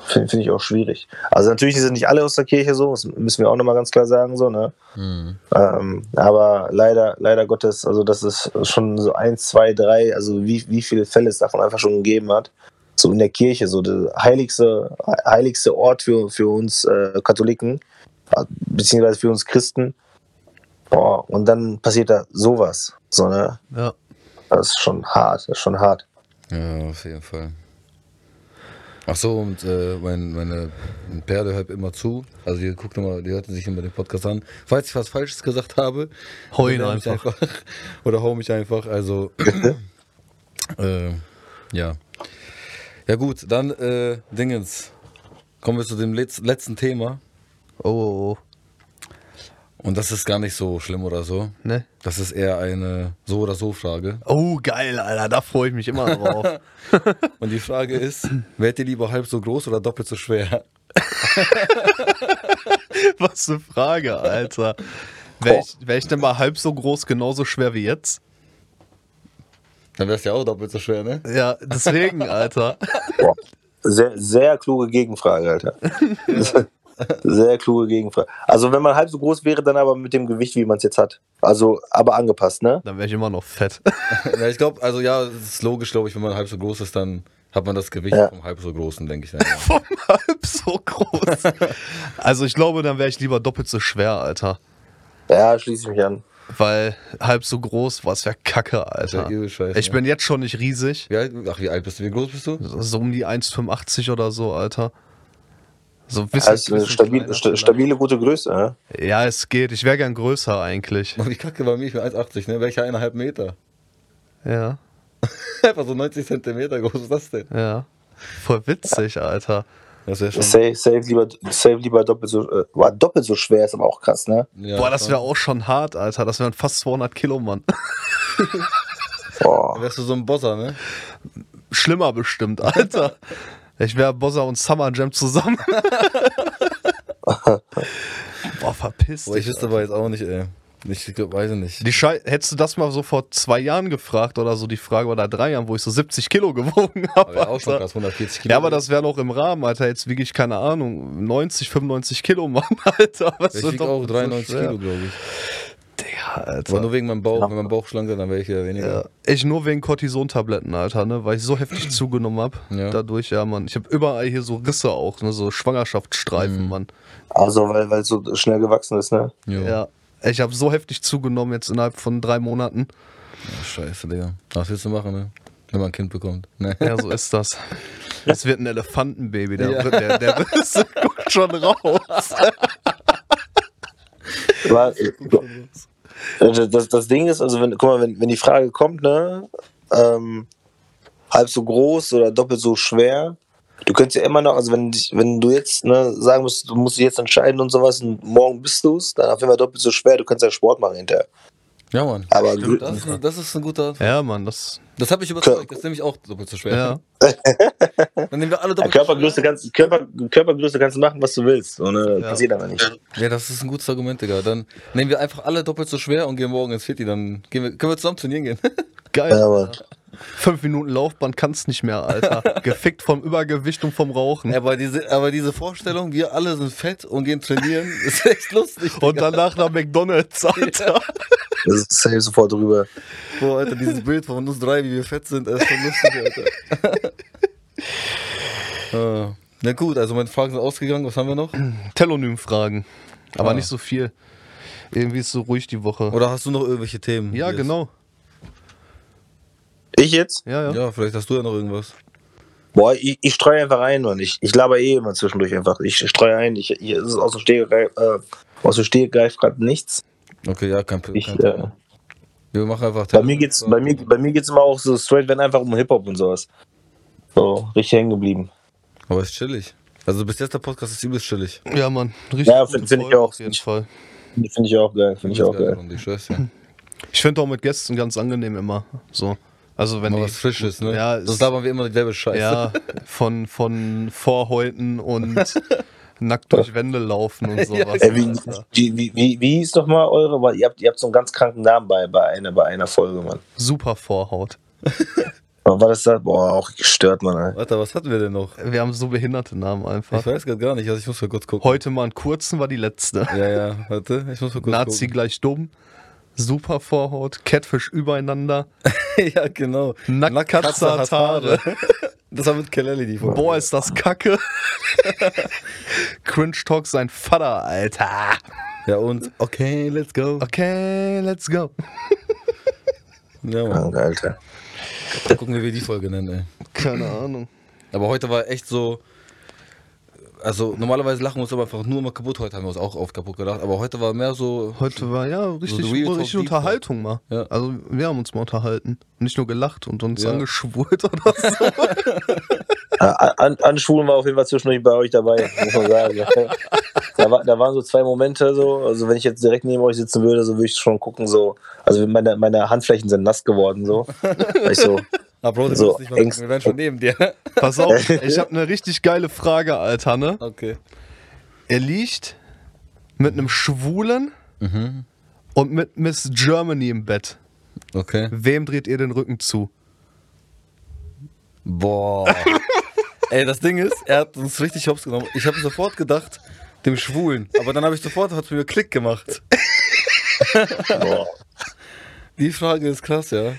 finde find ich auch schwierig. Also natürlich sind nicht alle aus der Kirche so, das müssen wir auch nochmal ganz klar sagen, so, ne? Hm. Ähm, aber leider, leider Gottes, also das ist schon so eins, zwei, drei, also wie, wie viele Fälle es davon einfach schon gegeben hat. So in der Kirche, so der heiligste, heiligste Ort für, für uns äh, Katholiken, äh, beziehungsweise für uns Christen. Boah, und dann passiert da sowas. So, ne? Ja. Das ist schon hart, das ist schon hart. Ja, auf jeden Fall. Ach so, und äh, mein, meine Perle hört immer zu. Also die guckt immer, die hört sich immer den Podcast an. Falls ich was Falsches gesagt habe, Hau ihn mich einfach. Oder hau mich einfach. Also, äh, ja. Ja gut, dann äh, Dingens. Kommen wir zu dem letz letzten Thema. Oh, oh, oh. Und das ist gar nicht so schlimm oder so. Ne? Das ist eher eine so oder so Frage. Oh, geil, Alter, da freue ich mich immer drauf. Und die Frage ist, wärt ihr lieber halb so groß oder doppelt so schwer? Was eine Frage, Alter. Wäre ich, wär ich denn mal halb so groß, genauso schwer wie jetzt? Dann wär's ja auch doppelt so schwer, ne? Ja, deswegen, Alter. Boah. Sehr, sehr kluge Gegenfrage, Alter. Sehr kluge Gegenfrage. Also wenn man halb so groß wäre, dann aber mit dem Gewicht, wie man es jetzt hat. Also, aber angepasst, ne? Dann wäre ich immer noch fett. Ja, ich glaube, also ja, es ist logisch, glaube ich, wenn man halb so groß ist, dann hat man das Gewicht Ja. vom halb so großen, denke ich. Dann, ja. Vom halb so groß. Also ich glaube, dann wäre ich lieber doppelt so schwer, Alter. Ja, schließe ich mich an. Weil halb so groß, was wäre kacke, Das wär Alter. übel scheiße. Ich bin jetzt schon nicht riesig. Wie alt, ach, wie alt bist du? Wie groß bist du? So um die 1,85 oder so, Alter. So ein bisschen, Also eine bisschen stabil, kleiner vielleicht. stabile, gute Größe, ne? Ja, es geht. Ich wäre gern größer eigentlich. Mann, wie kacke bei mir? Ich bin 1,80, ne? Welcher eineinhalb Meter? Ja, Einfach so 90 Zentimeter groß ist das denn? ja. Voll witzig, Alter. Das wäre schon. Safe, safe, lieber, safe lieber doppelt so, äh, war doppelt so schwer, ist aber auch krass, ne? Ja, Boah, das wäre auch schon hart, Alter. Das wären fast 200 Kilo, Mann. Boah. Wärst du so ein Bosser, ne? Schlimmer bestimmt, Alter. Ich wäre Bozza und Summer Jam zusammen. Boah, verpiss Boah, ich wüsste aber jetzt auch nicht, ey. Ich weiß ich nicht. Die Schei hättest du das mal so vor zwei Jahren gefragt oder so die Frage oder drei Jahren, wo ich so 70 Kilo gewogen habe. Aber auch schon krass, 140 Kilo. Ja, aber das wäre noch im Rahmen, Alter. Jetzt wiege ich, keine Ahnung, 90, 95 Kilo, Mann, Alter. Was Ich wird wieg doch auch so 93 schwer. Kilo, glaube ich. Digga, Aber Alter. nur wegen meinem Bauch. Wenn mein Bauch schlank ist, dann wäre ich ja weniger. Ja, ich nur wegen Cortisontabletten, Alter, ne, weil ich so heftig zugenommen habe. Ja. Dadurch, ja, Mann. Ich habe überall hier so Risse auch, ne, so Schwangerschaftsstreifen, Mhm. Mann. Also, weil weil es so schnell gewachsen ist, ne? Ja. Ich habe so heftig zugenommen jetzt innerhalb von drei Monaten. Ja, Scheiße, Digga. Was willst du machen, ne? Wenn man ein Kind bekommt. Ne? Ja, so ist das. Es wird ein Elefantenbaby, der, Ja. wird- der, der guckt schon raus. Aber, das, das Ding ist, also wenn, guck mal, wenn, wenn die Frage kommt, ne, ähm, halb so groß oder doppelt so schwer, du könntest ja immer noch, also wenn, dich- wenn du jetzt ne, sagen musst, du musst dich jetzt entscheiden und sowas und morgen bist du es, dann auf jeden Fall doppelt so schwer, du kannst ja Sport machen hinterher. Ja, Mann. Aber Stimmt, das, ist, das ist ein guter. Ja, Mann, das. Das habe ich überzeugt. Das nehme ich auch doppelt so schwer. Ja. Dann nehmen wir alle Ja, doppelt Körpergröße, kannst, Körper, Körpergröße kannst du machen, was du willst. Und, äh, Ja. Passiert aber nicht. Ja, das ist ein gutes Argument, Digga. Dann nehmen wir einfach alle doppelt so schwer und gehen morgen ins Fitti. Dann gehen wir, können wir zusammen trainieren gehen. Geil. Ja, aber Fünf Minuten Laufband kannst nicht mehr, Alter. Gefickt vom Übergewicht und vom Rauchen. aber, diese, aber diese Vorstellung, wir alle sind fett und gehen trainieren, ist echt lustig. Und danach nach McDonalds, Alter. das ist safe sofort drüber. Boah, Alter, dieses Bild von uns drei, wie wir fett sind, ist schon lustig, Alter. Ah. Na gut, also meine Fragen sind ausgegangen. Was haben wir noch? Telonym-Fragen. Aber Ah. nicht so viel. Irgendwie ist so ruhig die Woche. Oder hast du noch irgendwelche Themen? ja, genau. Ich jetzt? Ja, ja. Ja, vielleicht hast du ja noch irgendwas. Boah, ich, ich streue einfach ein, Mann. Ich, ich laber eh immer zwischendurch einfach. Ich streue ein. Ich, ich, es ist aus dem Stegreif, äh, aus dem Stegreif gerade nichts. Okay, ja, kein, kein Ich, Thema. äh, Wir machen einfach bei, mir geht's, bei, mir, bei mir geht's immer auch so straight, wenn einfach um Hip-Hop und sowas. So, richtig hängen geblieben. Aber ist chillig. Also bis jetzt der Podcast ist übelst chillig. Ja, Mann. Richtig Ja, gute find- ich auch. Auf jeden Fall. Finde ich auch geil. Finde ich auch geil. Und dir. Ich finde auch mit Gästen ganz angenehm immer. So. Also wenn Mal was Frisches, ne? Ja, das labern wir immer dieselbe Scheiße. ja, von, von Vorhäuten und nackt durch Wände laufen und sowas. Ey, wie, wie, wie, wie, wie hieß doch mal eure? Weil ihr habt, ihr habt so einen ganz kranken Namen bei, bei, einer, bei einer Folge, Mann. Super Vorhaut. Aber war das da? Boah, auch gestört, Mann. Ey. Warte, was hatten wir denn noch? Wir haben so behinderte Namen einfach. Ich weiß gerade gar nicht, also ich muss mal kurz gucken. Heute mal einen kurzen war die letzte. Ja, ja, warte, ich muss mal kurz Nazi gleich dumm. Super Vorhaut, Catfish übereinander, ja, genau. Haare. Das war mit Kelly die Folge. Boah, ist das kacke. Cringe Talk sein Vater, Alter. Ja, und okay, let's go. Okay, let's go. Ja, Mann. Alter. Mal gucken, wie wir die Folge nennen, ey. Keine Ahnung. Aber heute war echt so. Also normalerweise lachen wir uns aber einfach nur mal kaputt. Heute haben wir uns auch oft kaputt gedacht. Aber heute war mehr so. Heute war ja richtig, So richtig Unterhaltung mal. Ja. Also wir haben uns mal unterhalten. Nicht nur gelacht und uns Ja. angeschwurt oder so. An, Anschwulen war auf jeden Fall zwischendurch bei euch dabei, muss man sagen. da, war, da waren so zwei Momente so, also wenn ich jetzt direkt neben euch sitzen würde, so würde ich schon gucken, so, also meine, meine Handflächen sind nass geworden, so. Weil ich so, Ah, Bro, du So, musst nicht mal Angst- gucken, wir werden schon neben dir. Pass auf, ich habe eine richtig geile Frage, Alter, ne? Okay. Er liegt mit einem Schwulen Mhm. und mit Miss Germany im Bett. Okay. Wem dreht ihr den Rücken zu? Boah. Ey, das Ding ist, er hat uns richtig hops genommen. Ich habe sofort gedacht, dem Schwulen. Aber dann habe ich sofort, hat mir Klick gemacht. boah, Die Frage ist krass, ja.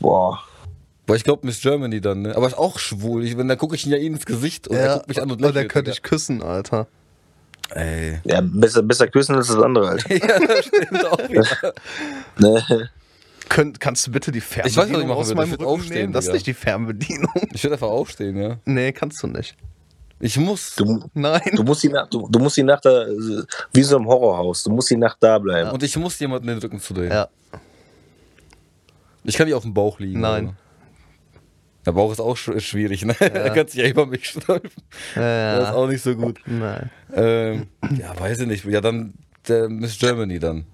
Boah. Boah, ich glaube Miss Germany dann, ne? Aber ist auch schwul. Ich, wenn, dann gucke ich ihn ja ihn ins Gesicht und er guckt mich an und und der lächelt. könnte ich küssen, Alter. Ey. Ja, besser, besser küssen als das andere halt. ja, das stimmt auch wieder. ne? Könnt, kannst du bitte die weiß, was ich Fernbedienung machen aus würde. meinem Ich Rücken aufstehen, nehmen? Das ist nicht die Fernbedienung. Ich würde einfach aufstehen, ja. Nee, kannst du nicht. Ich muss. Du, Nein. du musst die Nacht, du, du musst die Nacht da, wie so im Horrorhaus, du musst die Nacht da bleiben. Und ich muss jemanden den Rücken zudrehen. Ja. Ich kann nicht auf dem Bauch liegen. Nein. oder? Der Bauch ist auch sch schwierig, ne? Da kannst du ja über mich stolpern. Das ist Ja. auch nicht so gut. Nein. Ähm, ja, weiß ich nicht. Ja, dann der Miss Germany dann.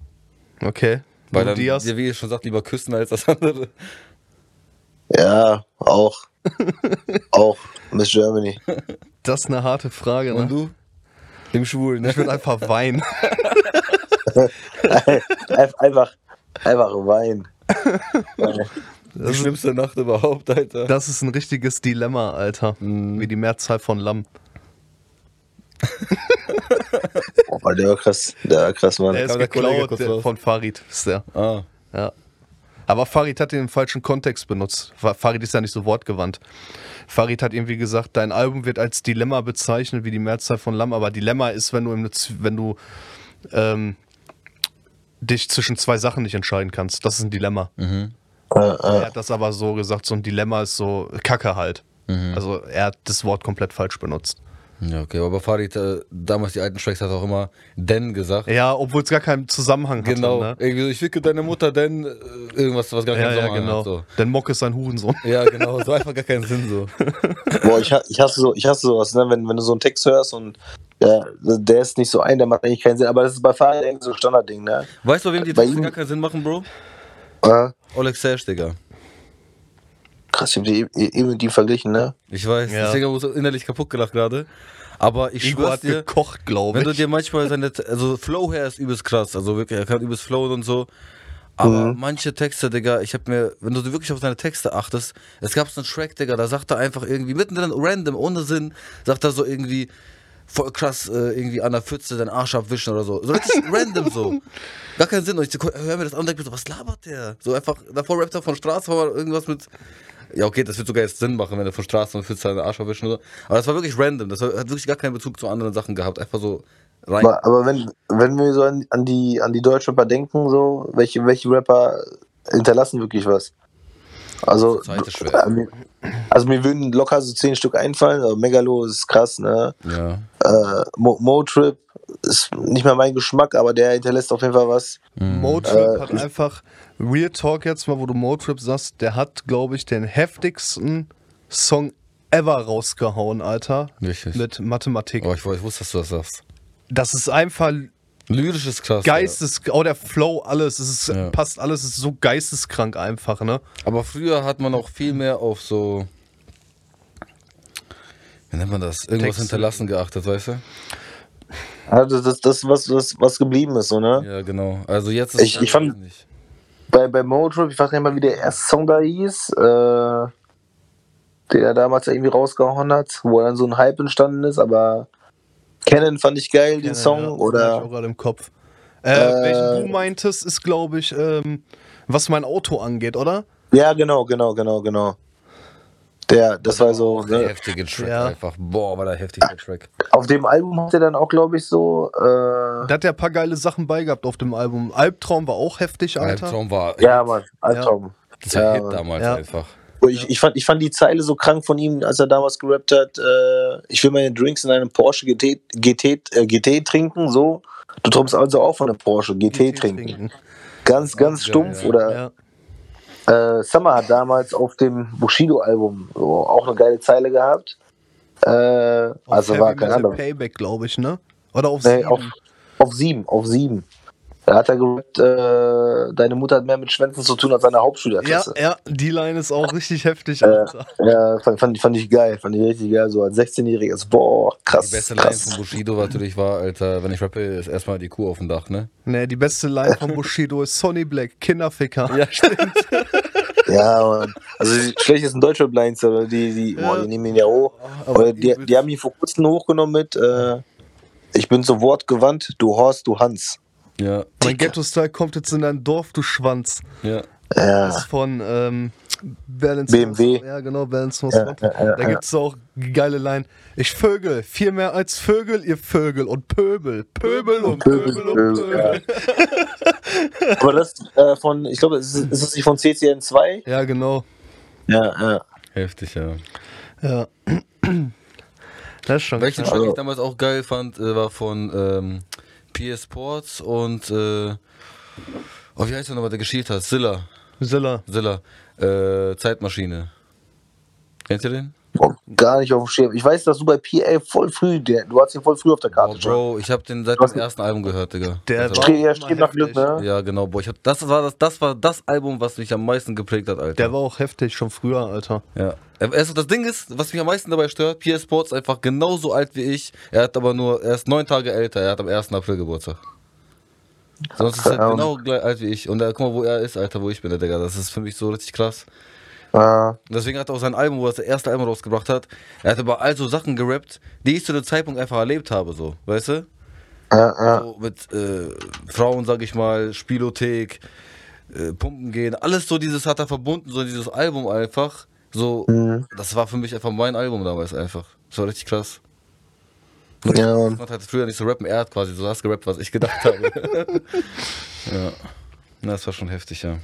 Okay. Weil dann, Diaz. ja, wie ich schon sagt, lieber küssen als das andere. Ja, auch. auch Miss Germany. Das ist eine harte Frage, Und ne? du? Dem Schwulen, ne? Ich würde einfach weinen. Ein- einfach, einfach Wein. Die schlimmste Nacht überhaupt, Alter. Das ist ein richtiges Dilemma, Alter. Mhm. Wie die Mehrzahl von Lamm. Oh, der war krass. Der war krass, Mann. Der ist geklaut der, von Farid. Ist der. Ah. Ja. Aber Farid hat den im falschen Kontext benutzt. Fa- Farid ist ja nicht so wortgewandt. Farid hat irgendwie gesagt, dein Album wird als Dilemma bezeichnet, wie die Mehrzahl von Lamm. Aber Dilemma ist, wenn du, im, wenn du ähm, dich zwischen zwei Sachen nicht entscheiden kannst. Das ist ein Dilemma. Mhm. Äh, äh, Er hat das aber so gesagt, so ein Dilemma ist so Kacke halt. Mhm. Also er hat das Wort komplett falsch benutzt. Ja, okay, aber Farid, äh, damals die alten Tracks hat auch immer denn gesagt. Ja, obwohl es gar keinen Zusammenhang Genau. hatte. Ne? Irgendwie so, ich ficke deine Mutter, denn äh, irgendwas, was gar keinen Ja, ja, Zusammenhang genau. hat. So. Denn Mock ist ein Hurensohn. Ja, genau, so einfach gar keinen Sinn so. boah, ich, ich hasse so, ich hasse sowas, ne? wenn, wenn du so einen Text hörst und ja, der ist nicht so ein, der macht eigentlich keinen Sinn, aber das ist bei Fahrrad irgendwie so ein Standardding, ne? Weißt du, wem die Bei Texte ihm- gar keinen Sinn machen, Bro? Äh, Oleg Sash, Digga. Krass, ich hab die e- eben mit ihm verglichen, ne? Ich weiß, Ja. deswegen habe ich so innerlich kaputt gelacht gerade. Aber ich Igo schwör's hat dir, gekocht, glaube wenn du ich. dir manchmal seine, also Flow her ist übelst krass, also wirklich, er kann übelst flowen und so. Aber manche Texte, Digga, ich hab mir, wenn du wirklich auf seine Texte achtest, es gab so einen Track, Digga, da sagt er einfach irgendwie mittendrin, random, ohne Sinn, sagt er so irgendwie, voll krass, äh, irgendwie an der Pfütze deinen Arsch abwischen oder so. So richtig random so. Gar keinen Sinn. Und ich hör mir das an und denk mir so, was labert der? So einfach, davor rappt er von Straße, irgendwas mit, ja, okay, das wird sogar jetzt Sinn machen, wenn er von Straße und deinen Arsch abwischen oder so. Aber das war wirklich random. Das hat wirklich gar keinen Bezug zu anderen Sachen gehabt. Einfach so rein. Aber, aber wenn, wenn wir so an, an die, an die Deutschrapper denken, so, welche, welche Rapper hinterlassen wirklich was? Also, Zeit ist schwer. äh, also mir würden locker so zehn Stück einfallen, aber Megalo ist krass, ne? Ja. Äh, Mo- Motrip ist nicht mehr mein Geschmack, aber der hinterlässt auf jeden Fall was. Motrip Äh, hat einfach, Real Talk jetzt mal, wo du Motrip sagst, der hat, glaube ich, den heftigsten Song ever rausgehauen, Alter. Richtig. Mit Mathematik. Oh, ich, ich wusste, dass du das sagst. Das ist einfach Lyrisch ist krass. geistes, oh, der Flow, alles, es ist, Ja. passt alles, es ist so geisteskrank einfach, ne? Aber früher hat man auch viel mehr auf so. Wie nennt man das? Irgendwas Texte. hinterlassen geachtet, weißt du? Also das, das was, was, was geblieben ist, so, ne? Ja, genau. Also jetzt ist Ich- ich fand- nicht. Bei, bei Motrip, ich weiß nicht mal, wie der erste Song da hieß, äh, den er damals irgendwie rausgehauen hat, wo dann so ein Hype entstanden ist, aber Canon fand ich geil, den Song, Ja, hab ich oder auch gerade im Kopf. Äh, Äh, welchen du meintest, ist, glaube ich, ähm, was mein Auto angeht, oder? ja, genau, genau, genau, genau. Der, das war so, Der ne? heftige Track Ja. einfach. Boah, war der heftige Track. auf dem Album hat er dann auch, glaube ich, so, äh, Da hat er ein paar geile Sachen beigehabt auf dem Album. Albtraum war auch heftig, Alter. Albtraum war. ja, Mann, Albtraum. Das war Ja, Hit damals Ja. einfach. Ich, ich, fand, ich fand die Zeile so krank von ihm, als er damals gerappt hat, äh, ich will meine Drinks in einem Porsche GT, GT, äh, GT trinken, so. Du träumst also auch von einem Porsche GT, trinken. Ganz, ganz geil, stumpf. ja. Oder Ja. Äh, Summer hat damals auf dem Bushido-Album so, auch eine geile Zeile gehabt. Äh, also Heavy war kein Metal anderer. Payback, glaube ich, ne? Oder auf Nee, sieben. auf, auf sieben, auf sieben. Da hat er gerappt, äh, deine Mutter hat mehr mit Schwänzen zu tun als seine ja, Hauptschülerklasse. ja, die Line ist auch richtig heftig, Äh, Alter. ja, fand, fand, ich- fand ich geil, fand ich richtig geil. So als 16-Jähriges, boah, krass. Die beste Line krass. von Bushido war natürlich war, Alter, wenn ich rappe, ist erstmal die Kuh auf dem Dach, ne? Ne, die beste Line von Bushido ist Sonny Black, Kinderficker. Ja, stimmt. Ja, Mann. Also die schlechtesten deutsche Blinds, oder die, die, boah, die nehmen ihn ja hoch. aber Aber die, die haben ihn vor kurzem hochgenommen mit äh, Ich bin so wortgewandt, du Horst, du Hans. Ja, Mein Ghetto-Style kommt jetzt in dein Dorf, du Schwanz. ja. Ja, Das ist von, ähm, Balance BMW. Ja, genau, Balance Must Ja, ja, ja, da gibt es auch geile Line. Ich Vögel, viel mehr als Vögel, ihr Vögel und Pöbel. Pöbel und Pöbel, Pöbel, und Pöbel, Pöbel. Aber das äh, von, ich glaube, ist, es- ist es nicht von CCN2? Ja, genau. Ja, ja. Heftig, ja. Ja. Das ist schon Welchen Also- ich damals auch geil fand, äh, war von ähm, PS Sports und äh, oh, wie heißt der nochmal, der geschielt hat? Zilla. Zilla. Zilla. Äh, Zeitmaschine. Kennt ihr den? Oh, gar nicht auf dem Schirm. Ich weiß, dass du bei PA voll früh, der, du hast ihn voll früh auf der Oh, Karte. schon. Bro, ich hab den seit dem ersten Album gehört, Digga. Der Also- war- ja, steht nach Glück, ne? ja, genau, boah. Ich hab, das, war das, das war das Album, was mich am meisten geprägt hat, Alter. Der war auch heftig, schon früher, Alter. Ja. Also das Ding ist, was mich am meisten dabei stört, PS Sports ist einfach genauso alt wie ich. Er hat aber nur, er ist neun Tage älter, er hat am 1. April Geburtstag. Sonst ist er Ja. genau gleich alt wie ich. Und äh, guck mal, wo er ist, Alter, wo ich bin, der Digga. Das ist für mich so richtig krass. Ja. Deswegen hat er auch sein Album, wo er das erste Album rausgebracht hat, er hat über all so Sachen gerappt, die ich zu dem Zeitpunkt einfach erlebt habe, so, weißt du? Ja, ja. So mit äh, Frauen, sag ich mal, Spielothek, äh, Pumpen gehen, alles so dieses hat er verbunden, so dieses Album einfach. So, Mhm. das war für mich einfach mein Album damals einfach. Das war richtig krass. ja Ich konnte halt früher nicht so rappen, er hat quasi so das gerappt, was ich gedacht habe. ja. Na, das war schon heftig, ja.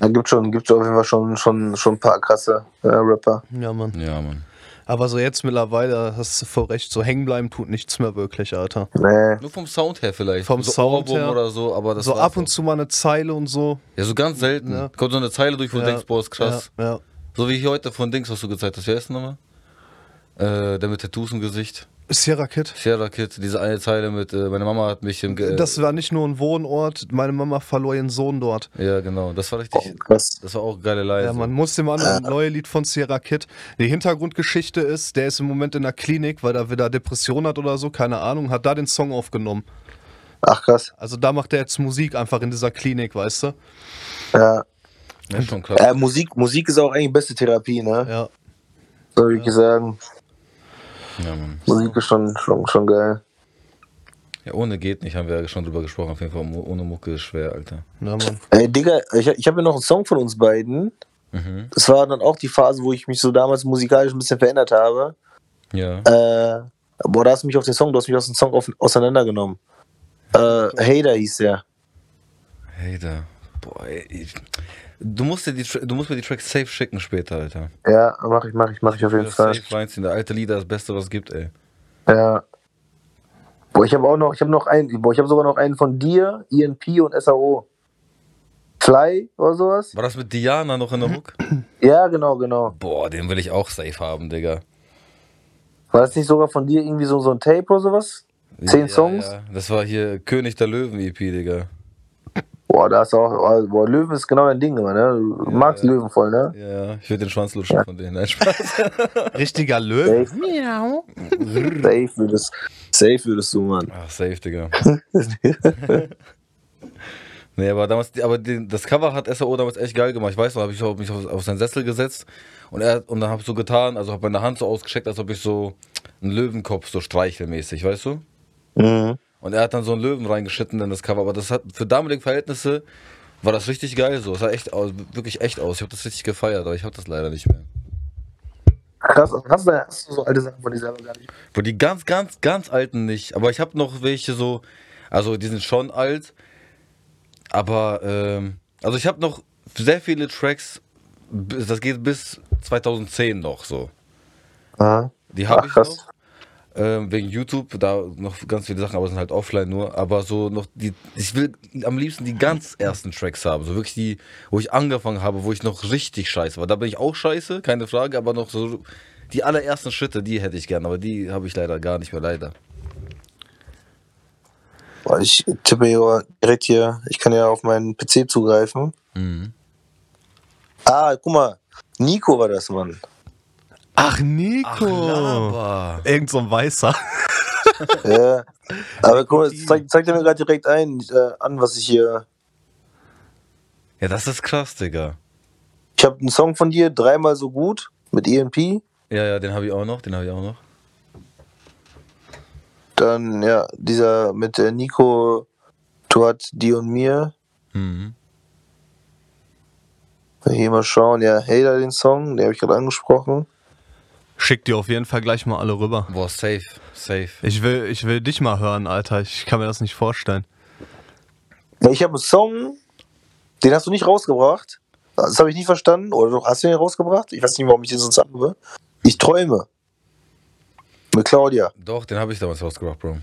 Da gibt schon, gibt auf jeden Fall schon, schon, schon ein paar krasse äh, Rapper. Ja, Mann. Ja, Mann. Aber so jetzt mittlerweile hast du voll recht, so hängen bleiben tut nichts mehr wirklich, Alter. Nee. Nur vom Sound her vielleicht. Vom so Sound Ohrwurm her. oder so, aber das so ab und auch. zu mal eine Zeile und so. Ja, so ganz selten. Ja. Kommt so eine Zeile durch, wo du Ja, denkst, boah, ist krass. Ja, ja. So wie heute von Dings, was du gezeigt hast. Wer ist denn nochmal? Äh, der mit Tattoos im Gesicht. Sierra Kid. Sierra Kid, diese eine Zeile mit, äh, meine Mama hat mich im. Ge Das war nicht nur ein Wohnort, meine Mama verlor ihren Sohn dort. ja, genau. Das war Oh, richtig. krass. Das war auch geile Leise. Ja, man muss dem anderen ein neues Lied von Sierra Kid. Die Hintergrundgeschichte ist, der ist im Moment in der Klinik, weil er wieder Depression hat oder so, keine Ahnung, hat da den Song aufgenommen. Ach krass. Also da macht er jetzt Musik einfach in dieser Klinik, weißt du? Ja. Ja, schon krass. Äh, Musik, Musik ist auch eigentlich beste Therapie, ne? Ja. Soll ich sagen. Ja, Mann. Musik ist schon, schon, schon geil. Ja, ohne geht nicht, haben wir ja schon drüber gesprochen. Auf jeden Fall, ohne Mucke ist schwer, Alter. Ja, Mann. Ey, Digga, ich, ich habe ja noch einen Song von uns beiden. Mhm. Das war dann auch die Phase, wo ich mich so damals musikalisch ein bisschen verändert habe. Ja. Äh, boah, da hast du mich auf den Song, du hast mich aus dem Song auf, auseinandergenommen. Äh, Hater hieß der. Hey, da. Boah, ey. Ich, du, musst dir die, du musst mir die Tracks safe schicken später, Alter. Ja, mach ich, mach ich, mach ich auf jeden Das Fall. Safe reinziehen. Der alte Lieder ist das Beste, was es gibt, ey. Ja. Boah, ich habe auch noch, ich habe noch einen, boah, ich habe sogar noch einen von dir, INP und SAO. Fly oder sowas? War das mit Diana noch in der Hook? Ja, genau, genau. Boah, den will ich auch safe haben, Digga. War das nicht sogar von dir irgendwie so, so ein Tape oder sowas? Zehn Ja, Songs? Ja. Das war hier König der Löwen EP, Digga. Boah, da ist auch, oh, boah, Löwen ist genau dein Ding immer, ne? Du magst ja. Löwen voll, ne? Ja, ich will den Schwanz lutschen von denen. Nein, Spaß. Richtiger Löwe. Safe. Safe würdest, safe würdest du, Mann. Ach, safe, Digga. nee, aber damals, aber den, das Cover hat SAO damals echt geil gemacht. Ich weiß noch, habe ich so- mich auf, auf seinen Sessel gesetzt und er und dann habe ich so getan, also habe meine Hand so ausgestreckt, als ob ich so einen Löwenkopf so streichelmäßig, weißt du? Mhm. Und er hat dann so einen Löwen reingeschnitten in das Cover, aber das hat für damalige Verhältnisse war das richtig geil so. Es sah echt aus, wirklich echt aus. Ich habe das richtig gefeiert, aber ich habe das leider nicht mehr. Krass, hast du, hast du so alte Sachen von dir selber gar nicht? Wo die ganz, ganz, ganz alten nicht. Aber ich habe noch welche so, also die sind schon alt. Aber, ähm, also ich habe noch sehr viele Tracks, das geht bis 2010 noch so. Aha. Die habe ich krass. noch. Ähm, wegen YouTube, da noch ganz viele Sachen, aber sind halt offline nur. Aber so noch die, ich will am liebsten die ganz ersten Tracks haben. So wirklich die, wo ich angefangen habe, wo ich noch richtig scheiße war. Da bin ich auch scheiße, keine Frage, aber noch so die allerersten Schritte, die hätte ich gern, aber die habe ich leider gar nicht mehr, leider. Ich tippe hier direkt hier, ich kann ja auf meinen PC zugreifen. Mhm. Ah, guck mal, Nico war das, Mann. Ach, Nico. laber. Irgend so ein Weißer. Ja. Aber guck mal, zeigt, zeigt er mir gerade direkt ein, äh, an, was ich hier. Ja, das ist krass, Digga. Ich habe einen Song von dir, dreimal so gut, mit ENP. Ja, ja, den habe ich auch noch, den habe ich auch noch. Dann, ja, dieser mit äh, Nico, Tuat, die und mir. Mhm. hier mal schauen. Ja, Hater den Song, den habe ich gerade angesprochen. Schick dir auf jeden Fall gleich mal alle rüber. Boah, safe, safe. Ich will, ich will dich mal hören, Alter. Ich kann mir das nicht vorstellen. Ich habe einen Song, den hast du nicht rausgebracht. Das habe ich nicht verstanden. Oder du hast du den rausgebracht? Ich weiß nicht, warum ich den sonst habe. Ich träume. Mit Claudia. Doch, den habe ich damals rausgebracht, Bro.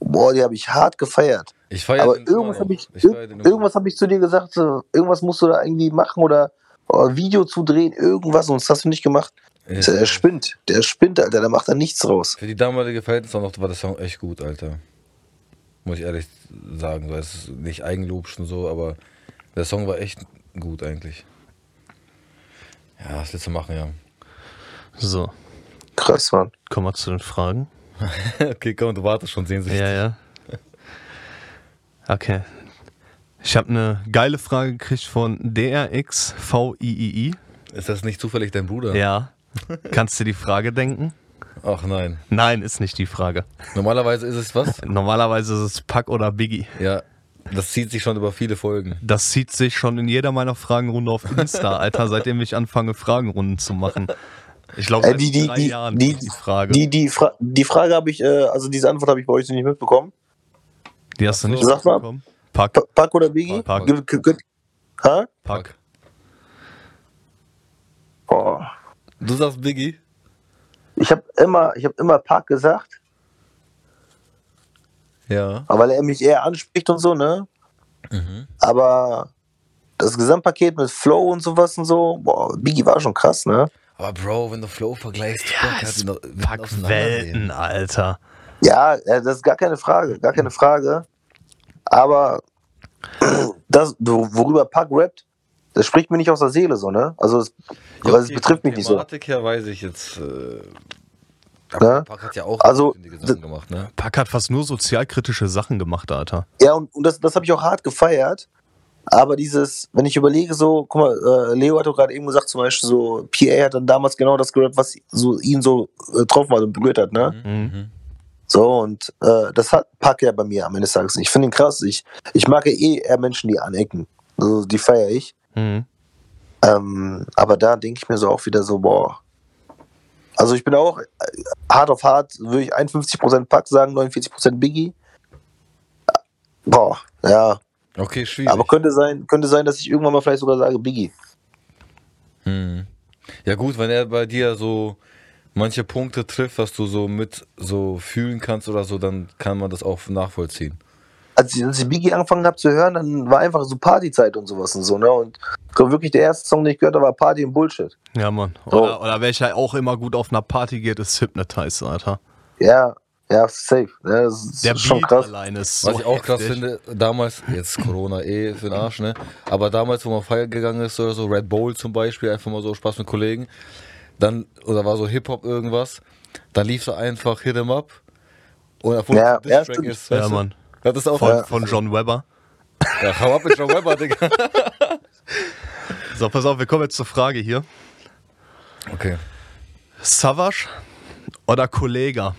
Boah, die habe ich hart gefeiert. Ich feiere Aber irgendwas habe ich, ich irgendwas habe ich zu dir gesagt. So, irgendwas musst du da irgendwie machen oder, oder Video zu drehen, irgendwas, sonst hast du nicht gemacht. Noch. Der, spinnt, der spinnt, Alter, der macht da nichts raus. Für die damalige Verhältnisse noch war der Song echt gut, Alter. Muss ich ehrlich sagen. So, es ist nicht Eigenlob und so, aber der Song war echt gut eigentlich. Ja, was willst du machen, ja. So, Krass, Mann. kommen wir zu den Fragen. okay, komm, du wartest schon sehnsüchtig. Ja, ja. Okay. Ich habe eine geile Frage gekriegt von DRXVIII. Ist das nicht zufällig dein Bruder? Ja. Kannst du die Frage denken? Ach nein. Nein, ist nicht die Frage. Normalerweise ist es was? Normalerweise ist es Pack oder Biggie. Ja, das zieht sich schon über viele Folgen. Das zieht sich schon in jeder meiner Fragenrunde auf Insta, Alter, seitdem ich anfange, Fragenrunden zu machen. Ich glaube, Äh, seit die, die, drei die, Jahren die, die, die Frage. Die, die, Fra die Frage habe ich, äh, also diese Antwort habe ich bei euch nicht mitbekommen. Die hast du nicht Sag mal. mitbekommen? Pack, Pa- Pack oder Biggie? Pack. Ge- Hä? Pack. Boah. Du sagst Biggie? Ich habe immer, ich habe immer Pack gesagt, Ja. aber weil er mich eher anspricht und so, ne? Mhm. Aber das Gesamtpaket mit Flow und sowas und so, boah, Biggie war schon krass, ne? Aber Bro, wenn du Flow vergleichst, Ja, es ihn doch- wird Pack auseinandernehmen. Welten, Alter. Ja, äh, das ist gar keine Frage, gar keine Frage. Aber das, wo- worüber Pack rappt, das spricht mir nicht aus der Seele so, ne? Also es, Ja, okay, betrifft mich nicht so. Her weiß ich jetzt. Äh, Ne? Pack hat ja auch Also, Sachen gemacht, ne? Pack hat fast nur sozialkritische Sachen gemacht, Alter. Ja, und, und das, das habe ich auch hart gefeiert. Aber dieses, wenn ich überlege, so, guck mal, äh, Leo hat doch gerade eben gesagt, zum Beispiel so, PA hat dann damals genau das gerappt, was so ihn so äh, getroffen hat und berührt hat, ne? Mhm. So, und äh, das hat Pack ja bei mir am Ende des Tages. Ich finde ihn krass. Ich, ich mag ja eh eher Menschen, die anecken. Also, die feiere ich. Mhm. Ähm, aber da denke ich mir so auch wieder so, boah. Also ich bin auch äh, hart auf hart, würde ich 51% Pack sagen, 49% Biggie. Boah, ja. Okay, schwierig. Aber könnte sein, könnte sein, dass ich irgendwann mal vielleicht sogar sage Biggie. Hm. Ja gut, wenn er bei dir so manche Punkte trifft, was du so mit so fühlen kannst oder so, dann kann man das auch nachvollziehen. Als ich, als ich Biggie angefangen habe zu hören, dann war einfach so Partyzeit und sowas und so, ne? Und glaube wirklich, der erste Song, den ich gehört habe, war Party und Bullshit. Ja, Mann. So. Oder, oder welcher auch immer gut auf einer Party geht, ist Hypnotize, Alter. Ja, ja, safe. Ja, das ist Der schon Beat krass. alleine ist so Was ich auch krass finde, damals, jetzt Corona eh für den Arsch, ne? Aber damals, wo man feiern gegangen ist oder so, Red Bull zum Beispiel, einfach mal so Spaß mit Kollegen, dann, oder war so Hip-Hop irgendwas, dann lief so einfach Hit 'em Up und obwohl Ja, es ein ja, ist, Ja, weißt Das ist auch Von, von John Webber. Ja, hau ab mit John Webber, Digga. So, pass auf, wir kommen jetzt zur Frage hier. Okay. Savage oder Kollega?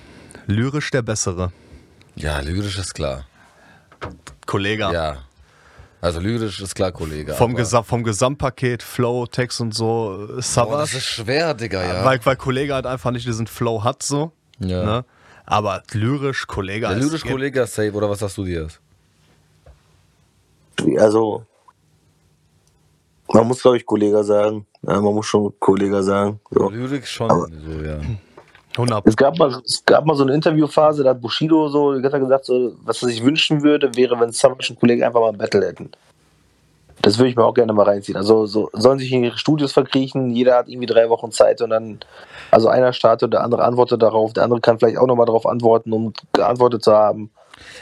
Lyrisch der Bessere. Ja, lyrisch ist klar. Kollega. Ja. Also lyrisch ist klar, Kollege. Vom, Gesa vom Gesamtpaket, Flow, Text und so, äh, Boah, das Savage. ist schwer, Digga, ja. weil, weil Kollega halt einfach nicht diesen Flow hat, so. Ja. Ne? Aber lyrisch, ist- lyrisch Kollege safe, oder was sagst du dir? Also, man muss, glaube ich, Kollege sagen. Ja, man muss schon Kollege sagen. So. Lyrik schon so, ja. 100. Es gab, mal, es gab mal so eine Interviewphase, da hat Bushido so, hat er gesagt, so, was er sich wünschen würde, wäre, wenn Savage und Kollege einfach mal ein Battle hätten. Das würde ich mir auch gerne mal reinziehen. Also so, sollen sich in ihre Studios verkriechen, jeder hat irgendwie drei Wochen Zeit und dann, also einer startet, der andere antwortet darauf, der andere kann vielleicht auch nochmal darauf antworten, um geantwortet zu haben.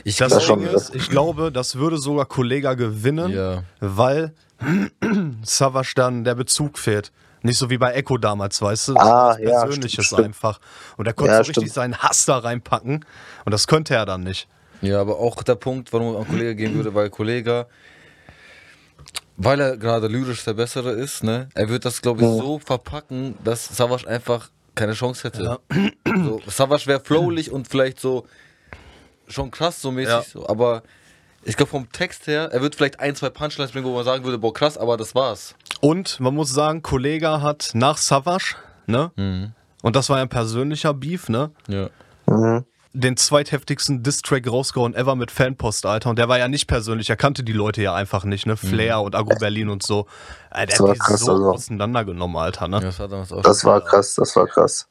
Ich Das Das schon- ist, ich glaube, das würde sogar Kollega gewinnen, Ja. weil Savage dann der Bezug fehlt. Nicht so wie bei Echo damals, weißt du? Ah, das ja, Persönliches stimmt, stimmt. einfach. Und er konnte Ja, so richtig stimmt. seinen Hass da reinpacken. Und das könnte er dann nicht. Ja, aber auch der Punkt, warum er an Kollege gehen würde, weil Kollege, weil er gerade lyrisch der Bessere ist, ne, er wird das, glaube ich, so verpacken, dass Savage einfach keine Chance hätte. So, Savage wäre flowlich und vielleicht so schon krass so mäßig, Ja. so, aber ich glaube vom Text her, er wird vielleicht ein, zwei Punchlines bringen, wo man sagen würde, boah krass, aber das war's. Und man muss sagen, Kollega hat nach Savage, ne? Mhm. Und das war ja ein persönlicher Beef, ne? Ja. Mhm. Den zweitheftigsten Distrack rausgehauen ever mit Fanpost, Alter. Und der war ja nicht persönlich, er kannte die Leute ja einfach nicht, ne? Flair und Agro Berlin und so. Äh, der Das war hat die krass, so also. auseinandergenommen, Alter, ne? Das war Das schon- war krass, das war krass.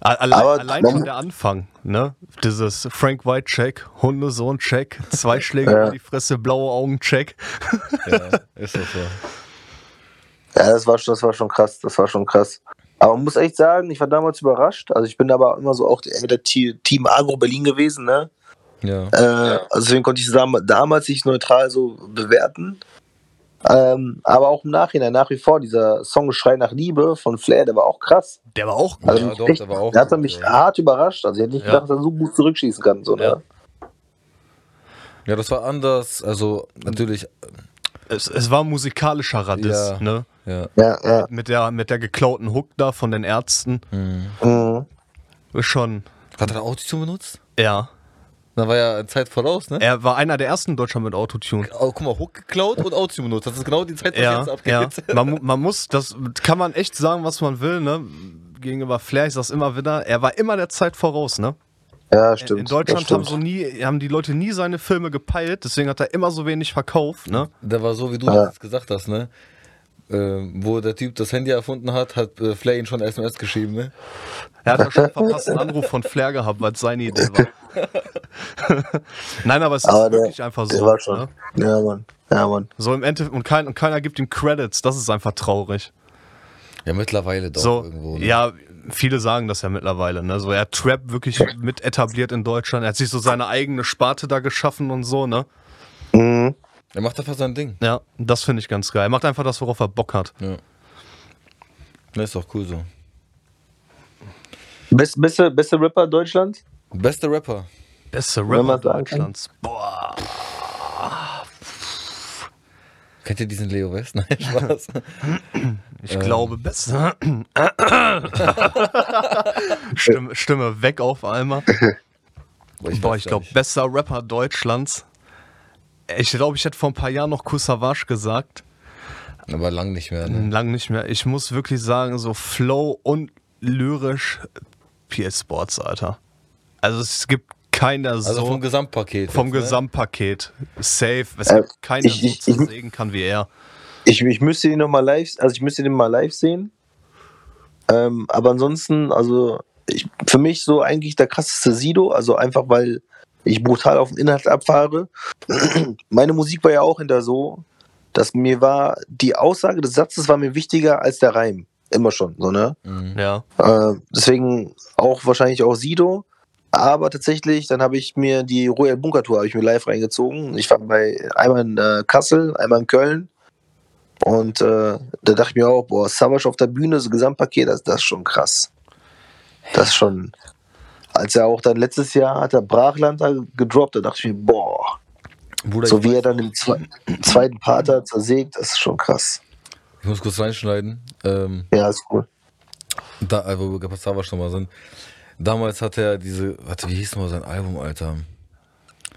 Allein, Aber allein schon der Anfang, ne? Dieses Frank White Check, Hundesohn Check, zwei Schläge Ja. in die Fresse, blaue Augen Check. Ja, ist das so. Ja, das war, schon- das war schon krass, das war schon krass. Aber man muss echt sagen, ich war damals überrascht. Also ich bin aber immer so auch der, der Te- Team Agro Berlin gewesen, ne? Ja. Äh, also deswegen konnte ich es damals nicht neutral so bewerten. Ähm, aber auch im Nachhinein, nach wie vor, dieser Song Schrei nach Liebe von Flair, der war auch krass. Der war auch gut. Also Ja, doch, echt, der war auch der hat gut, mich ja. hart überrascht. Also ich hätte nicht Ja. gedacht, dass er so gut zurückschießen kann. So, Ja. ne? ja, das war anders. Also, natürlich, Es, es war musikalischer Radiss, Ja. ne? Ja. Ja, ja. Mit der, mit der geklauten Hook da von den Ärzten. Mhm. Schon, Hat er Autotune benutzt? ja. Da war ja Zeit voraus, ne? Er war einer der ersten in Deutschland mit Autotune. Oh, guck mal, Hook geklaut und Autotune benutzt. Das ist genau die Zeit, was Ja, jetzt ja. abgeht. Man, mu- man muss, das kann man echt sagen, was man will, ne? Gegenüber Flair, ich sag's immer wieder, er war immer der Zeit voraus, ne? Ja, In- stimmt. In Deutschland das haben, stimmt. so nie, haben die Leute nie seine Filme gepeilt, deswegen hat er immer so wenig verkauft, ne? Der war so, wie du Ja. das gesagt hast, ne? Ähm, wo der Typ das Handy erfunden hat, hat äh, Flair ihn schon SMS geschrieben, ne? Er hat ja schon einen verpassten Anruf von Flair gehabt, weil es seine Idee war. Nein, aber es ist Aber der, wirklich einfach der so. war schon. Ne? Ja, Mann. Ja, Mann. So im Endeffekt, und, kein, und keiner gibt ihm Credits, das ist einfach traurig. Ja, mittlerweile doch so, irgendwo. Ne? ja, viele sagen das ja mittlerweile, ne? So, er hat Trap wirklich mit etabliert in Deutschland, er hat sich so seine eigene Sparte da geschaffen und so, ne? Mhm. Er macht einfach sein Ding. Ja, das finde ich ganz geil. Er macht einfach das, worauf er Bock hat. Ja. Ne, ist doch cool so. Best, beste, beste Rapper Deutschland? Bester Rapper. Beste Rapper. Deutschlands. Boah. Kennt ihr diesen Leo West? Nein, Spaß. Ich glaube, beste. Stimme, Stimme weg auf einmal. Boah, ich gar glaube, bester Rapper Deutschlands. Ich glaube, ich hätte vor ein paar Jahren noch Kusavage gesagt. Aber lang nicht mehr, ne? Lang nicht mehr. Ich muss wirklich sagen, so Flow und lyrisch PS Sports, Alter. Also es gibt keiner Also so vom Gesamtpaket. vom jetzt, ne? Gesamtpaket safe. Es Äh, gibt keiner ich- so ich- ich- zersägen kann wie er. Ich, ich müsste ihn noch mal live, also ich müsste den mal live sehen. Ähm, aber ansonsten, also ich, für mich so eigentlich der krasseste Sido, also einfach weil ich brutal auf den Inhalt abfahre. Meine Musik war ja auch hinter so, dass mir war, die Aussage des Satzes war mir wichtiger als der Reim. Immer schon, so, ne? Mhm. Ja. Äh, deswegen auch wahrscheinlich auch Sido. Aber tatsächlich, dann habe ich mir die Royal Bunker Tour habe ich mir live reingezogen. Ich war bei einmal in äh, Kassel, einmal in Köln. Und äh, da dachte ich mir auch, boah, Savage auf der Bühne, so Gesamtpaket, das, das ist schon krass. Das ist schon. Als er auch dann letztes Jahr hat er Brachland da gedroppt, da dachte ich mir, boah, Bruder, so wie er dann im zwe zweiten Part da zersägt, das ist schon krass. ich muss kurz reinschneiden. Ähm, Ja, ist cool. da, äh, wo wir Savage schon mal sind. Damals hat er diese, warte, wie hieß mal sein Album, Alter?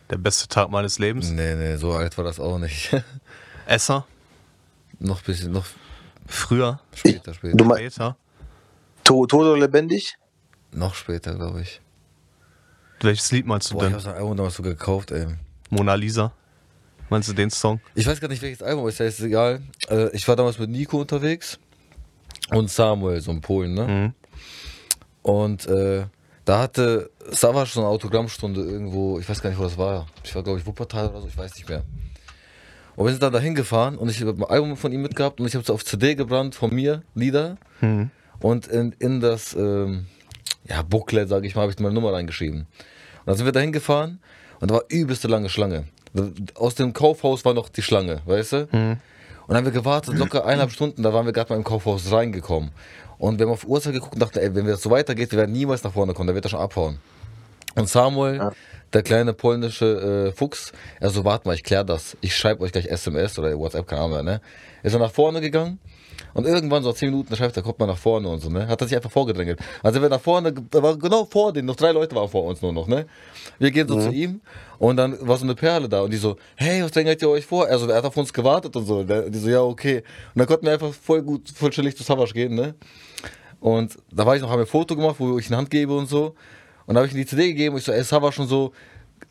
Der beste Tag meines Lebens. Nee, nee, so alt war das auch nicht. Esser. noch ein bisschen, noch Früher. später, später. Du meinst Später. To- Tot oder lebendig? Noch später, glaube ich. Welches Lied meinst du Boah, ich denn? habe sein Album damals sogar gekauft, ey. Mona Lisa. Meinst du den Song? Ich weiß gar nicht, welches Album ist, ist egal. Äh, ich war damals mit Nico unterwegs und Samuel, so ein Polen, ne? Mhm. Und äh, da hatte Savage so eine Autogrammstunde irgendwo, ich weiß gar nicht, wo das war. Ich war, glaube ich, Wuppertal oder so, ich weiß nicht mehr. Und wir sind dann dahin gefahren und ich habe ein Album von ihm mitgehabt und ich habe es auf CD gebrannt von mir, Lieder. Mhm. Und in, in das ähm, ja, Booklet, sage ich mal, habe ich meine Nummer reingeschrieben. Und dann sind wir dahin gefahren und da war übelste lange Schlange. Aus dem Kaufhaus war noch die Schlange, weißt du? Und dann haben wir gewartet, locker eineinhalb Stunden, da waren wir gerade mal im Kaufhaus reingekommen. Und wir haben auf die Uhrzeit geguckt und dachten, ey, wenn das so weitergeht, wir werden niemals nach vorne kommen, da wird er schon abhauen. Und Samuel, Ja. der kleine polnische äh, Fuchs, er so, warte mal, ich klär das. Ich schreibe euch gleich SMS oder WhatsApp, keine Ahnung mehr, ne? Ist er nach vorne gegangen und irgendwann so nach 10 Minuten schreibt er, kommt mal nach vorne und so, ne? Hat er sich einfach vorgedrängelt. Also wir nach vorne, er war genau vor denen, noch drei Leute waren vor uns nur noch, ne? Wir gehen so zu ihm und dann war so eine Perle da und die so, hey, was drängelt ihr euch vor? Also er hat auf uns gewartet und so. Der- Die so, ja, okay. Und dann konnten wir einfach voll gut, voll chillig zu Savasch gehen, ne? Und da war ich noch, haben wir ein Foto gemacht, wo ich eine Hand gebe und so. Und da habe ich ihm die CD gegeben und ich so, ey, Sava schon so,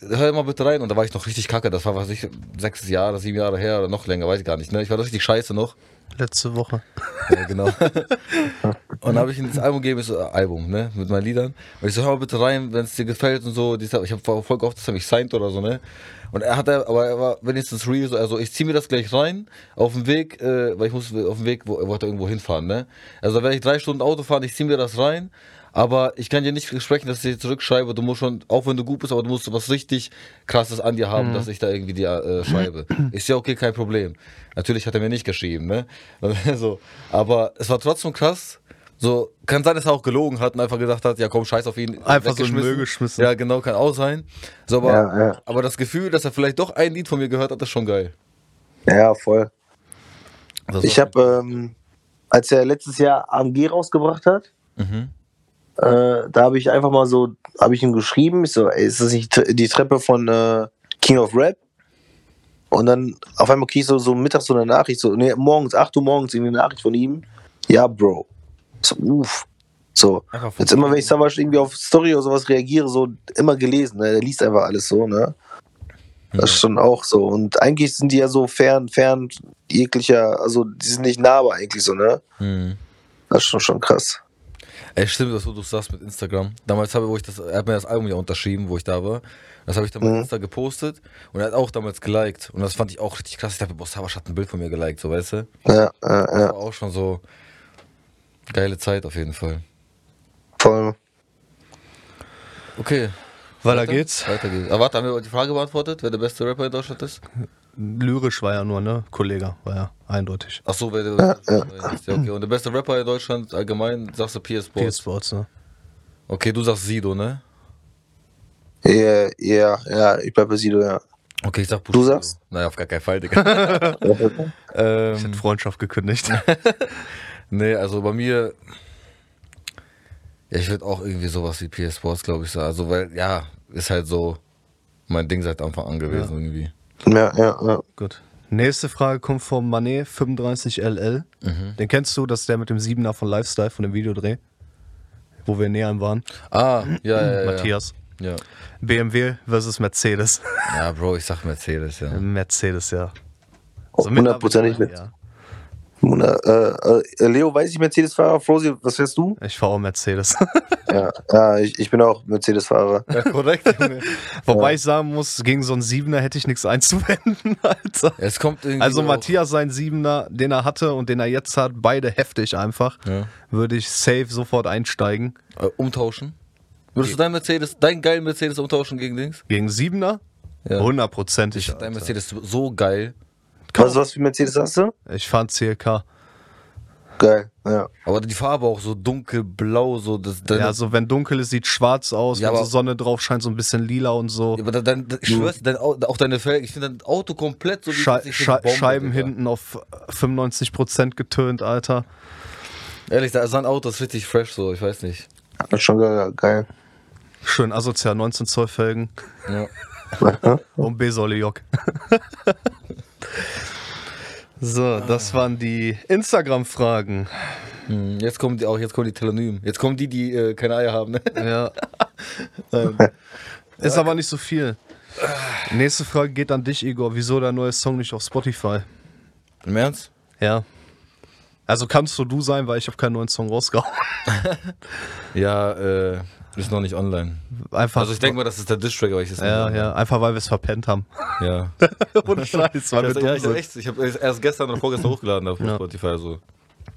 hör mal bitte rein. Und da war ich noch richtig kacke. Das war, was ich, sechs Jahre, sieben Jahre her oder noch länger, weiß ich gar nicht. Ne? Ich war richtig scheiße noch. Letzte Woche. Ja, genau. und habe ich ihm das Album gegeben, ich so, äh, Album, ne, mit meinen Liedern. Und ich so, hör mal bitte rein, wenn es dir gefällt und so. Ich habe voll gehofft, dass er mich signed oder so, ne. Und er hat, aber er war wenigstens real, so, also ich ziehe mir das gleich rein, auf dem Weg, äh, weil ich muss auf dem Weg, wo, er irgendwo hinfahren, ne. Also werde ich drei Stunden Auto fahren, ich ziehe mir das rein. Aber ich kann dir nicht versprechen, dass ich dir zurückschreibe. Du musst schon, auch wenn du gut bist, aber du musst was richtig krasses an dir haben, dass ich da irgendwie dir äh, schreibe. Ist ja okay, kein Problem. Natürlich hat er mir nicht geschrieben, ne? so. Aber es war trotzdem krass. So, kann sein, dass er auch gelogen hat und einfach gedacht hat, ja komm, scheiß auf ihn. Einfach so. Müll geschmissen. Ja, genau, kann auch sein. So, aber, Ja, ja. aber das Gefühl, dass er vielleicht doch ein Lied von mir gehört hat, ist schon geil. Ja, voll. Das Ich habe, ähm, als er letztes Jahr AMG rausgebracht hat, Mhm. Äh, da habe ich einfach mal so, habe ich ihm geschrieben, ich so, ey, ist das nicht die Treppe von äh, King of Rap? Und dann auf einmal krieg ich so, so mittags so eine Nachricht, so, nee, morgens, 8 Uhr morgens, irgendwie eine Nachricht von ihm. Ja, Bro. So, uff. So. Von- Jetzt immer, wenn ich Savage irgendwie auf Story oder sowas reagiere, so immer gelesen, ne? Der liest einfach alles so, ne? Das ist schon auch so. Und eigentlich sind die ja so fern, fern jeglicher, also die sind nicht nahbar eigentlich so, ne? Mhm. Das ist schon, schon krass. Ey, stimmt, was du sagst mit Instagram. Damals habe ich, das, er hat mir das Album ja unterschrieben, wo ich da war. Das habe ich dann bei Mhm. Insta gepostet und er hat auch damals geliked. Und das fand ich auch richtig krass. Ich dachte, boah, Savasch hat ein Bild von mir geliked, so weißt du? Ja, ja, Das ja. war auch schon so geile Zeit auf jeden Fall. Voll. Okay. Weiter Weiter? geht's. Weiter geht's. Aber warte, haben wir die Frage beantwortet, wer der beste Rapper in Deutschland ist? Lyrisch war ja nur, ne? Kollege, war ja eindeutig. Ach so, wer der ja, ja. okay. Und der beste Rapper in Deutschland allgemein, sagst du PS Sports. PS Sports, ne? Okay, du sagst Sido, ne? Ja, ja, ja, ich bleib bei Sido, ja. Okay, ich sag Du Bushido. sagst? Naja, auf gar keinen Fall, Digga. Ich hätte Freundschaft gekündigt. Nee, also bei mir. Ja, ich würde auch irgendwie sowas wie PS Sports, glaube ich, sagen. Also, weil, ja, ist halt so mein Ding seit Anfang an gewesen, irgendwie. Ja, ja, ja. Gut. Nächste Frage kommt vom Manet 35LL. Mhm. Den kennst du, das ist der mit dem Siebener von Lifestyle, von dem Videodreh. Wo wir näher waren. Ah, ja, ja, ja. Matthias. Ja. BMW versus Mercedes. ja, Bro, ich sag Mercedes, ja. Mercedes, ja. Hundertprozentig mit. Ja. Mona, äh, äh, Leo, weiß ich Mercedes-Fahrer? Frosi, was fährst du? Ich fahre auch Mercedes. Ja, ja ich, ich bin auch Mercedes-Fahrer. Ja, korrekt, Junge. Wobei ich sagen muss, gegen so einen Siebener hätte ich nichts einzuwenden, Alter. Es kommt irgendwie. Also auch- Matthias sein Siebener, den er hatte und den er jetzt hat, beide heftig einfach. Ja. Würde ich safe sofort einsteigen. Äh, umtauschen. Würdest du dein Mercedes, deinen geilen Mercedes umtauschen gegen Dings? Gegen Siebener? Ja. Hundertprozentig. Dein. Mercedes ist so geil. Was, was für Mercedes hast du? Ich fand CLK. Geil, ja. Aber die Farbe auch so dunkelblau, so. Das, Ja, so wenn dunkel ist, sieht schwarz aus, Ja, wenn so Sonne drauf scheint, so ein bisschen lila und so. Ja, aber dann, dann, ich schwör's, dein, Au- auch deine Felgen, ich finde dein Auto komplett so wie für Schei die Bombe, Scheiben Digga. hinten auf 95% getönt, Alter. Ehrlich, da- sein Auto ist richtig fresh, so, ich weiß nicht. Das ist schon geil. Schön asozial, 19 Zoll Felgen Ja. und B-Säule Jock. so, das waren die Instagram-Fragen. Hm, Jetzt kommen die auch, jetzt kommen die Telonym. Jetzt kommen die, die äh, keine Eier haben, ne? Ja. Ist aber nicht so viel. Nächste Frage geht an dich, Igor. Wieso der neue Song nicht auf Spotify? Im Ernst? Ja. Also kannst du du sein, weil ich habe keinen neuen Song rausgehauen. Ja, äh, ist noch nicht online. Einfach. Also ich denke mal, das ist der Distrack, aber ich ist Ja, nicht ja, einfach weil wir es verpennt haben. Ja. Ohne Scheiß, weil wir Das, ja, ich echt, ich habe erst gestern oder vorgestern hochgeladen auf Ja. Spotify, also.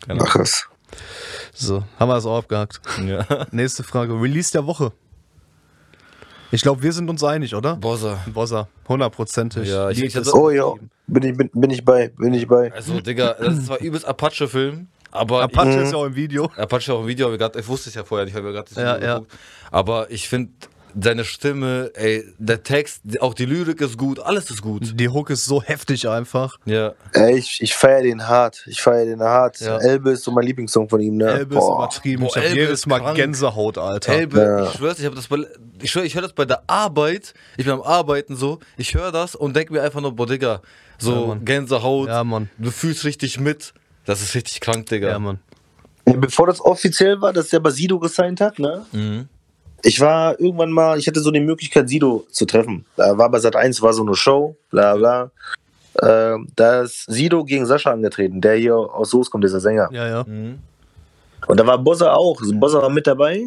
Keine Ach, Ahnung. krass. So, haben wir das auch abgehakt. Ja. Nächste Frage. Release der Woche. Ich glaube, wir sind uns einig, oder? Bossa. Bossa, hundertprozentig. Ja, ich- ich hatte- ist Oh ja, bin ich, bin, bin ich bei, bin ich bei. Also, Digga, das ist zwar übelst Apache-Film, aber. Apache ist ja auch im Video. Apache auch im Video, aber grad, ich wusste es ja vorher nicht, ich habe ja gerade das Ja, Video ja. geguckt. Aber ich finde, seine Stimme, ey, der Text, auch die Lyrik ist gut, alles ist gut. Die Hook ist so heftig einfach. Ja. Ey, ich, ich feiere den hart. Ich feiere den hart. Ja. Elbe ist so mein Lieblingssong von ihm, ne? Elbe ist Boah. übertrieben. Boah, ich habe Elbe jedes ist Mal krank. Gänsehaut, Alter. Elbe, Ja. ich schwör's, ich habe das bei, ich schwör, ich höre das bei der Arbeit, ich bin am Arbeiten so, ich höre das und denke mir einfach nur, boah, Digga, so Ja. Gänsehaut, Ja, Mann. du fühlst richtig mit. Das ist richtig krank, Digga. Ja, Mann. Bevor das offiziell war, dass der Basido gesigned hat, ne? Mhm. Ich war irgendwann mal, ich hatte so die Möglichkeit, Sido zu treffen. Da war bei Sat 1 war so eine Show, bla bla. Äh, da ist Sido gegen Sascha angetreten, der hier aus Soos kommt, dieser Sänger. Ja, ja. Mhm. Und da war Bossa auch. Bossa war mit dabei.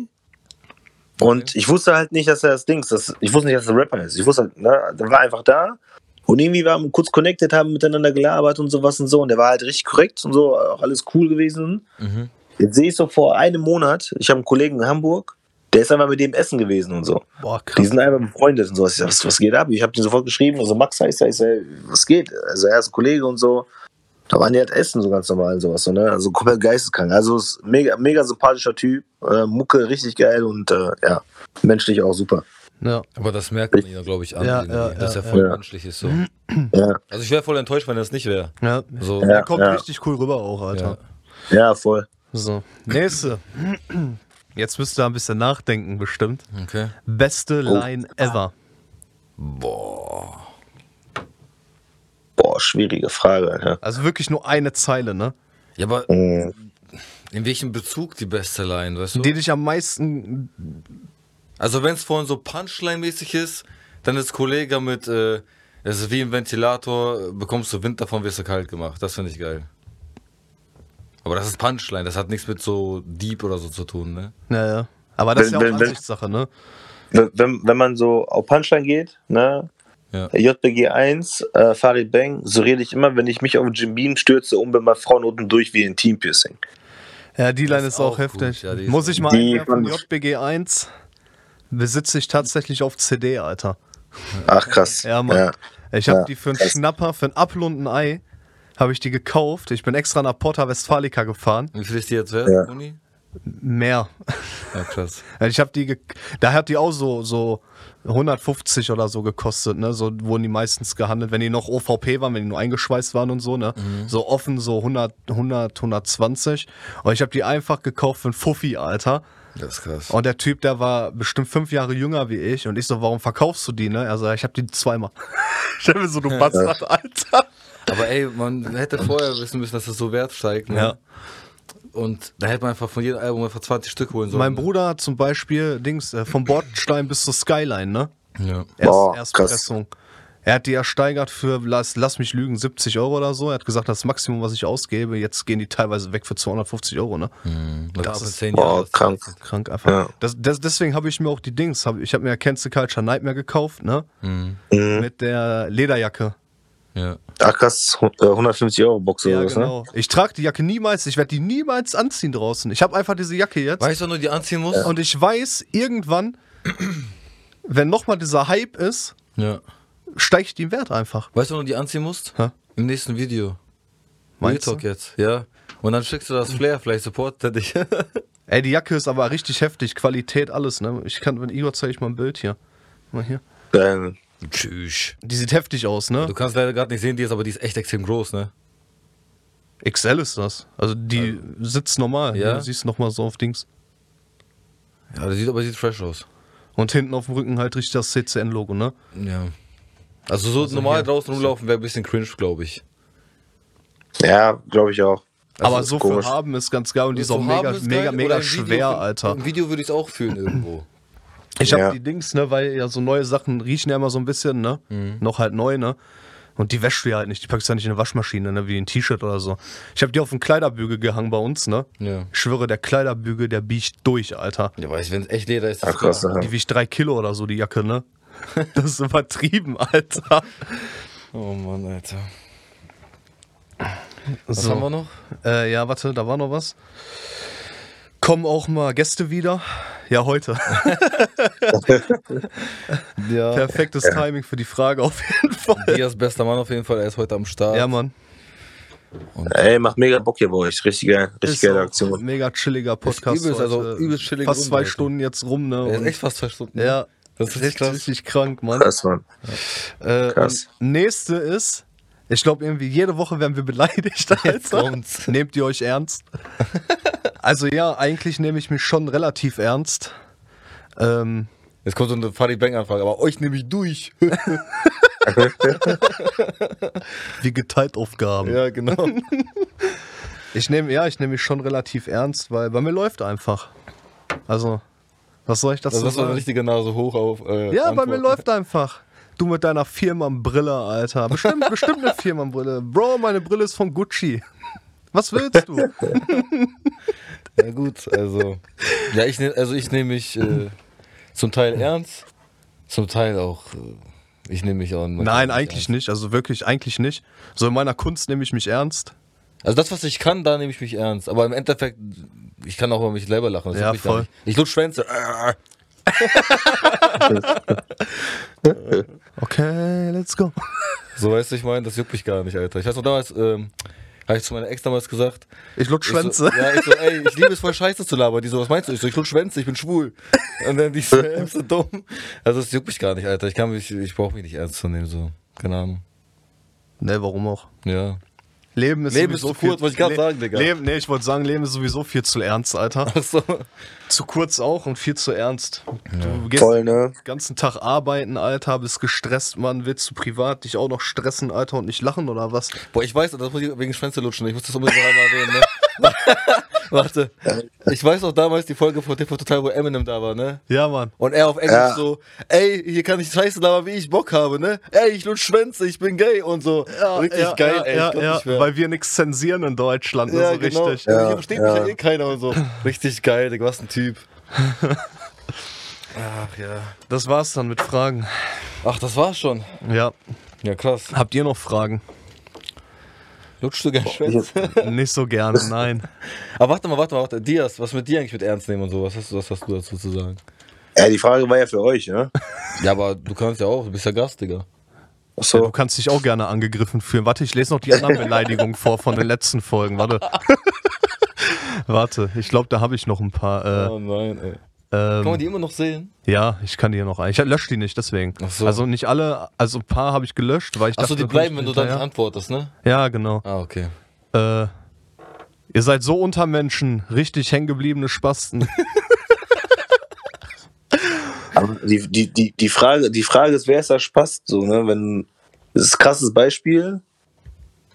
Und ich wusste halt nicht, dass er das Dings, das, ich wusste nicht, dass er Rapper ist. Ich wusste halt, ne, der war einfach da. Und irgendwie waren wir kurz connected, haben miteinander gelabert und sowas und so. Und der war halt richtig korrekt und so, auch alles cool gewesen. Mhm. Jetzt sehe ich so vor einem Monat, ich habe einen Kollegen in Hamburg, der ist einfach mit dem essen gewesen und so. Boah, Die krass. sind einfach befreundet und so. Ich sag, was, was geht ab? Ich habe den sofort geschrieben, also Max heißt er, ich sag, was geht? Also er ist ein Kollege und so. Da waren die halt essen, so ganz normal und sowas. So, ne? Also komplett geisteskrank. Also ist mega, mega sympathischer Typ. Äh, Mucke richtig geil und äh, ja, menschlich auch super. Ja. Aber das merkt man ihn, glaube ich, an, Ja, ja, dass ja, er voll ja. menschlich ist. So. Ja, Also ich wäre voll enttäuscht, wenn er das nicht wäre. Ja. So, Ja. Der kommt ja. richtig cool rüber auch, Alter. ja, voll. So. Nächste. Jetzt müsst ihr ein bisschen nachdenken, bestimmt. okay. Beste Line ever. Boah. Boah, schwierige Frage, Alter. Also wirklich nur eine Zeile, ne? Ja, aber Mhm. in welchem Bezug die beste Line, weißt du? Die dich am meisten. Also wenn es vorhin so Punchline-mäßig ist, dann ist Kollege mit, äh, es ist wie im Ventilator, bekommst du Wind davon, wirst du kalt gemacht. Das finde ich geil. Aber das ist Punchline, das hat nichts mit so Deep oder so zu tun, ne? Ja, ja. Aber das ist ja auch Wenn- wenn- Ansichtssache, ne? Wenn, wenn, wenn man so auf Punchline geht, ne? Ja. JBG 1, äh, Farid Bang, so rede ich immer, wenn ich mich auf Jim Beam stürze, um bei meinen Frauen unten durch wie ein Teampiercing. Ja, die Line ist ist auch, heftig. ja, ist Muss ich mal Die einwerfen, JBG 1 besitze ich tatsächlich auf CD, Alter. Ach krass. Ja, Mann. Ja. Ich habe Ja, die für einen krass. Schnapper, für ein Apfel und ein Ei, habe ich die gekauft. Ich bin extra nach Porta Westfalica gefahren. Wie viel ist die jetzt wert, Ja. Uni? Mehr. Ja, krass. Ich habe die, da hat die auch so, so 150 oder so gekostet, ne? So wurden die meistens gehandelt, wenn die noch OVP waren, wenn die nur eingeschweißt waren und so, ne? So offen so 100, 100, 120. Und ich habe die einfach gekauft für einen Fuffi, Alter. Das ist krass. Und der Typ, der war bestimmt fünf Jahre jünger wie ich. Und ich so, warum verkaufst du die, ne? Er sagt, ich habe die zweimal. Ich hab mir so, du Bastard, Alter. Aber ey, man hätte vorher wissen müssen, dass das so Wert steigt, ne? Ja. Und da hätte man einfach von jedem Album einfach 20 Stück holen sollen. Mein ne? Bruder hat zum Beispiel, Dings, äh, vom Bordstein bis zur Skyline, ne? Ja. Erst, Boah, Erstpressung. Er hat die ersteigert für, lass, lass mich lügen, 70 Euro oder so. Er hat gesagt, das Maximum, was ich ausgebe. Jetzt gehen die teilweise weg für 250 Euro, ne? Das, Das das ist ist- 10 Boah, krank. Krank einfach. Ja. Das, das, deswegen habe ich mir auch die Dings, hab, ich habe mir Cancel Culture Nightmare gekauft, ne? Mhm. Mhm. Mit der Lederjacke. Ja. Ach krass, äh, 150 Euro Box oder Ja, was, ne? genau. Ich trage die Jacke niemals, ich werde die niemals anziehen draußen. Ich habe einfach diese Jacke jetzt. Weißt du, du die anziehen musst? Und ich weiß, irgendwann, wenn nochmal dieser Hype ist, Ja. steigt die im Wert einfach. Weißt du, du die anziehen musst? Hä? Im nächsten Video. Real Meinst du? Talk jetzt, ja. Und dann schickst du das Flair, vielleicht supportet er dich. Ey, die Jacke ist aber richtig heftig, Qualität, alles, ne? Ich kann, wenn Igor zeige ich mal ein Bild hier. Mal hier. Geil. Tschüss. Die sieht heftig aus, ne? Du kannst leider gerade nicht sehen, die ist, aber die ist echt extrem groß, ne? XL ist das. Also die sitzt normal. Ja? Ja. Du siehst nochmal so auf Dings. Ja, die sieht aber sieht fresh aus. Und hinten auf dem Rücken halt richtig das CCN-Logo, ne? Ja. Also so normal hier. draußen rumlaufen wäre ein bisschen cringe, glaube ich. Ja, glaube ich auch. aber ist so komisch. für haben ist ganz geil und die ist auch mega, mega, mega Video schwer, find- Alter. Im Video würde ich es auch fühlen irgendwo. Ich habe Ja. die Dings, ne, weil ja so neue Sachen riechen ja immer so ein bisschen, ne? Mhm. Noch halt neu, ne? Und die wäschst du ja halt nicht. Die packst du ja nicht in eine Waschmaschine, ne? Wie ein T-Shirt oder so. Ich habe die auf den Kleiderbügel gehangen bei uns, ne? Ja. Ich schwöre, der Kleiderbügel, der biegt durch, Alter. Ja, weiß, wenn es echt Leder ist, Ach ist krass, ja. Die wiegt drei Kilo oder so, die Jacke, ne? Das ist übertrieben, Alter. Oh Mann, Alter. Was So. haben wir noch? Äh, ja, warte, da war noch was. Kommen auch mal Gäste wieder? Ja, heute. Ja. Perfektes Timing für die Frage auf jeden Fall. Dias bester Mann auf jeden Fall, er ist heute am Start. Ja, Mann. Ey, macht mega Bock hier bei euch. Richtig geil. Richtig Ist geile Aktion. Mega chilliger Podcast. übelst, also übelst chillige Fast zwei heute. Stunden jetzt rum, ne? Und- echt fast zwei Stunden. Ja, Das ist richtig Richtig, krass. richtig krank, Mann. Krass, Mann. Äh, Krass. und nächste ist, ich glaube irgendwie jede Woche werden wir beleidigt, Alter. kommt's. Nehmt ihr euch ernst? also ja, eigentlich nehme ich mich schon relativ ernst. Ähm, Jetzt kommt so eine Funny Bang Anfrage, aber euch nehme ich durch. wie geteilt Aufgaben. ja, genau. Ich nehme, ja, ich nehme mich schon relativ ernst, weil bei mir läuft einfach. Also, was soll ich dazu Also das war eine sagen? richtige Nase hoch auf. Äh, Ja, bei Antwort. mir läuft einfach. Du mit deiner Firmenbrille, Alter. Bestimmt, bestimmt eine Firmenbrille. Bro, meine Brille ist von Gucci. Was willst du? Ja gut, also ja, ich nehm, also ich nehme mich äh, zum Teil ernst, zum Teil auch. Äh, ich nehme mich auch. Nein, eigentlich nicht. Also wirklich, eigentlich nicht. So in meiner Kunst nehme ich mich ernst. Also das, was ich kann, da nehme ich mich ernst. Aber im Endeffekt, ich kann auch über mich selber lachen. Das Ja, voll. nicht. Ich lutsch Schwänze. Okay, let's go. So weißt du, ich meine, das juckt mich gar nicht, Alter. Ich weiß noch damals, ähm, habe ich zu meiner Ex damals gesagt. Ich lutsch Ich Schwänze. So, ja, ich so, ey, ich liebe es voll scheiße zu labern. Die so, was meinst du? Ich so, ich lutsch Schwänze, ich bin schwul. Und dann die so, ey, bist du dumm? Also das juckt mich gar nicht, Alter. Ich kann mich, ich brauche mich nicht ernst zu nehmen, so. Keine Ahnung. Ne, warum auch? Ja. Leben ist Leben ist sowieso zu kurz, wollte ich gerade sagen, Digga. Leben, nee, ich wollte sagen, Leben ist sowieso viel zu ernst, Alter. Ach so. Zu kurz auch und viel zu ernst. Du gehst Voll, ne? den ganzen Tag arbeiten, Alter, bist gestresst, Mann. Willst du privat dich auch noch stressen, Alter, und nicht lachen oder was? Boah, ich weiß, das muss ich wegen Schwänze lutschen. Ich muss das unbedingt einmal erwähnen, ne? Warte. Ich weiß auch damals die Folge von TV Total, wo Eminem da war, ne? Ja, Mann. Und er auf Englisch Ja. so, ey, hier kann ich scheiße labern, wie ich Bock habe, ne? Ey, ich lutsch Schwänze, ich bin gay und so. Richtig ja, geil, ja, ey. ja, ja, weil wir nichts zensieren in Deutschland, ne, ja, so genau. richtig. Ja, Ja, hier versteht mich ja. ja eh keiner und so. Richtig geil, Digga, was ein Typ. Ach ja. Das war's dann mit Fragen. Ach, das war's schon. Ja. Ja, krass. Habt ihr noch Fragen? Lutschst du gern Schwänze? Nicht so gerne, nein. Aber warte mal, warte mal, warte. Dias, was mit dir eigentlich mit ernst nehmen und so? Was hast du, was hast du dazu zu sagen? Ja, die Frage war ja für euch, ne? Ja, aber du kannst ja auch, du bist ja Gast, Digga. Ja, Achso. du kannst dich auch gerne angegriffen fühlen. Warte, ich lese noch die anderen Beleidigungen vor von den letzten Folgen. Warte. Warte, ich glaube, da habe ich noch ein paar. Äh, Oh nein, ey. Kann man ähm, die immer noch sehen? ja, ich kann die hier noch ein. Ich lösche die nicht, deswegen. Ach so. Also nicht alle, also ein paar habe ich gelöscht, weil ich Achso, die bleiben, wenn du dann antwortest, ne? Ja, genau. Ah, okay. Äh, ihr seid so Untermenschen, richtig hängengebliebene Spasten. Aber die, die, die, die, Frage, die Frage ist, wer ist da Spaß? So, ne? Wenn, das ist ein krasses Beispiel.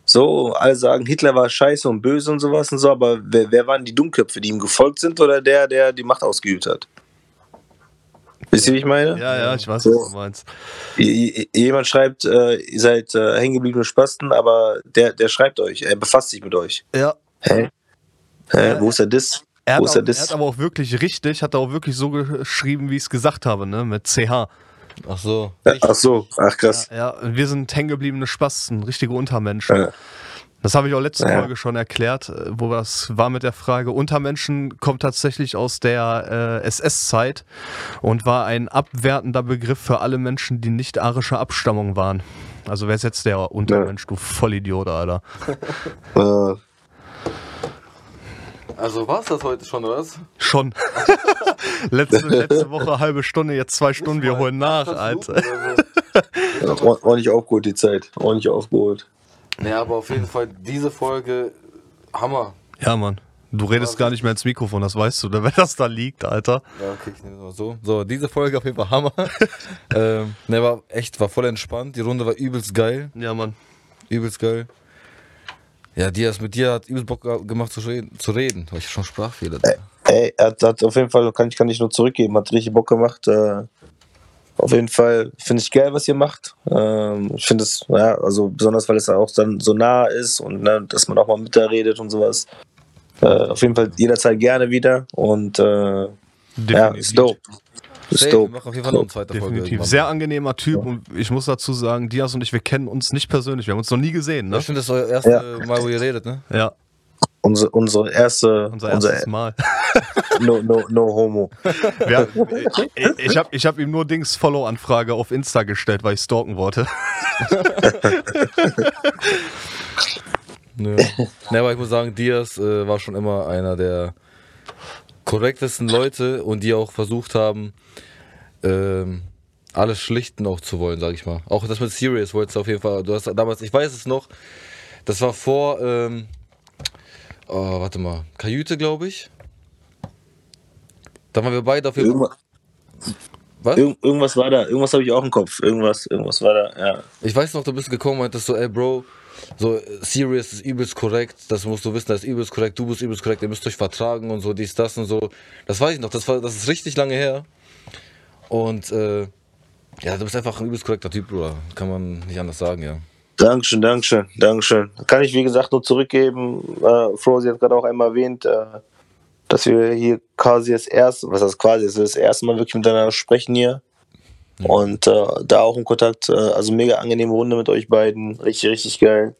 So, alle sagen, Hitler war scheiße und böse und sowas und so, aber wer, wer waren die Dummköpfe, die ihm gefolgt sind oder der, der die Macht ausgeübt hat? Wisst ihr, wie ich meine? ja, ja, ich weiß, So. was du meinst. Jemand schreibt, äh, ihr seid äh, hängengebliebene Spasten, aber der, der schreibt euch, er befasst sich mit euch. Ja. Hä? Hä? Wo ist der Diss? Er hat, Wo ist auch, er hat aber auch wirklich richtig, hat er auch wirklich so geschrieben, wie ich es gesagt habe, ne? Mit CH. Ach so. Ja, Ach so, ach krass. Ja, wir sind hängengebliebene Spasten, richtige Untermenschen. Ja. Das habe ich auch letzte Ja. Folge schon erklärt, äh, wo das war mit der Frage. Untermenschen kommt tatsächlich aus der äh, SS-Zeit und war ein abwertender Begriff für alle Menschen, die nicht arischer Abstammung waren. Also wer ist jetzt der Untermensch, du Vollidiot, Alter. Also war's das heute schon, oder was? Schon. letzte, letzte Woche halbe Stunde, jetzt zwei Stunden, wir holen nach, Alter. ord- ordentlich aufgeholt die Zeit. Ordentlich aufgeholt. Nee, aber auf jeden Fall diese Folge Hammer. Ja, Mann. Du redest gar nicht mehr ins Mikrofon, das weißt du, wenn das da liegt, Alter. Ja, okay, ich nehme es mal so. So, diese Folge auf jeden Fall Hammer. ähm, ne, war echt, war voll entspannt. Die Runde war übelst geil. Ja, Mann. Übelst geil. Ja, Dias, mit dir hat übelst Bock gemacht zu reden. Zu reden. Weil ich schon Sprachfehler. Ey, er hat, hat auf jeden Fall, kann ich, kann ich nur zurückgeben, hat richtig Bock gemacht. Äh, auf jeden Fall finde ich geil, was ihr macht. Ähm, ich finde es, ja, also besonders, weil es auch dann so nah ist und ne, dass man auch mal mit da redet und sowas. Äh, auf jeden Fall jederzeit gerne wieder und äh, ja, ist dope. Safe, wir dope. machen auf jeden Fall noch eine zweite Folge. Definitiv. irgendwann. Sehr angenehmer Typ und ich muss dazu sagen, Diaz und ich, wir kennen uns nicht persönlich, wir haben uns noch nie gesehen, Ja, ne? stimmt, das ist euer erstes Ja. Mal, wo ihr redet, ne? Ja, Unsere, unsere erste, unser unser erstes Mal. no, no, no Homo. Wir, ich ich habe ich hab ihm nur Dings Follow-Anfrage auf Insta gestellt, weil ich stalken wollte. Nö. ne, aber ich muss sagen, Diaz äh, war schon immer einer der korrektesten Leute und die auch versucht haben, ähm, alles schlichten auch zu wollen, sag ich mal. Auch das mit Serious wolltest du auf jeden Fall. Du hast damals, ich weiß es noch, das war vor, ähm, oh, warte mal, Kajüte, glaube ich. Da waren wir beide auf jeden Fall. Irgendwas, Was? irgend, irgendwas war da, irgendwas habe ich auch im Kopf. Irgendwas, irgendwas war da, ja. Ich weiß noch, du bist gekommen und meintest so, ey Bro, so Serious ist übelst korrekt, das musst du wissen, das ist übelst korrekt, du bist übelst korrekt, ihr müsst euch vertragen und so, dies, das und so. Das weiß ich noch, das, war, das ist richtig lange her. Und äh, ja, du bist einfach ein übelst korrekter Typ, Bruder. Kann man nicht anders sagen, ja. Dankeschön, Dankeschön, Dankeschön. Kann ich, wie gesagt, nur zurückgeben. Äh, sie hat gerade auch einmal erwähnt, äh, dass wir hier quasi das erste, was heißt quasi, das, das erste Mal wirklich miteinander sprechen hier. Und äh, da auch im Kontakt, äh, also mega angenehme Runde mit euch beiden. Richtig, richtig geil.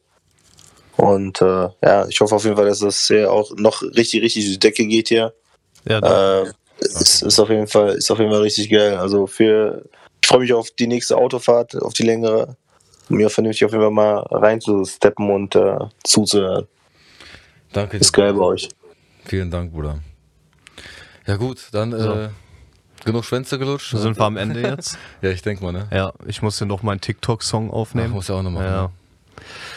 Und äh, ja, ich hoffe auf jeden Fall, dass das hier auch noch richtig, richtig die Decke geht hier. Ja, Äh, ist, ist auf jeden Fall, ist auf jeden Fall richtig geil. Also für, ich freue mich auf die nächste Autofahrt, auf die längere, um mir vernünftig auf jeden Fall mal reinzusteppen und äh, zuzuhören. Danke. Ist geil bei euch. Vielen Dank, Bruder. Ja gut, dann So. äh, genug Schwänze gelutscht. sind wir am Ende jetzt. Ja, ich denke mal, ne? Ja, ich muss hier noch meinen TikTok-Song Ach, aufnehmen. muss ja auch noch machen. Ja. ne?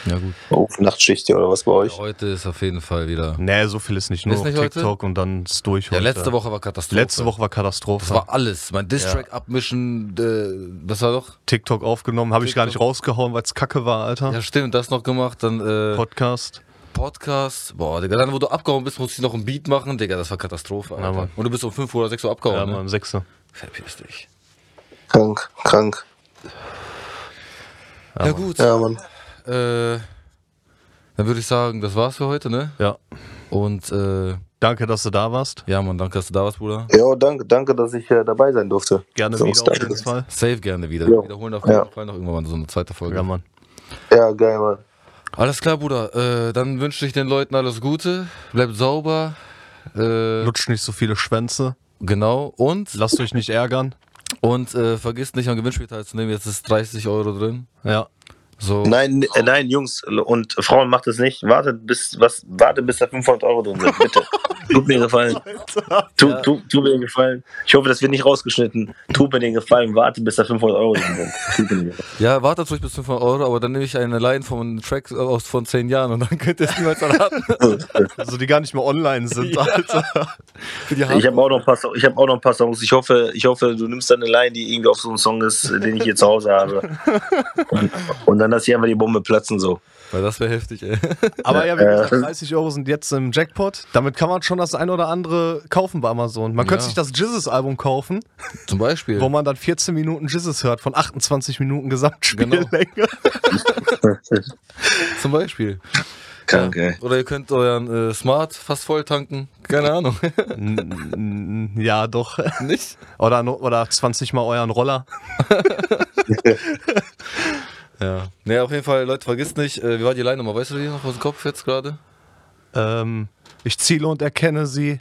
Ja gut. Oh, Nachtschicht hier oder was bei euch? Heute ist auf jeden Fall wieder. Nee, so viel ist nicht. Nur Ist nicht heute? TikTok und dann ist durch. Ja, heute. letzte Woche war Katastrophe. Letzte Woche war Katastrophe. Das war alles. Mein Distrack abmischen, äh, was war doch? TikTok aufgenommen, habe ich gar nicht rausgehauen, weil es kacke war, Alter. Ja, stimmt, das noch gemacht. Dann äh, Podcast. Podcast. Boah, Digga, dann, wo du abgehauen bist, musst du noch ein Beat machen. Digga, das war Katastrophe, Alter. Mann. Und du bist um 5 oder 6 Uhr abgehauen, Ja, ne? Mann, Sechste. Verpiss dich. Krank, krank. Ja, Mann. gut. Ja, Mann. Äh, dann würde ich sagen, das war's für heute, ne? Ja. Und äh, Danke, dass du da warst. ja, Mann, danke, dass du da warst, Bruder. Ja, danke, danke, dass ich äh, dabei sein durfte. Gerne Jungs, wieder auf jeden Fall. Safe gerne wieder. Ja. Wir wiederholen auf jeden Ja. Fall noch irgendwann mal so eine zweite Folge. Ja, Mann. Ja, geil, Mann. Alles klar, Bruder. Äh, dann wünsche ich den Leuten alles Gute. Bleibt sauber. Äh, Lutscht nicht so viele Schwänze. genau. Und, Lasst euch nicht ärgern. und äh, vergisst nicht am Gewinnspiel teilzunehmen. Jetzt ist 30 Euro drin. Ja. So. Nein, äh, nein, Jungs und Frauen macht es nicht. Wartet bis, was, wartet bis da 500 Euro drin sind, bitte. Tut mir den gefallen. Tu, tu, tu mir den gefallen. Ich hoffe, das wird nicht rausgeschnitten. Tut mir den gefallen. Wartet bis da 500 Euro drin sind. Tut mir den gefallen. Ja, wartet ruhig bis 500 Euro, aber dann nehme ich eine Line von Track aus von 10 Jahren und dann könnt ihr es niemals erraten. Also die gar nicht mehr online sind, Alter. Für die Ich habe auch noch ein paar, So- ich habe auch noch ein paar Songs. Ich hoffe, ich hoffe, du nimmst dann eine Line, die irgendwie auf so einem Song ist, den ich hier zu Hause habe. Und, und dann lass ich einfach die Bombe platzen so. Weil das wäre heftig, ey. Aber ja, wie Äh. gesagt, 30 Euro sind jetzt im Jackpot. Damit kann man schon das ein oder andere kaufen bei Amazon. Man könnte Ja. sich das Jizzes-Album kaufen, Zum Beispiel. wo man dann 14 Minuten Jizzes hört von 28 Minuten Gesamtspiellänge. Zum Beispiel. Krank, ey. Oder ihr könnt euren äh, Smart fast voll tanken. Keine Ahnung. Ja, doch. Nicht? Oder, oder 20 mal euren Roller. Ja. Ne, auf jeden Fall, Leute, vergisst nicht, äh, wie war die Line nochmal? Weißt du die noch aus dem Kopf jetzt gerade? Ähm, ich ziele und erkenne sie.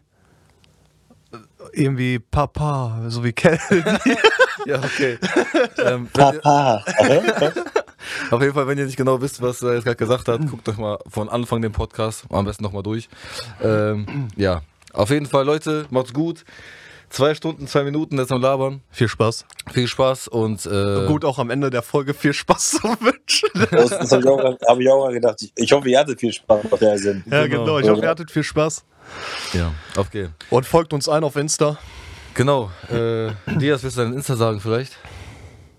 Äh, Irgendwie Papa, so wie Kelly. Ja, okay. ähm, Papa. auf jeden Fall, wenn ihr nicht genau wisst, was er jetzt gerade gesagt hat, guckt euch mal von Anfang den Podcast am besten nochmal durch. Ähm, ja, auf jeden Fall, Leute, macht's gut. Zwei Stunden, zwei Minuten jetzt am Labern. Viel Spaß. Viel Spaß und äh, Gut, auch am Ende der Folge viel Spaß zu wünschen. Das, das habe ich, auch- hab ich auch mal gedacht. Ich, ich hoffe, ihr hattet viel Spaß auf der Sinn. Ja, Genau. genau. Ich hoffe, ihr hattet viel Spaß. Ja, auf geht's. Und folgt uns ein auf Insta. Genau. Äh, Dias, willst du deinen Insta sagen vielleicht?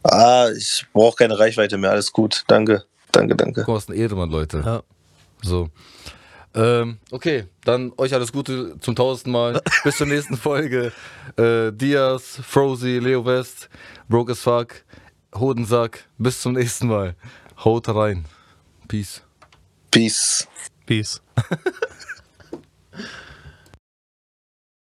Ah, ich brauche keine Reichweite mehr. Alles gut. Danke. Danke, danke. Guck mal, was ein Edelmann, Leute. Ja. So. Ähm, okay, dann euch alles Gute zum tausendsten Mal. Bis zur nächsten Folge. Äh, Diaz, Frozy, Leo West, Broke as Fuck, Hodensack. Bis zum nächsten Mal. Haut rein. Peace. Peace. Peace.